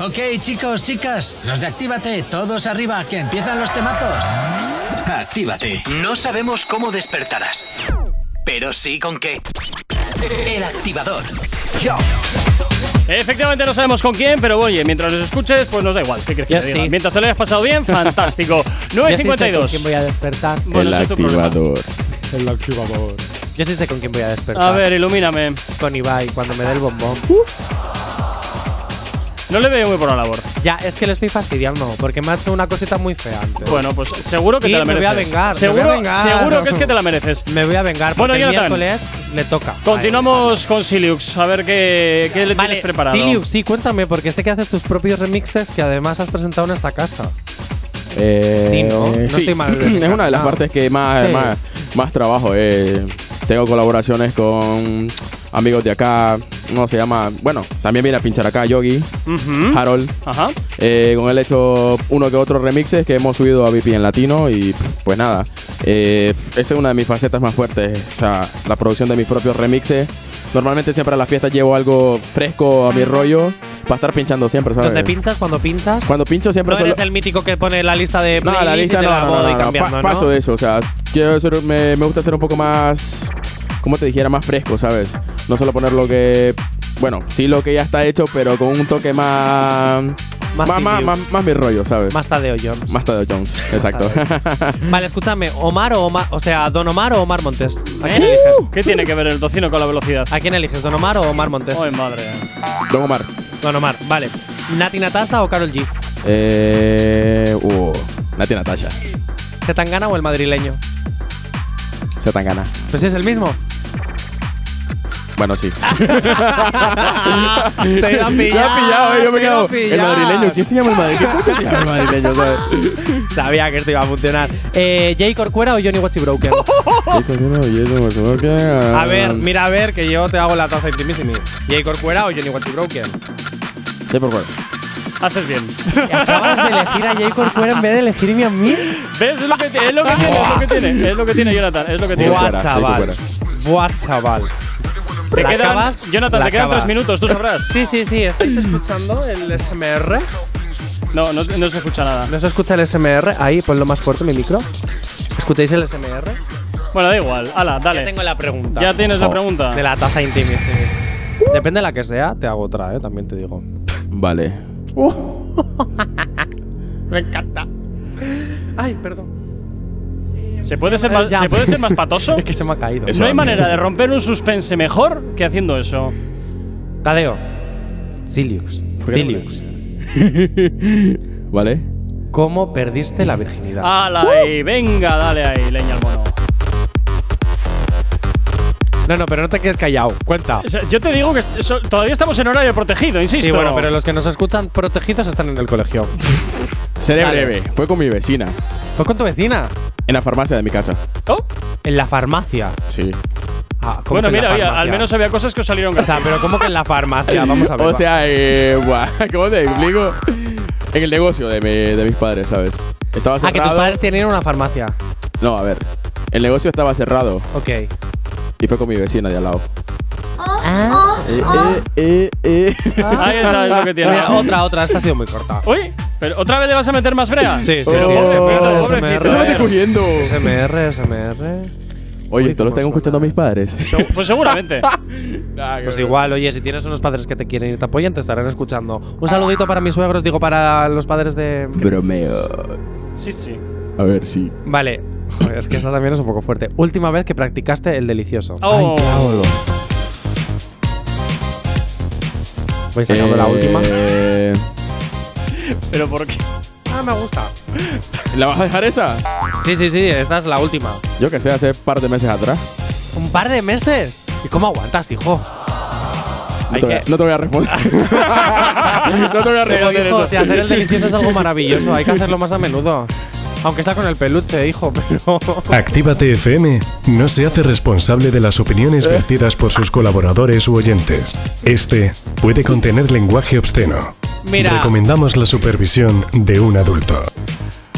[SPEAKER 1] Ok, chicos, chicas, los de Actívate, todos arriba, que empiezan los temazos. Actívate. No sabemos cómo despertarás, pero sí con qué. El activador.
[SPEAKER 2] Efectivamente no sabemos con quién, pero oye, mientras los escuches, pues nos da igual. ¿Qué quieres que
[SPEAKER 3] Yo
[SPEAKER 2] te diga?
[SPEAKER 3] sí.
[SPEAKER 2] Mientras te lo hayas pasado bien, fantástico.
[SPEAKER 3] Yo sí sé con
[SPEAKER 2] 9.52.
[SPEAKER 3] quién voy a despertar.
[SPEAKER 2] Bueno,
[SPEAKER 27] el
[SPEAKER 2] es
[SPEAKER 27] activador.
[SPEAKER 3] El activador. Yo sí sé con quién voy a despertar.
[SPEAKER 2] A ver, ilumíname.
[SPEAKER 3] Con Ibai, cuando me dé el bombón.
[SPEAKER 2] No le veo muy por la labor.
[SPEAKER 3] Ya, es que le estoy fastidiando, porque me ha hecho una cosita muy fea antes.
[SPEAKER 2] Bueno, pues seguro que
[SPEAKER 3] Y
[SPEAKER 2] te la
[SPEAKER 3] me voy a
[SPEAKER 2] mereces.
[SPEAKER 3] me
[SPEAKER 2] Seguro,
[SPEAKER 3] voy a vengar.
[SPEAKER 2] seguro que es que te la mereces.
[SPEAKER 3] Me voy a vengar,
[SPEAKER 2] Bueno,
[SPEAKER 3] porque el miércoles le toca.
[SPEAKER 2] Continuamos con Siliux, a ver qué, qué le
[SPEAKER 3] Vale,
[SPEAKER 2] tienes preparado.
[SPEAKER 3] Silius, sí, cuéntame, porque sé que haces tus propios remixes que además has presentado en esta casa.
[SPEAKER 27] Eh,
[SPEAKER 3] Sí, ¿no? No
[SPEAKER 27] sí.
[SPEAKER 3] estoy mal
[SPEAKER 27] es una de las partes que más,
[SPEAKER 3] Sí.
[SPEAKER 27] más, más trabajo. eh. Tengo colaboraciones con amigos de acá. Uno se llama. Bueno, también viene a pinchar acá Yogi. Harold.
[SPEAKER 2] Ajá.
[SPEAKER 27] Eh, con él he hecho uno que otros remixes que hemos subido a VP en latino. Y pues nada. eh, esa es una de mis facetas más fuertes. O sea, la producción de mis propios remixes. Normalmente siempre a las fiestas llevo algo fresco a mi rollo. Para estar pinchando siempre, ¿sabes?
[SPEAKER 3] ¿Dónde pinchas cuando pinchas?
[SPEAKER 27] Cuando pincho siempre
[SPEAKER 3] No
[SPEAKER 27] solo-
[SPEAKER 3] eres el mítico que pone la lista de
[SPEAKER 27] no, la lista no,
[SPEAKER 3] la
[SPEAKER 27] no, no, paso de eso, o sea, quiero ser- me, me gusta ser un poco más, como te dijera, más fresco, ¿sabes? No solo poner lo que, bueno, sí lo que ya está hecho, pero con un toque más,
[SPEAKER 3] Más
[SPEAKER 27] más, más,
[SPEAKER 3] Silvio.
[SPEAKER 27] más, más mi rollo, ¿sabes?
[SPEAKER 3] Más Tadeo Jones.
[SPEAKER 27] Más Tadeo Jones, exacto.
[SPEAKER 3] Vale, escúchame, Omar o Omar, o sea, Don Omar o Omar Montes. ¿A quién
[SPEAKER 2] ¿Eh?
[SPEAKER 3] eliges?
[SPEAKER 2] ¿Qué tiene que ver el tocino con la velocidad?
[SPEAKER 3] ¿A quién eliges, Don Omar o Omar Montes?
[SPEAKER 2] Ay, madre.
[SPEAKER 27] Don Omar.
[SPEAKER 3] Don Omar, vale. ¿Nati Natasa o Carol G?
[SPEAKER 27] eh, uh, Nati Natasha,
[SPEAKER 3] ¿Zetangana o el madrileño?
[SPEAKER 27] se tan gana.
[SPEAKER 3] Pues es el mismo.
[SPEAKER 27] Bueno, sí.
[SPEAKER 3] Te iba a pillar,
[SPEAKER 27] Me ha pillado, eh, yo me he quedado. El madrileño, ¿quién se llama el madrileño? ¿Cómo se llama el madrileño? ¿sabes?
[SPEAKER 3] Sabía que esto iba a funcionar. Eh, ¿Jay Corcuera o Johnny Watchy Broken? A ver, mira a ver que yo te hago la taza intimissimi. ¿Jay Corcuera o Johnny Watchy Broken?
[SPEAKER 27] Por favor.
[SPEAKER 2] Haces bien.
[SPEAKER 3] Acabas de elegir a Jay Corcuera en vez de elegirme a mí.
[SPEAKER 2] ¿Ves? Es lo que, es lo que tiene, es lo que tiene. Es lo que tiene, Jonathan. Es lo que tiene.
[SPEAKER 3] Buah,
[SPEAKER 27] Corcuera, Jay
[SPEAKER 3] chaval.
[SPEAKER 27] Corcuera.
[SPEAKER 3] Buah, chaval.
[SPEAKER 2] Te
[SPEAKER 3] ¿La
[SPEAKER 2] quedan,
[SPEAKER 3] acabas?
[SPEAKER 2] Jonathan,
[SPEAKER 3] La
[SPEAKER 2] te quedan tres minutos, tú sabrás.
[SPEAKER 3] Sí, sí, sí. ¿Estáis escuchando el SMR?
[SPEAKER 2] No, no, no se escucha nada.
[SPEAKER 3] ¿No se escucha el SMR? Ahí, ponlo más fuerte mi micro. ¿Escucháis el SMR?
[SPEAKER 2] Bueno, da igual. Hala, dale.
[SPEAKER 3] Ya tengo la pregunta.
[SPEAKER 2] Ya tienes la pregunta.
[SPEAKER 3] De la taza intimissimi. Depende de la que sea, te hago otra, ¿eh? También te digo.
[SPEAKER 27] Vale.
[SPEAKER 3] Me encanta. Ay, perdón.
[SPEAKER 2] ¿Se puede ser
[SPEAKER 3] Eh,
[SPEAKER 2] más. ¿se puede ser más patoso?
[SPEAKER 3] Es que se me ha caído.
[SPEAKER 2] No hay manera de romper un suspense mejor que haciendo eso.
[SPEAKER 3] Tadeo. Silius. Silius.
[SPEAKER 27] ¿Vale?
[SPEAKER 3] ¿Cómo perdiste la virginidad?
[SPEAKER 2] ¡Hala ahí! Venga, dale ahí, leña al mono.
[SPEAKER 3] No, no, pero no te quedes callado. Cuenta.
[SPEAKER 2] O sea, Yo te digo que todavía estamos en horario protegido, insisto.
[SPEAKER 3] Sí, bueno, pero los que nos escuchan protegidos están en el colegio.
[SPEAKER 27] Seré
[SPEAKER 3] Dale.
[SPEAKER 27] breve. Fue con mi vecina.
[SPEAKER 3] ¿Fue con tu vecina?
[SPEAKER 27] En la farmacia de mi casa.
[SPEAKER 2] Oh,
[SPEAKER 3] En la farmacia.
[SPEAKER 27] Sí.
[SPEAKER 3] Ah, ¿cómo
[SPEAKER 2] Bueno,
[SPEAKER 3] que en la
[SPEAKER 2] mira, oye,
[SPEAKER 3] farmacia?
[SPEAKER 2] al menos había cosas que os salieron
[SPEAKER 3] O sea, pero ¿cómo que en la farmacia? Vamos a ver.
[SPEAKER 27] O
[SPEAKER 3] va.
[SPEAKER 27] sea, eh, buah, ¿cómo te explico? En el negocio de, mi- de mis padres, ¿sabes? Estaba
[SPEAKER 3] Ah, que
[SPEAKER 27] cerrado.
[SPEAKER 3] tus padres tienen una farmacia.
[SPEAKER 27] No, a ver. El negocio estaba cerrado
[SPEAKER 3] Ok.
[SPEAKER 27] y fue con mi vecina de al lado.
[SPEAKER 3] Ah.
[SPEAKER 27] Eh, eh, eh, eh.
[SPEAKER 2] Ahí está, es lo que tiene.
[SPEAKER 3] Mira, otra, otra. Esta ha sido muy corta.
[SPEAKER 2] Uy, pero ¿otra vez le vas a meter más brea?
[SPEAKER 3] Sí, sí, sí. SMR, SMR.
[SPEAKER 27] Eso me estoy cogiendo.
[SPEAKER 3] SMR, SMR.
[SPEAKER 27] Oye,
[SPEAKER 3] Uy,
[SPEAKER 27] esto lo están escuchando mis padres.
[SPEAKER 2] Pues seguramente.
[SPEAKER 3] Pues igual, oye, si tienes unos padres que te quieren y te apoyan, te estarán escuchando. Un saludito para mis suegros, digo, para los padres de.
[SPEAKER 27] Bromeo.
[SPEAKER 2] Sí, sí.
[SPEAKER 27] A ver, sí.
[SPEAKER 3] Vale. Joder, es que esta también es un poco fuerte. Última vez que practicaste el delicioso.
[SPEAKER 2] Oh,
[SPEAKER 3] Voy sacando la última.
[SPEAKER 27] Eh,
[SPEAKER 2] pero ¿por qué?
[SPEAKER 3] Ah, me gusta.
[SPEAKER 27] ¿La vas a dejar esa?
[SPEAKER 3] Sí, sí, sí, esta es la última.
[SPEAKER 27] Yo que sé, hace un par de meses atrás.
[SPEAKER 3] ¿Un par de meses? ¿Y cómo aguantas, hijo?
[SPEAKER 27] No te, voy a, no te voy a responder. no te voy a
[SPEAKER 3] Pero,
[SPEAKER 27] responder
[SPEAKER 3] hijo,
[SPEAKER 27] eso.
[SPEAKER 3] si hacer el delicioso es algo maravilloso, hay que hacerlo más a menudo. Aunque está con el peluche, hijo, pero.
[SPEAKER 24] Actívate FM no se hace responsable de las opiniones vertidas por sus colaboradores u oyentes. Este puede contener lenguaje obsceno,
[SPEAKER 3] Mira.
[SPEAKER 24] Recomendamos la supervisión de un adulto.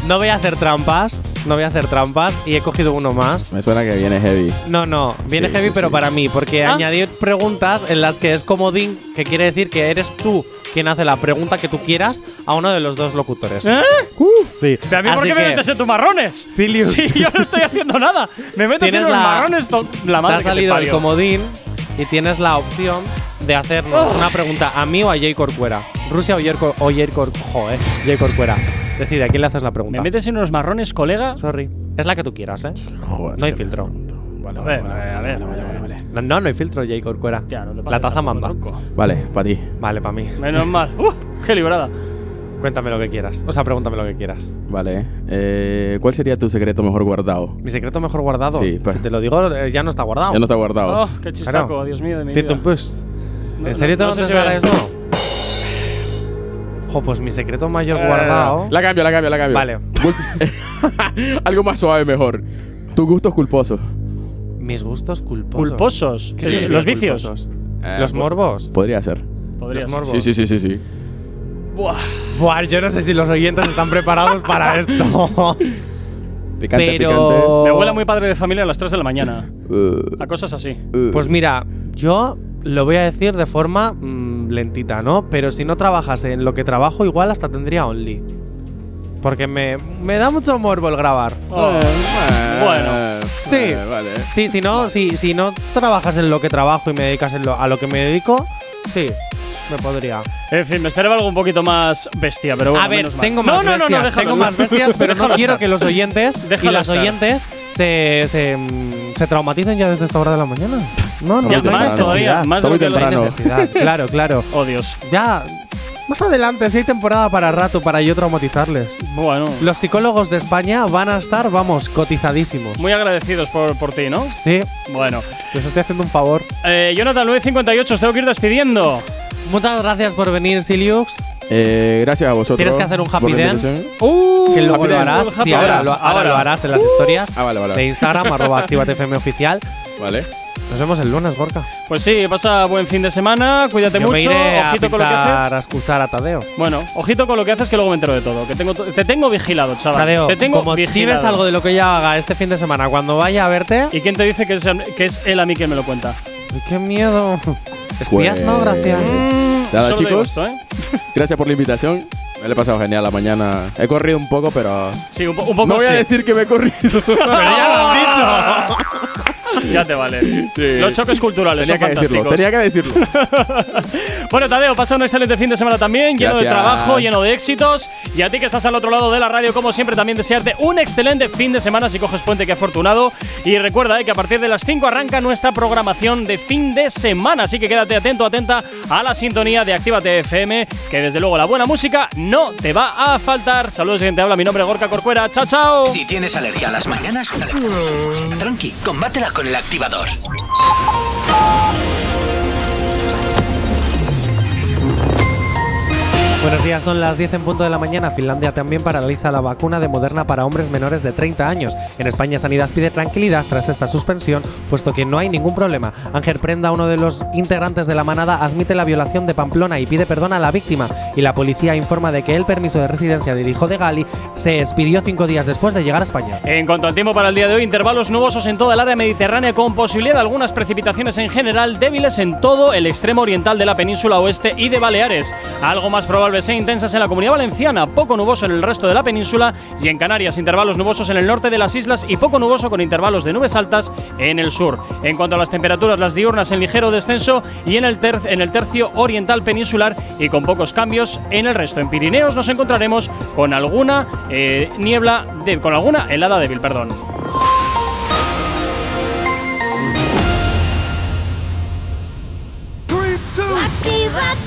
[SPEAKER 3] No voy a hacer trampas, no voy a hacer trampas y he cogido uno más.
[SPEAKER 27] Me suena que viene heavy.
[SPEAKER 3] No, no, viene
[SPEAKER 27] Sí,
[SPEAKER 3] heavy
[SPEAKER 27] sí,
[SPEAKER 3] pero
[SPEAKER 27] sí.
[SPEAKER 3] para mí, porque
[SPEAKER 2] Ah.
[SPEAKER 3] añadí preguntas en las que es comodín, que quiere decir que eres tú quien hace la pregunta que tú quieras a uno de los dos locutores.
[SPEAKER 2] ¿Eh?
[SPEAKER 3] Sí.
[SPEAKER 2] ¿Pero a mí por qué me metes en tus marrones?
[SPEAKER 3] Silius.
[SPEAKER 2] Sí, yo no estoy haciendo nada. Me metes en los
[SPEAKER 3] la,
[SPEAKER 2] marrones. to- La
[SPEAKER 3] te
[SPEAKER 2] madre
[SPEAKER 3] ha
[SPEAKER 2] que te
[SPEAKER 3] salido el comodín y tienes la opción de hacernos
[SPEAKER 2] Oh.
[SPEAKER 3] una pregunta a mí o a Jay Corcuera. Rusia o Jay Cor- o Jay Cor- joder, Jay Corcuera. Decide, ¿a quién le haces la pregunta?
[SPEAKER 2] ¿Me metes en unos marrones, colega?
[SPEAKER 3] Sorry. Es la que tú quieras, ¿eh?
[SPEAKER 27] Joder,
[SPEAKER 3] no hay filtro.
[SPEAKER 2] a ver, a ver.
[SPEAKER 3] No, no, no hay filtro, Jay Corcuera.
[SPEAKER 2] Ya, no te pases
[SPEAKER 3] la taza
[SPEAKER 2] tronco.
[SPEAKER 27] Vale, para ti.
[SPEAKER 3] Vale, para mí.
[SPEAKER 2] Menos mal. ¡Uh! ¡Qué librada!
[SPEAKER 3] Cuéntame lo que quieras. O sea, pregúntame lo que quieras.
[SPEAKER 27] Vale. Eh, ¿Cuál sería tu secreto mejor guardado?
[SPEAKER 3] Mi secreto mejor guardado.
[SPEAKER 27] Sí, pues.
[SPEAKER 3] Si te lo digo, eh, ya no está guardado.
[SPEAKER 27] Ya no está guardado.
[SPEAKER 2] ¡Oh, qué chistaco! Dios mío de mi vida.
[SPEAKER 3] Puss.
[SPEAKER 2] No,
[SPEAKER 3] ¿En serio
[SPEAKER 2] no-
[SPEAKER 3] te
[SPEAKER 2] no
[SPEAKER 3] vas a eso? Jo, pues mi secreto mayor
[SPEAKER 27] Eh,
[SPEAKER 3] guardado.
[SPEAKER 27] La cambio, la cambio, la cambio.
[SPEAKER 3] Vale.
[SPEAKER 27] Algo más suave mejor. Tus gustos culposos.
[SPEAKER 3] Mis gustos culposos.
[SPEAKER 2] Culposos.
[SPEAKER 3] ¿Qué
[SPEAKER 2] Sí, los vicios.
[SPEAKER 3] culposos?
[SPEAKER 27] Eh,
[SPEAKER 3] ¿Los morbos?
[SPEAKER 27] Podría ser.
[SPEAKER 2] Podría
[SPEAKER 3] Los
[SPEAKER 2] ser.
[SPEAKER 3] morbos.
[SPEAKER 27] Sí, sí, sí, sí, sí.
[SPEAKER 2] Buah.
[SPEAKER 3] Buah, yo no sé si los oyentes están preparados para esto.
[SPEAKER 27] Picante,
[SPEAKER 3] Pero-
[SPEAKER 2] Me huele muy padre de familia a las 3 de la mañana.
[SPEAKER 27] picante.
[SPEAKER 2] A cosas así.
[SPEAKER 27] Uh, uh.
[SPEAKER 3] Pues mira, yo lo voy a decir de forma mm, lentita, ¿no? Pero si no trabajas en lo que trabajo, igual hasta tendría Only. Porque me, me da mucho morbo el grabar.
[SPEAKER 2] Oh.
[SPEAKER 27] Eh,
[SPEAKER 2] Bueno.
[SPEAKER 3] Sí.
[SPEAKER 27] eh, vale.
[SPEAKER 3] Sí, si no, si, si no trabajas en lo que trabajo y me dedicas en lo- a lo que me dedico, sí, me podría.
[SPEAKER 2] En fin, me esperaba algo un poquito más bestia, pero bueno.
[SPEAKER 3] a ver,
[SPEAKER 2] menos mal.
[SPEAKER 3] tengo
[SPEAKER 2] No,
[SPEAKER 3] más
[SPEAKER 2] no, no, no,
[SPEAKER 3] bestias,
[SPEAKER 2] déjalo
[SPEAKER 3] tengo más bestias, pero no quiero
[SPEAKER 2] estar.
[SPEAKER 3] que los oyentes y las
[SPEAKER 2] estar.
[SPEAKER 3] oyentes se, se, se traumaticen ya desde esta hora de la mañana. No, no,
[SPEAKER 2] Ya,
[SPEAKER 3] no
[SPEAKER 2] más todavía, más de lo que lo
[SPEAKER 27] temprano.
[SPEAKER 3] Necesidad, claro, claro.
[SPEAKER 2] Oh, Dios.
[SPEAKER 3] Ya, más adelante, si hay temporada para rato para yo traumatizarles.
[SPEAKER 2] Bueno.
[SPEAKER 3] Los psicólogos de España van a estar, vamos, cotizadísimos.
[SPEAKER 2] Muy agradecidos por, por ti, ¿no?
[SPEAKER 3] Sí,
[SPEAKER 2] Bueno.
[SPEAKER 3] les estoy haciendo un favor.
[SPEAKER 2] Eh, Jonathan 958, os tengo que ir despidiendo.
[SPEAKER 3] Muchas gracias por venir, Siliux.
[SPEAKER 27] Eh, gracias a vosotros.
[SPEAKER 3] Tienes que hacer un happy dance.
[SPEAKER 2] Uh,
[SPEAKER 3] que luego
[SPEAKER 27] Happy
[SPEAKER 3] lo harás. Sí, ahora, lo, ahora
[SPEAKER 2] Ahora.
[SPEAKER 3] lo harás en las historias
[SPEAKER 27] Ah, vale, vale.
[SPEAKER 3] de Instagram, arroba ActivateFM oficial.
[SPEAKER 27] Vale.
[SPEAKER 3] Nos vemos el lunes, Gorka.
[SPEAKER 2] Pues sí, pasa buen fin de semana, cuídate
[SPEAKER 3] Yo
[SPEAKER 2] mucho,
[SPEAKER 3] me iré a,
[SPEAKER 2] ojito con lo que haces.
[SPEAKER 3] a escuchar a Tadeo.
[SPEAKER 2] Bueno, ojito con lo que haces que luego me entero de todo. Que tengo, te tengo vigilado, chaval.
[SPEAKER 3] Tadeo,
[SPEAKER 2] te tengo
[SPEAKER 3] como
[SPEAKER 2] vigilado.
[SPEAKER 3] algo de lo que yo haga este fin de semana cuando vaya a verte,
[SPEAKER 2] ¿Y quién te dice que es, que es él a mí quien me lo cuenta?
[SPEAKER 3] Qué miedo. Espías, no,
[SPEAKER 27] Pues-
[SPEAKER 3] gracias.
[SPEAKER 27] Nada,
[SPEAKER 2] Solo
[SPEAKER 27] chicos.
[SPEAKER 2] esto, ¿eh?
[SPEAKER 27] Gracias por la invitación. Me lo he pasado genial la mañana. He corrido un poco, pero.
[SPEAKER 2] Sí, un, po- un poco
[SPEAKER 27] No voy a
[SPEAKER 2] sí.
[SPEAKER 27] decir que me he corrido.
[SPEAKER 2] Pero ya lo has dicho. ya te vale.
[SPEAKER 27] Sí.
[SPEAKER 2] Los choques culturales
[SPEAKER 27] Tenía
[SPEAKER 2] son
[SPEAKER 27] que decirlo.
[SPEAKER 2] fantásticos.
[SPEAKER 27] Tenía que decirlo.
[SPEAKER 2] Bueno, Tadeo, pasa un excelente fin de semana también, lleno de trabajo, lleno de éxitos. Y a ti que estás al otro lado de la radio, como siempre, también desearte un excelente fin de semana si coges puente, que afortunado. Y recuerda eh, que a partir de las 5 arranca nuestra programación de fin de semana. Así que quédate atento, atenta a la sintonía de Actívate FM, que desde luego la buena música no te va a faltar. Saludos, gente. Habla mi nombre es Gorka Corcuera. Chao, chao.
[SPEAKER 35] Si tienes alergia a las mañanas, tranqui, combátela con el activador.
[SPEAKER 3] Buenos días, son las 10 en punto de la mañana. Finlandia también paraliza la vacuna de Moderna para hombres menores de 30 años. En España, Sanidad pide tranquilidad tras esta suspensión, puesto que no hay ningún problema. Ángel Prenda, uno de los integrantes de la manada, admite la violación de Pamplona y pide perdón a la víctima. Y la policía informa de que el permiso de residencia del hijo de Gali se expidió cinco días después de llegar a España.
[SPEAKER 2] En cuanto al tiempo para el día de hoy, intervalos nubosos en toda el área mediterránea con posibilidad de algunas precipitaciones en general débiles en todo el extremo oriental de la península oeste y de Baleares. Algo más probable sean intensas en la comunidad valenciana, poco nuboso en el resto de la península y en Canarias intervalos nubosos en el norte de las islas y poco nuboso con intervalos de nubes altas en el sur. En cuanto a las temperaturas, las diurnas en ligero descenso y en el, ter- en el tercio oriental peninsular y con pocos cambios en el resto. En Pirineos nos encontraremos con alguna eh, niebla, de- con alguna helada débil, perdón.
[SPEAKER 8] Actívate.